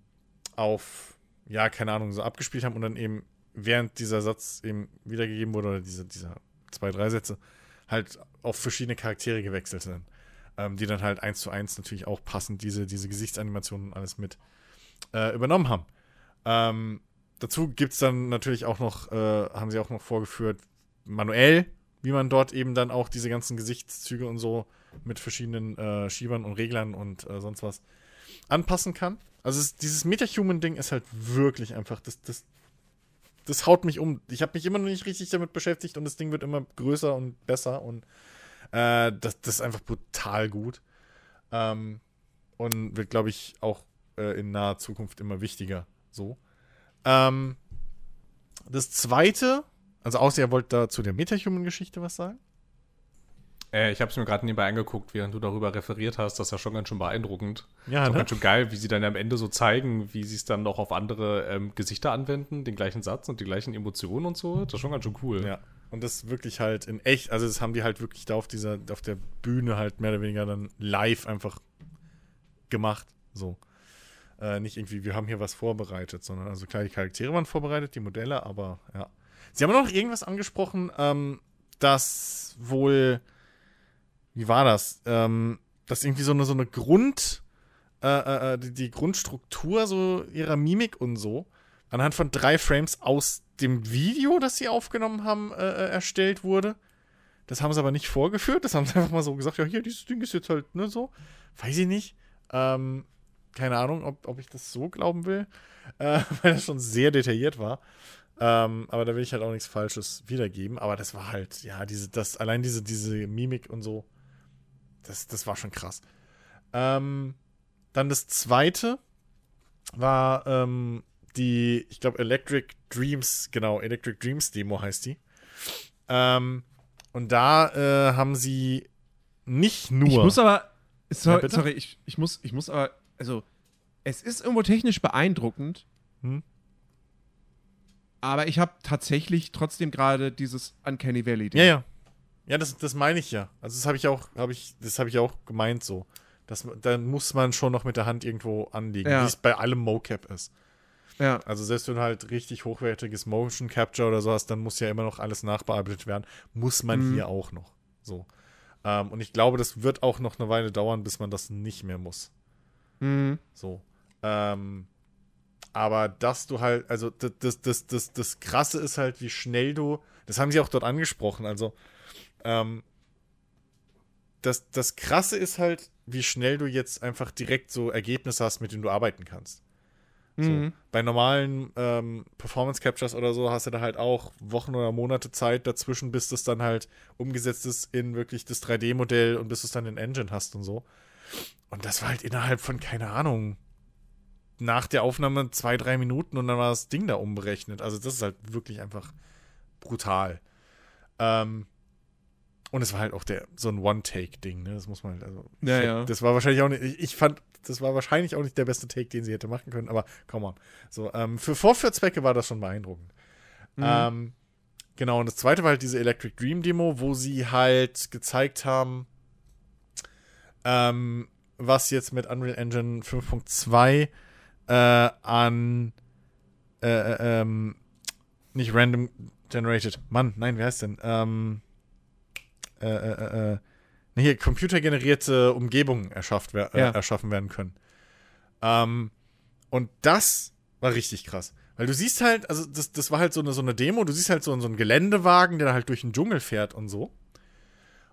auf, ja, keine Ahnung, so abgespielt haben und dann eben während dieser Satz eben wiedergegeben wurde oder diese, dieser zwei, drei Sätze halt auf verschiedene Charaktere gewechselt sind. Ähm, die dann halt eins zu eins natürlich auch passend diese, diese Gesichtsanimationen und alles mit äh, übernommen haben. Ähm, dazu gibt es dann natürlich auch noch, äh, haben sie auch noch vorgeführt, manuell, wie man dort eben dann auch diese ganzen Gesichtszüge und so mit verschiedenen äh, Schiebern und Reglern und äh, sonst was anpassen kann. Also es, dieses Metahuman-Ding ist halt wirklich einfach, das, das, das haut mich um. Ich habe mich immer noch nicht richtig damit beschäftigt und das Ding wird immer größer und besser und äh, das, das ist einfach brutal gut. Ähm, und wird, glaube ich, auch äh, in naher Zukunft immer wichtiger. So. Ähm, das zweite, also außer ihr wollt da zu der Metahuman-Geschichte was sagen? Äh, ich habe es mir gerade nebenbei angeguckt, während du darüber referiert hast. Das ist ja schon ganz schön beeindruckend. Ja, ist ne? ganz schön geil, wie sie dann am Ende so zeigen, wie sie es dann noch auf andere ähm, Gesichter anwenden, den gleichen Satz und die gleichen Emotionen und so. Das ist schon ganz schön cool. Ja. Und das wirklich halt in echt, also das haben die halt wirklich da auf dieser, auf der Bühne halt mehr oder weniger dann live einfach gemacht. So. Äh, nicht irgendwie, wir haben hier was vorbereitet, sondern also klar, die Charaktere waren vorbereitet, die Modelle, aber ja. Sie haben noch irgendwas angesprochen, ähm, dass wohl, wie war das? Ähm, dass irgendwie so eine, so eine Grund, äh, äh, die, die Grundstruktur so ihrer Mimik und so anhand von drei Frames aus dem Video, das sie aufgenommen haben, äh, äh, erstellt wurde. Das haben sie aber nicht vorgeführt. Das haben sie einfach mal so gesagt, ja, hier, dieses Ding ist jetzt halt, ne, so. Weiß ich nicht. Ähm, keine Ahnung, ob, ob ich das so glauben will, äh, weil das schon sehr detailliert war. Ähm, aber da will ich halt auch nichts Falsches wiedergeben. Aber das war halt, ja, diese, das, allein diese, diese Mimik und so, das, das war schon krass. Ähm, dann das zweite war ähm, die, ich glaube, Electric Dreams, genau, Electric Dreams Demo heißt die. Ähm, und da äh, haben sie nicht nur. Ich muss aber, sorry, Ja, sorry ich, ich, muss, ich muss aber, also, es ist irgendwo technisch beeindruckend, Hm? aber ich habe tatsächlich trotzdem gerade dieses Uncanny Valley. Ja, ja. Ja, das, das meine ich ja. Also das habe ich auch, habe ich, das habe ich auch gemeint so. Das, da muss man schon noch mit der Hand irgendwo anlegen, Ja. wie es bei allem Mocap ist. ja. Also selbst wenn du halt richtig hochwertiges Motion Capture oder so hast, dann muss ja immer noch alles nachbearbeitet werden. Muss man Mhm. hier auch noch. So. Ähm, und ich glaube, das wird auch noch eine Weile dauern, bis man das nicht mehr muss. Mhm. So. Ähm, aber dass du halt, also das, das, das, das, das Krasse ist halt, wie schnell du, das haben sie auch dort angesprochen, also ähm, das, das Krasse ist halt, wie schnell du jetzt einfach direkt so Ergebnisse hast, mit denen du arbeiten kannst. So. Mhm. Bei normalen ähm, Performance Captures oder so hast du da halt auch Wochen oder Monate Zeit dazwischen, bis das dann halt umgesetzt ist in wirklich das 3D-Modell und bis du es dann in Engine hast und so. Und das war halt innerhalb von, keine Ahnung, nach der Aufnahme zwei, drei Minuten und dann war das Ding da umberechnet. Also das ist halt wirklich einfach brutal. Ähm, und es war halt auch der, so ein One-Take-Ding, ne? Das muss man halt, also. Ja, ja. Das war wahrscheinlich auch nicht, ich, ich fand, das war wahrscheinlich auch nicht der beste Take, den sie hätte machen können, aber come on. So, ähm, für Vorführzwecke war das schon beeindruckend. Mhm. Ähm, genau, und das zweite war halt diese Electric Dream Demo, wo sie halt gezeigt haben, ähm, was jetzt mit Unreal Engine 5.2 äh, an äh, äh, ähm, nicht random generated. Mann, nein, wie heißt denn? Ähm, äh, äh, äh, äh, hier computergenerierte Umgebungen erschafft wer Ja. äh, erschaffen werden können. Ähm, und das war richtig krass. Weil du siehst halt, also das, das war halt so eine, so eine Demo, du siehst halt so, so einen Geländewagen, der halt durch den Dschungel fährt und so.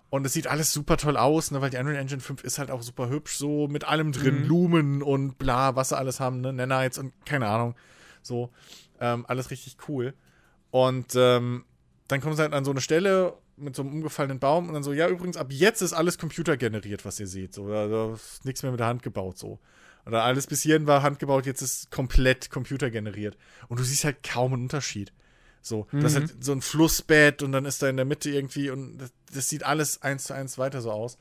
Und es sieht alles super toll aus, ne, weil die Unreal Engine 5 ist halt auch super hübsch, so mit allem drin, Mhm. Lumen und bla, was sie alles haben, ne, Nanites und keine Ahnung. So, ähm, alles richtig cool. Und ähm, dann kommen sie halt an so eine Stelle mit so einem umgefallenen Baum und dann so, ja, übrigens, ab jetzt ist alles computergeneriert, was ihr seht. So, da, da ist nichts mehr mit der Hand gebaut, so. Oder alles bis hierhin war handgebaut, jetzt ist komplett computergeneriert. Und du siehst halt kaum einen Unterschied. So, das ist Mhm. halt so ein Flussbett und dann ist da in der Mitte irgendwie und das, das sieht alles eins zu eins weiter so aus.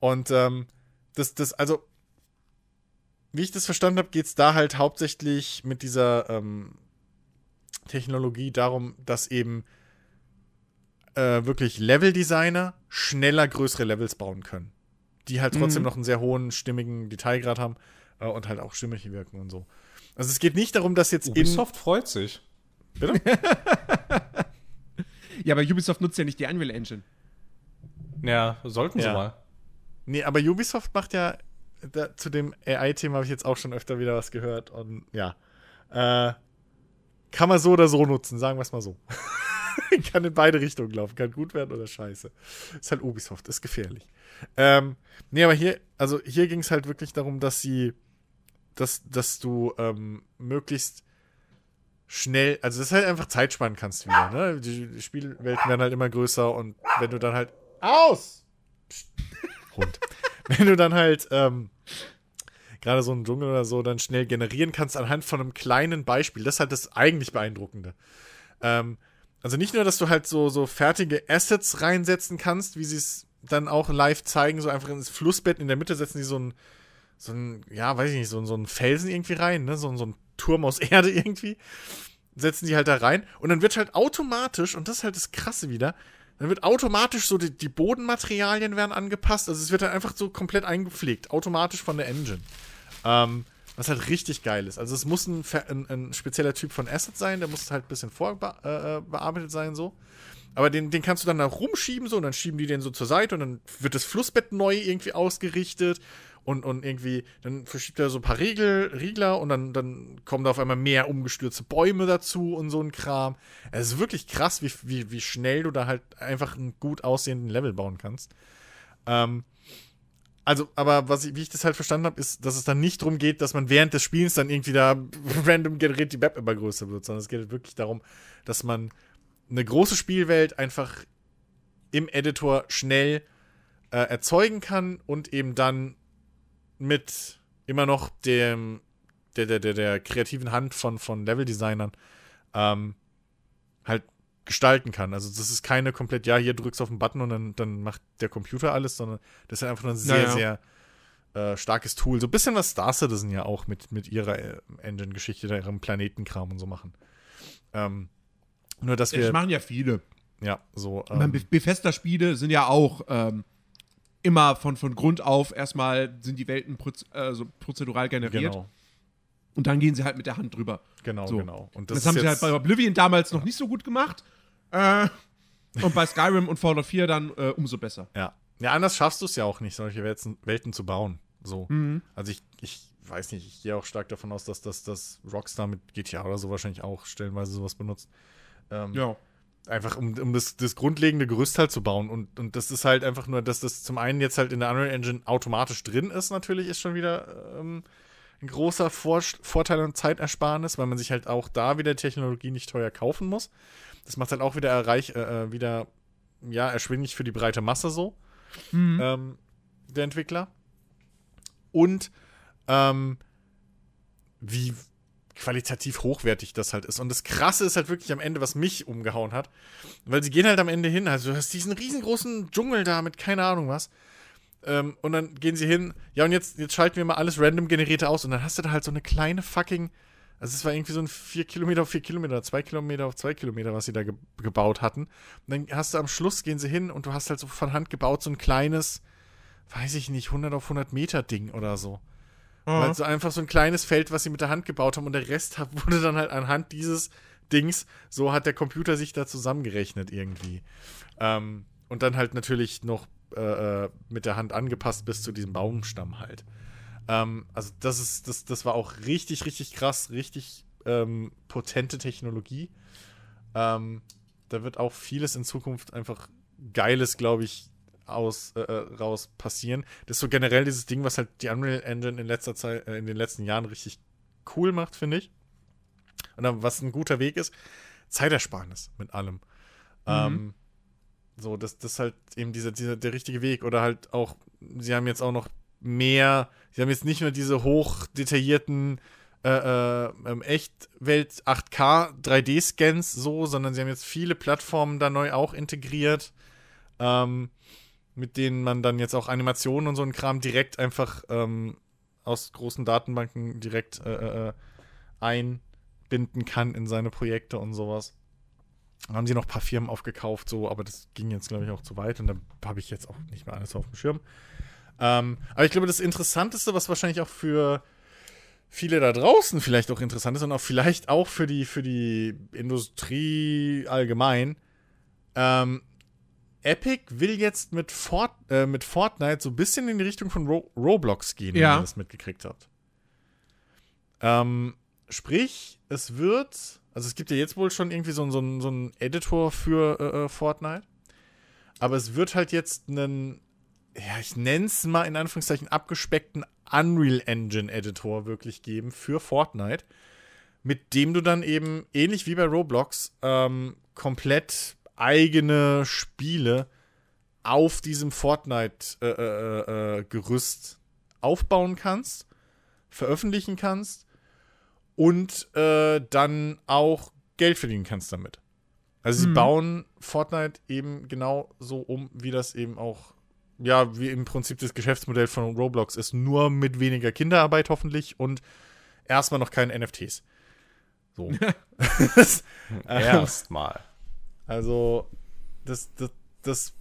Und ähm, das, das, also, wie ich das verstanden habe, geht es da halt hauptsächlich mit dieser ähm, Technologie darum, dass eben äh, wirklich Level-Designer schneller größere Levels bauen können. Die halt trotzdem Mhm. noch einen sehr hohen, stimmigen Detailgrad haben. Äh, und halt auch stimmig wirken und so. Also es geht nicht darum, dass jetzt Ubisoft freut sich. Bitte? Ja, aber Ubisoft nutzt ja nicht die Unreal Engine. Ja, sollten sie Ja. mal. Nee, aber Ubisoft macht ja, da, zu dem AI-Thema habe ich jetzt auch schon öfter wieder was gehört und ja. Äh, kann man so oder so nutzen, sagen wir es mal so. kann in beide Richtungen laufen, kann gut werden oder scheiße. Ist halt Ubisoft, ist gefährlich. Ähm, nee, aber hier, also hier ging es halt wirklich darum, dass sie, dass, dass du ähm, möglichst schnell, also das halt einfach Zeit sparen kannst wieder, ne? Die, die Spielwelten werden halt immer größer und wenn du dann halt aus! Psst, Hund. wenn du dann halt ähm, gerade so einen Dschungel oder so dann schnell generieren kannst anhand von einem kleinen Beispiel, das ist halt das eigentlich Beeindruckende. Ähm, also nicht nur, dass du halt so, so fertige Assets reinsetzen kannst, wie sie es dann auch live zeigen, so einfach ins Flussbett in der Mitte setzen sie so ein, so ein, ja, weiß ich nicht, so, so ein Felsen irgendwie rein, ne? So, ein- so ein Turm aus Erde irgendwie. Setzen die halt da rein und dann wird halt automatisch, und das ist halt das Krasse wieder, dann wird automatisch so die, die Bodenmaterialien werden angepasst. Also es wird dann einfach so komplett eingepflegt, automatisch von der Engine. Ähm, was halt richtig geil ist. Also es muss ein, ein, ein spezieller Typ von Asset sein, der muss halt ein bisschen vorbearbeitet äh, bearbeitet sein, so. Aber den, den kannst du dann da rumschieben, so, und dann schieben die den so zur Seite und dann wird das Flussbett neu irgendwie ausgerichtet und, und irgendwie, dann verschiebt er so ein paar Regel, Riegler und dann, dann kommen da auf einmal mehr umgestürzte Bäume dazu und so ein Kram. Es ist wirklich krass, wie, wie, wie schnell du da halt einfach einen gut aussehenden Level bauen kannst. Ähm, also, aber was ich, wie ich das halt verstanden habe, ist, dass es dann nicht darum geht, dass man während des Spiels dann irgendwie da random generiert die Map immer größer wird, sondern es geht wirklich darum, dass man eine große Spielwelt einfach im Editor schnell äh, erzeugen kann und eben dann mit immer noch dem, der, der, der, der kreativen Hand von, von Leveldesignern ähm, halt gestalten kann. Also das ist keine komplett, ja, hier drückst du auf den Button und dann, dann macht der Computer alles, sondern das ist einfach ein sehr, Naja. sehr äh, starkes Tool. So ein bisschen was Star Citizen ja auch mit, mit ihrer äh, Engine-Geschichte, ihrem Planetenkram und so machen. Ähm, nur, dass Das wir, machen ja viele. ja, so. Ähm, Be- Bethesda-Spiele sind ja auch ähm, immer von, von Grund auf erstmal sind die Welten proz äh, so prozedural generiert genau, und dann gehen sie halt mit der Hand drüber. genau, So. genau. Und Das, das, haben sie halt bei Oblivion damals noch nicht so gut gemacht. Äh, und bei Skyrim und Fallout 4 dann äh, umso besser. Ja. Ja, anders schaffst du es ja auch nicht, solche Welten, zu bauen. So. Mhm. Also ich, ich weiß nicht, ich gehe auch stark davon aus, dass das Rockstar mit GTA oder so wahrscheinlich auch stellenweise sowas benutzt. Ähm, Ja. Einfach um, um das, das grundlegende Gerüst halt zu bauen. Und, und das ist halt einfach nur, dass das zum einen jetzt halt in der Unreal Engine automatisch drin ist, natürlich, ist schon wieder ähm, ein großer Vor Vorteil und Zeitersparnis, weil man sich halt auch da wieder Technologie nicht teuer kaufen muss. Das macht halt auch wieder erreich, äh, äh, wieder ja, erschwinglich für die breite Masse so Mhm. ähm, der Entwickler. Und ähm, wie qualitativ hochwertig das halt ist. Und das Krasse ist halt wirklich am Ende, was mich umgehauen hat. Weil sie gehen halt am Ende hin, also du hast diesen riesengroßen Dschungel da mit keine Ahnung was. Ähm, und dann gehen sie hin, ja und jetzt, jetzt schalten wir mal alles random generierte aus. Und dann hast du da halt so eine kleine fucking, also es war irgendwie so ein 4 Kilometer auf 4 Kilometer, 2 Kilometer auf 2 Kilometer, was sie da ge gebaut hatten. Und dann hast du am Schluss, gehen sie hin und du hast halt so von Hand gebaut, so ein kleines, weiß ich nicht, 100 auf 100 Meter Ding oder so. Weil so einfach so ein kleines Feld, was sie mit der Hand gebaut haben und der Rest wurde dann halt anhand dieses Dings, so hat der Computer sich da zusammengerechnet irgendwie. Ähm, und dann halt natürlich noch äh, äh, mit der Hand angepasst bis zu diesem Baumstamm halt. Ähm, also das ist, das, das war auch richtig, richtig krass, richtig ähm, potente Technologie. Ähm, da wird auch vieles in Zukunft einfach Geiles, glaube ich, aus, äh, äh, raus passieren. Das ist so generell dieses Ding, was halt die Unreal Engine in letzter Zeit, äh, in den letzten Jahren richtig cool macht, finde ich. Und dann, was ein guter Weg ist, Zeitersparnis mit allem. Ähm, so, das, das ist halt eben dieser, dieser, der richtige Weg. Oder halt auch, sie haben jetzt auch noch mehr, sie haben jetzt nicht nur diese hoch detaillierten äh, äh, ähm, Echtwelt 8K 3D-Scans so, sondern sie haben jetzt viele Plattformen da neu auch integriert, ähm, mit denen man dann jetzt auch Animationen und so ein Kram direkt einfach ähm, aus großen Datenbanken direkt äh, äh, einbinden kann in seine Projekte und sowas. Haben sie noch ein paar Firmen aufgekauft, so, aber das ging jetzt, glaube ich, auch zu weit und da habe ich jetzt auch nicht mehr alles auf dem Schirm. Ähm, aber ich glaube, das Interessanteste, was wahrscheinlich auch für viele da draußen vielleicht auch interessant ist und auch vielleicht auch für die, für die Industrie allgemein. Ähm, Epic will jetzt mit, Fort, äh, mit Fortnite so ein bisschen in die Richtung von Ro Roblox gehen, Ja. wenn ihr das mitgekriegt habt. Ähm, sprich, es wird, also es gibt ja jetzt wohl schon irgendwie so, einen- so, so einen Editor für äh, äh, Fortnite. Aber es wird halt jetzt einen, ja, ich nenne es mal in Anführungszeichen abgespeckten Unreal Engine Editor wirklich geben für Fortnite, mit dem du dann eben, ähnlich wie bei Roblox, ähm, komplett eigene Spiele auf diesem Fortnite-Gerüst aufbauen kannst, veröffentlichen kannst und äh, dann auch Geld verdienen kannst damit. Also sie Mhm. bauen Fortnite eben genau so um, wie das eben auch, ja, wie im Prinzip das Geschäftsmodell von Roblox ist, nur mit weniger Kinderarbeit hoffentlich und erstmal noch keine NFTs. So. Erstmal. Also, das, das, das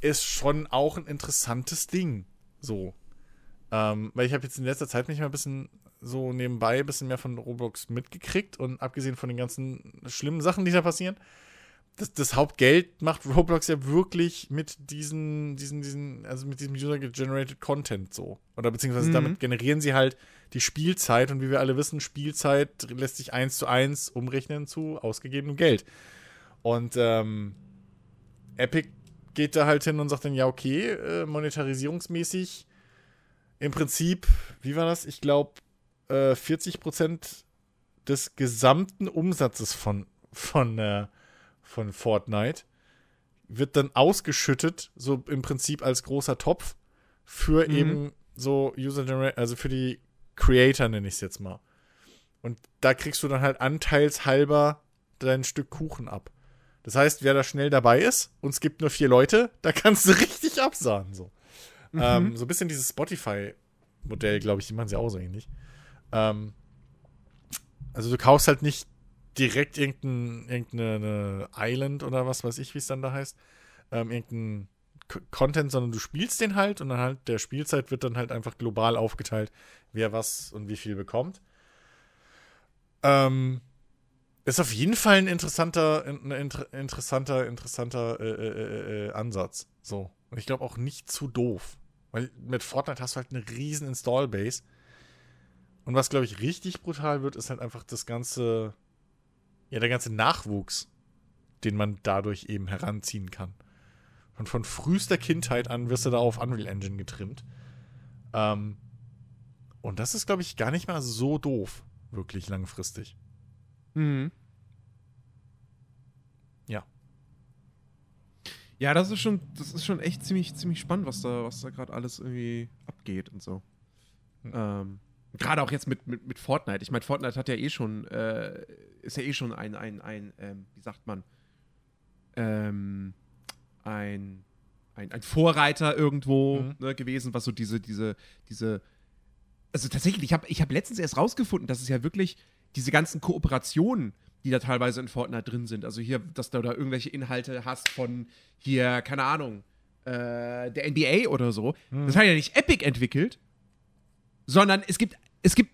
ist schon auch ein interessantes Ding. So. Ähm, weil ich habe jetzt in letzter Zeit mich mal ein bisschen so nebenbei ein bisschen mehr von Roblox mitgekriegt und abgesehen von den ganzen schlimmen Sachen, die da passieren, das, das Hauptgeld macht Roblox ja wirklich mit diesen, diesen, diesen, also mit diesem User-Generated Content so. Oder beziehungsweise Mhm. damit generieren sie halt die Spielzeit und wie wir alle wissen, Spielzeit lässt sich eins zu eins umrechnen zu ausgegebenem Geld. Und ähm, Epic geht da halt hin und sagt dann, ja, okay, äh, monetarisierungsmäßig im Prinzip, wie war das? Ich glaube, äh, 40% des gesamten Umsatzes von, von, äh, von Fortnite wird dann ausgeschüttet, so im Prinzip als großer Topf für Mhm. eben so User Generate, also für die Creator nenne ich es jetzt mal. Und da kriegst du dann halt anteilshalber dein Stück Kuchen ab. Das heißt, wer da schnell dabei ist und es gibt nur vier Leute, da kannst du richtig absahen. So, Mhm. ähm, so ein bisschen dieses Spotify-Modell, glaube ich, die machen sie auch so ähnlich. Ähm, also du kaufst halt nicht direkt irgendein, irgendeine Island oder was weiß ich, wie es dann da heißt, ähm, irgendein K- Content, sondern du spielst den halt und dann halt der Spielzeit wird dann halt einfach global aufgeteilt, wer was und wie viel bekommt. Ähm, ist auf jeden Fall ein interessanter, ein inter, interessanter, interessanter äh, äh, äh, Ansatz. So. Und ich glaube auch nicht zu doof. Weil mit Fortnite hast du halt eine riesen Install-Base. Und was, glaube ich, richtig brutal wird, ist halt einfach das ganze, ja, der ganze Nachwuchs, den man dadurch eben heranziehen kann. Und von frühester Kindheit an wirst du da auf Unreal Engine getrimmt. Ähm, und das ist, glaube ich, gar nicht mal so doof, wirklich langfristig. Mhm. Ja. Ja, das ist schon, das ist schon echt ziemlich, ziemlich spannend, was da, was da gerade alles irgendwie abgeht und so. Hm. Ähm, gerade auch jetzt mit, mit, mit Fortnite. Ich meine, Fortnite hat ja eh schon, äh, ist ja eh schon ein, ein, ein, ähm, wie sagt man, ähm, ein, ein, ein Vorreiter irgendwo Mhm. ne, gewesen, was so diese, diese, diese, also tatsächlich, ich habe ich hab letztens erst rausgefunden, dass es ja wirklich diese ganzen Kooperationen, die da teilweise in Fortnite drin sind, also hier, dass du da irgendwelche Inhalte hast von hier, keine Ahnung, äh, der NBA oder so, das hat ja nicht Epic entwickelt, sondern es gibt, es gibt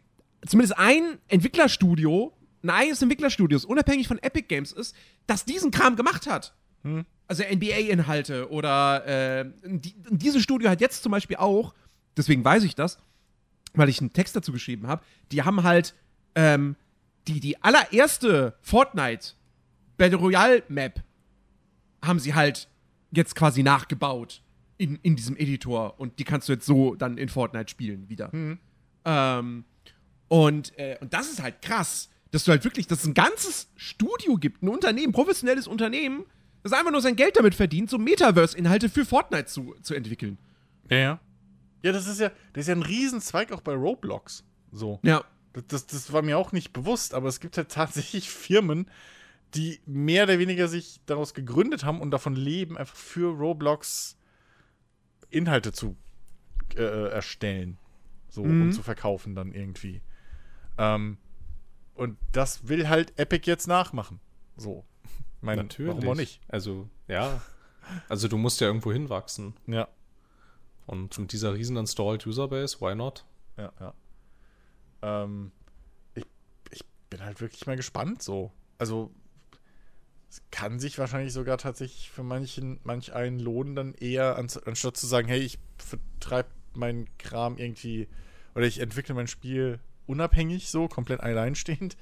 zumindest ein Entwicklerstudio, ein eigenes Entwicklerstudio, das unabhängig von Epic Games ist, das diesen Kram gemacht hat. Hm. Also NBA-Inhalte oder äh, die, dieses Studio hat jetzt zum Beispiel auch, deswegen weiß ich das, weil ich einen Text dazu geschrieben habe, die haben halt ähm, die, die allererste Fortnite Battle Royale Map haben sie halt jetzt quasi nachgebaut in, in diesem Editor und die kannst du jetzt so dann in Fortnite spielen wieder. Ähm, und, äh, und das ist halt krass, dass du halt wirklich, dass es ein ganzes Studio gibt, ein Unternehmen, professionelles Unternehmen, das einfach nur sein Geld damit verdient, so Metaverse-Inhalte für Fortnite zu, zu entwickeln. Ja, ja. Ja, das ist ja, das ist ja ein Riesenzweig auch bei Roblox. So. Ja. Das, das, war mir auch nicht bewusst, aber es gibt halt tatsächlich Firmen, die mehr oder weniger sich daraus gegründet haben und davon leben, einfach für Roblox Inhalte zu äh, erstellen. So, Mhm. und zu verkaufen dann irgendwie. Ähm, und das will halt Epic jetzt nachmachen. So. Meine, Natürlich. Warum auch nicht? Also, ja. Also, du musst ja irgendwo hinwachsen. Ja, Und mit dieser riesen Installed Userbase, why not? ja, ja. Ähm, ich, ich bin halt wirklich mal gespannt so. Also es kann sich wahrscheinlich sogar tatsächlich für manchen, manch einen lohnen, dann eher, anstatt zu sagen, hey, ich vertreibe meinen Kram irgendwie oder ich entwickle mein Spiel unabhängig, so, komplett alleinstehend.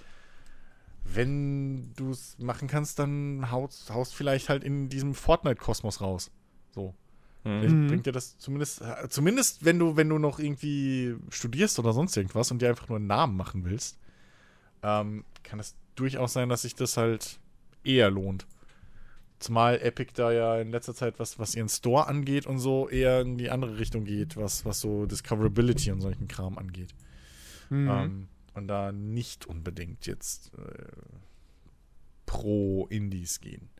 Wenn du es machen kannst, dann haust, haust vielleicht halt in diesem Fortnite-Kosmos raus. So. Mhm. bringt dir das zumindest, äh, zumindest wenn du, wenn du noch irgendwie studierst oder sonst irgendwas und dir einfach nur einen Namen machen willst, ähm, kann es durchaus sein, dass sich das halt eher lohnt. Zumal Epic da ja in letzter Zeit, was, was ihren Store angeht und so, eher in die andere Richtung geht, was, was so Discoverability und solchen Kram angeht. Mhm. Ähm, und da nicht unbedingt jetzt äh, pro Indies gehen.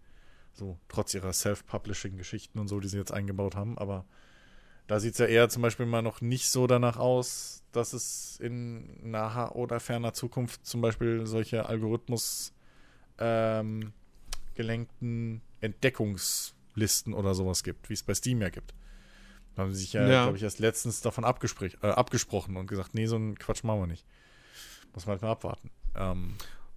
So, trotz ihrer Self-Publishing-Geschichten und so, die sie jetzt eingebaut haben. Aber da sieht es ja eher zum Beispiel mal noch nicht so danach aus, dass es in naher oder ferner Zukunft zum Beispiel solche Algorithmus ähm, gelenkten Entdeckungslisten oder sowas gibt, wie es bei Steam ja gibt. Da haben sie sich ja, Ja. glaube ich, erst letztens davon äh, abgesprochen und gesagt, nee, so einen Quatsch machen wir nicht. Muss man halt mal abwarten. Ähm,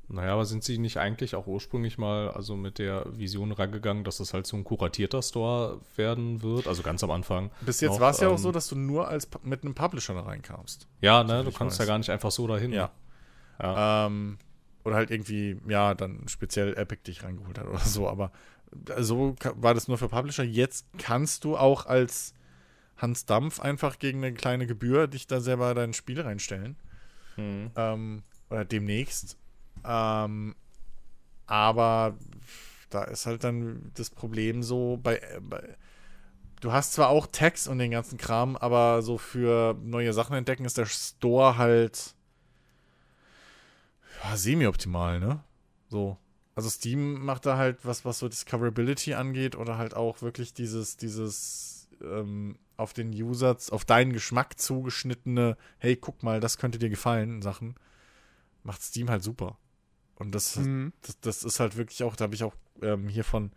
Naja, aber sind sie nicht eigentlich auch ursprünglich mal also mit der Vision rangegangen, dass es halt so ein kuratierter Store werden wird? Also ganz am Anfang. bis jetzt war es ja auch ähm, so, dass du nur als mit einem Publisher da reinkamst. Ja, ne, du kannst weiß. ja gar nicht einfach so dahin. Ja. Ja. Ähm, oder halt irgendwie, ja, dann speziell Epic dich reingeholt hat oder so. Aber so ka- war das nur für Publisher. Jetzt kannst du auch als Hans Dampf einfach gegen eine kleine Gebühr dich da selber dein Spiel reinstellen. Hm. Ähm, oder demnächst. Ähm, aber da ist halt dann das Problem so bei, bei Du hast zwar auch Tags und den ganzen Kram, aber so für neue Sachen entdecken ist der Store halt ja, semi-optimal, ne? So. Also Steam macht da halt was, was so Discoverability angeht oder halt auch wirklich dieses, dieses ähm, auf den User, auf deinen Geschmack zugeschnittene, hey, guck mal, das könnte dir gefallen, Sachen, macht Steam halt super. Und das, Mhm. das, das ist halt wirklich auch, da habe ich auch ähm, hier von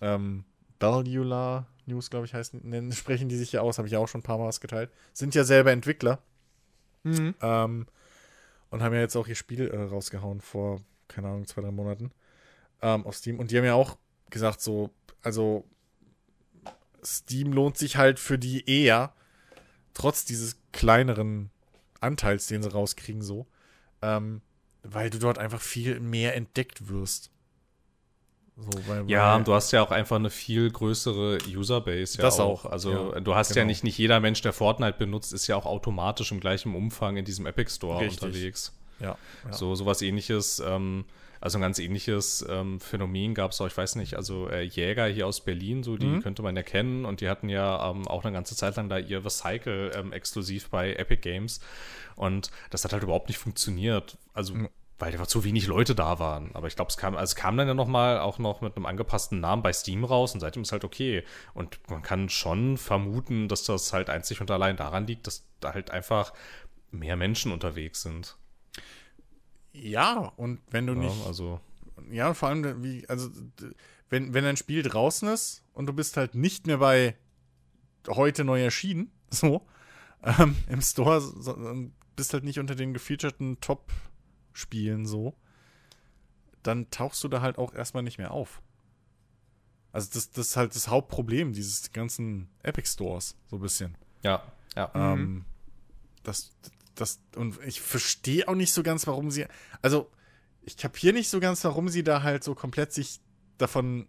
ähm, Bellular News, glaube ich, heißen, nennen, sprechen die sich ja aus, habe ich ja auch schon ein paar Mal was geteilt. Sind ja selber Entwickler Mhm. ähm, und haben ja jetzt auch ihr Spiel äh, rausgehauen vor, keine Ahnung, zwei, drei Monaten ähm, auf Steam. Und die haben ja auch gesagt, so, also Steam lohnt sich halt für die eher, trotz dieses kleineren Anteils, den sie rauskriegen, so, ähm, weil du dort einfach viel mehr entdeckt wirst. So, weil, Ja, weil, du hast ja auch einfach eine viel größere Userbase. Ja Das auch, Also ja, du hast ja genau. nicht, nicht jeder Mensch, der Fortnite benutzt, ist ja auch automatisch im gleichen Umfang in diesem Epic Store Richtig. unterwegs. ja, ja. So sowas ähnliches, ähm, also ein ganz ähnliches ähm, Phänomen gab es auch, ich weiß nicht, also äh, Jäger hier aus Berlin, so die Mhm. könnte man ja kennen und die hatten ja ähm, auch eine ganze Zeit lang da ihr Recycle ähm, exklusiv bei Epic Games und das hat halt überhaupt nicht funktioniert. Also Mhm. Weil einfach zu wenig Leute da waren. Aber ich glaube, es kam, also es kam dann ja noch mal auch noch mit einem angepassten Namen bei Steam raus und seitdem ist halt okay. Und man kann schon vermuten, dass das halt einzig und allein daran liegt, dass da halt einfach mehr Menschen unterwegs sind. ja, und wenn du Ja, nicht, also Ja, und vor allem, wie, also, wenn, wenn ein Spiel draußen ist und du bist halt nicht mehr bei heute neu erschienen, so, ähm, im Store, so, bist halt nicht unter den gefeaturten Top-Spielen so, dann tauchst du da halt auch erstmal nicht mehr auf. Also, das, das ist halt das Hauptproblem dieses ganzen Epic Stores, so ein bisschen. Ja, ja. Ähm, das, das, und ich verstehe auch nicht so ganz, warum sie, also, ich kapiere nicht so ganz, warum sie da halt so komplett sich davon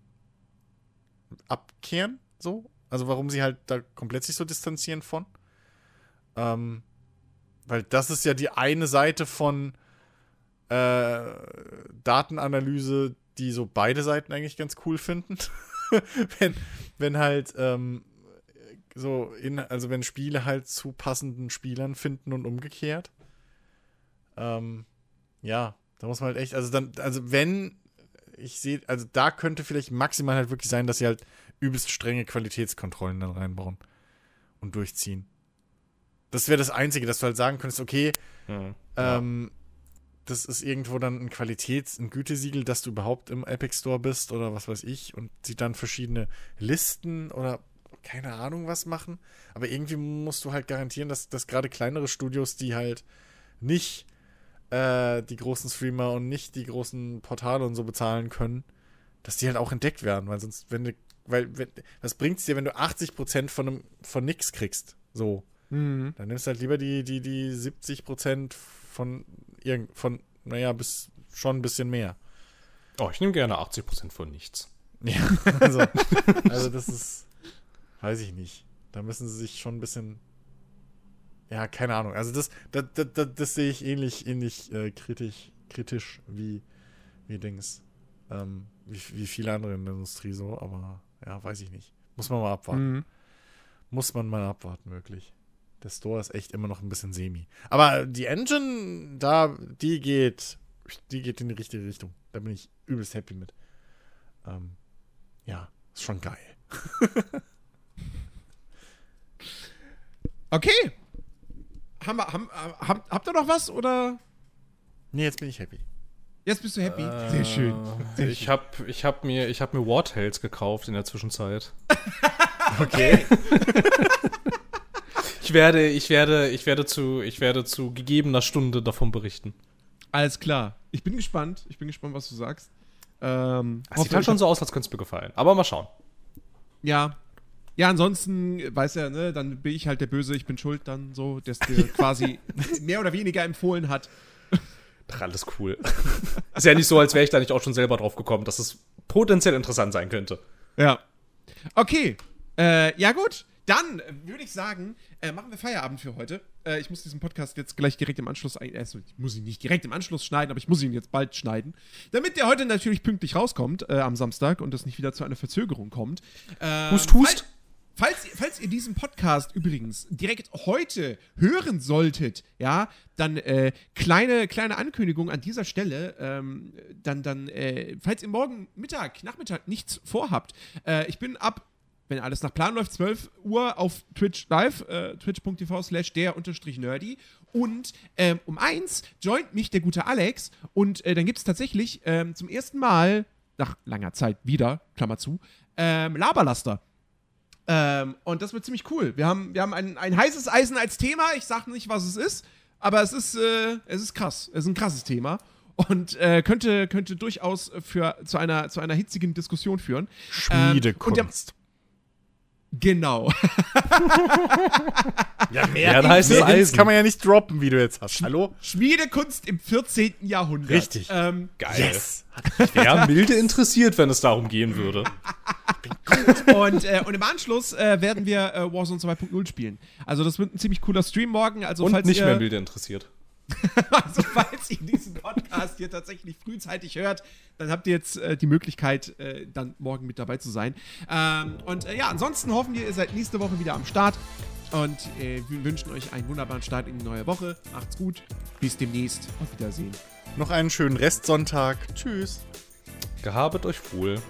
abkehren, so. Also, warum sie halt da komplett sich so distanzieren von. Ähm, weil das ist ja die eine Seite von äh, Datenanalyse, die so beide Seiten eigentlich ganz cool finden. wenn, wenn halt ähm, so in, also wenn Spiele halt zu passenden Spielern finden und umgekehrt. Ähm, ja, da muss man halt echt, also dann, also wenn ich sehe, also da könnte vielleicht maximal halt wirklich sein, dass sie halt übelst strenge Qualitätskontrollen dann reinbauen und durchziehen. Das wäre das Einzige, dass du halt sagen könntest, okay, Mhm. ähm, das ist irgendwo dann ein Qualitäts-, ein Gütesiegel, dass du überhaupt im Epic Store bist oder was weiß ich und sie dann verschiedene Listen oder keine Ahnung was machen. Aber irgendwie musst du halt garantieren, dass, dass gerade kleinere Studios, die halt nicht äh, die großen Streamer und nicht die großen Portale und so bezahlen können, dass die halt auch entdeckt werden, weil sonst, wenn du, weil, wenn, was bringt's dir, wenn du 80% von einem, von nix kriegst? So. Mhm. Dann nimmst du halt lieber die, die, die 70% von irgend, von, naja, bis schon ein bisschen mehr. Oh, ich nehme gerne 80% von nichts. Ja, also, also das ist, weiß ich nicht. Da müssen sie sich schon ein bisschen, ja, keine Ahnung. Also das, das, das, das, das sehe ich ähnlich, ähnlich äh, kritisch, kritisch wie, wie Dings, ähm, wie, wie viele andere in der Industrie so, aber ja, weiß ich nicht. Muss man mal abwarten. Mhm. Muss man mal abwarten, wirklich. Der Store ist echt immer noch ein bisschen semi. Aber die Engine, da, die geht, die geht in die richtige Richtung. Da bin ich übelst happy mit. Ähm, ja, ist schon geil. Okay. Haben wir, haben, haben, habt ihr noch was oder? Nee, jetzt bin ich happy. Jetzt bist du happy. Sehr schön. Äh, ich habe ich hab mir, ich hab mir War Tales gekauft in der Zwischenzeit. Okay. Ich werde, ich werde, ich werde zu, ich werde zu gegebener Stunde davon berichten. Alles klar. Ich bin gespannt. Ich bin gespannt, was du sagst. Ähm, Das sieht halt schon so aus, als könnte es mir gefallen. Aber mal schauen. Ja. Ja, ansonsten, weiß ja, ne, dann bin ich halt der Böse, ich bin schuld dann so, der es dir quasi mehr oder weniger empfohlen hat. Ach, alles cool. ist ja nicht so, als wäre ich da nicht auch schon selber drauf gekommen, dass es potenziell interessant sein könnte. Ja. Okay. Äh, ja, gut. Dann würde ich sagen, äh, machen wir Feierabend für heute. Äh, ich muss diesen Podcast jetzt gleich direkt im Anschluss ein. Also, ich muss ihn nicht direkt im Anschluss schneiden, aber ich muss ihn jetzt bald schneiden. Damit der heute natürlich pünktlich rauskommt äh, am Samstag und es nicht wieder zu einer Verzögerung kommt. Ähm, Hust, hust. Falls, falls, falls ihr diesen Podcast übrigens direkt heute hören solltet, ja, dann äh, kleine, kleine Ankündigung an dieser Stelle. Ähm, dann, dann äh, falls ihr morgen Mittag, Nachmittag nichts vorhabt, äh, ich bin ab wenn alles nach Plan läuft, 12 Uhr auf Twitch live, äh, twitch.tv slash der unterstrich nerdy. Und ähm, um eins joint mich der gute Alex und äh, dann gibt es tatsächlich ähm, zum ersten Mal, nach langer Zeit wieder, Klammer zu, ähm, Laberlaster. Ähm, und das wird ziemlich cool. Wir haben, wir haben ein, ein heißes Eisen als Thema. Ich sage nicht, was es ist, aber es ist, äh, es ist krass. Es ist ein krasses Thema. Und äh, könnte, könnte durchaus für, zu, einer, zu einer hitzigen Diskussion führen. Ähm, Schmiedekunst. Genau. ja, Ja, da heißt es mehr Eisen. kann man ja nicht droppen, wie du jetzt hast. Hallo? Schmiedekunst im 14. Jahrhundert. Richtig. Ähm, Geil. Yes. Ich wäre milde interessiert, wenn es darum gehen würde. und, äh, und im Anschluss äh, werden wir äh, Warzone 2.0 spielen. Also das wird ein ziemlich cooler Stream morgen. Also Und falls nicht ihr, mehr milde interessiert. Also, falls ihr diesen Podcast hier tatsächlich frühzeitig hört, dann habt ihr jetzt äh, die Möglichkeit, äh, dann morgen mit dabei zu sein. Ähm, und äh, ja, ansonsten hoffen wir, ihr seid nächste Woche wieder am Start. Und äh, wir wünschen euch einen wunderbaren Start in die neue Woche. Macht's gut. Bis demnächst. Auf Wiedersehen. Noch einen schönen Restsonntag. Tschüss. Gehabet euch wohl.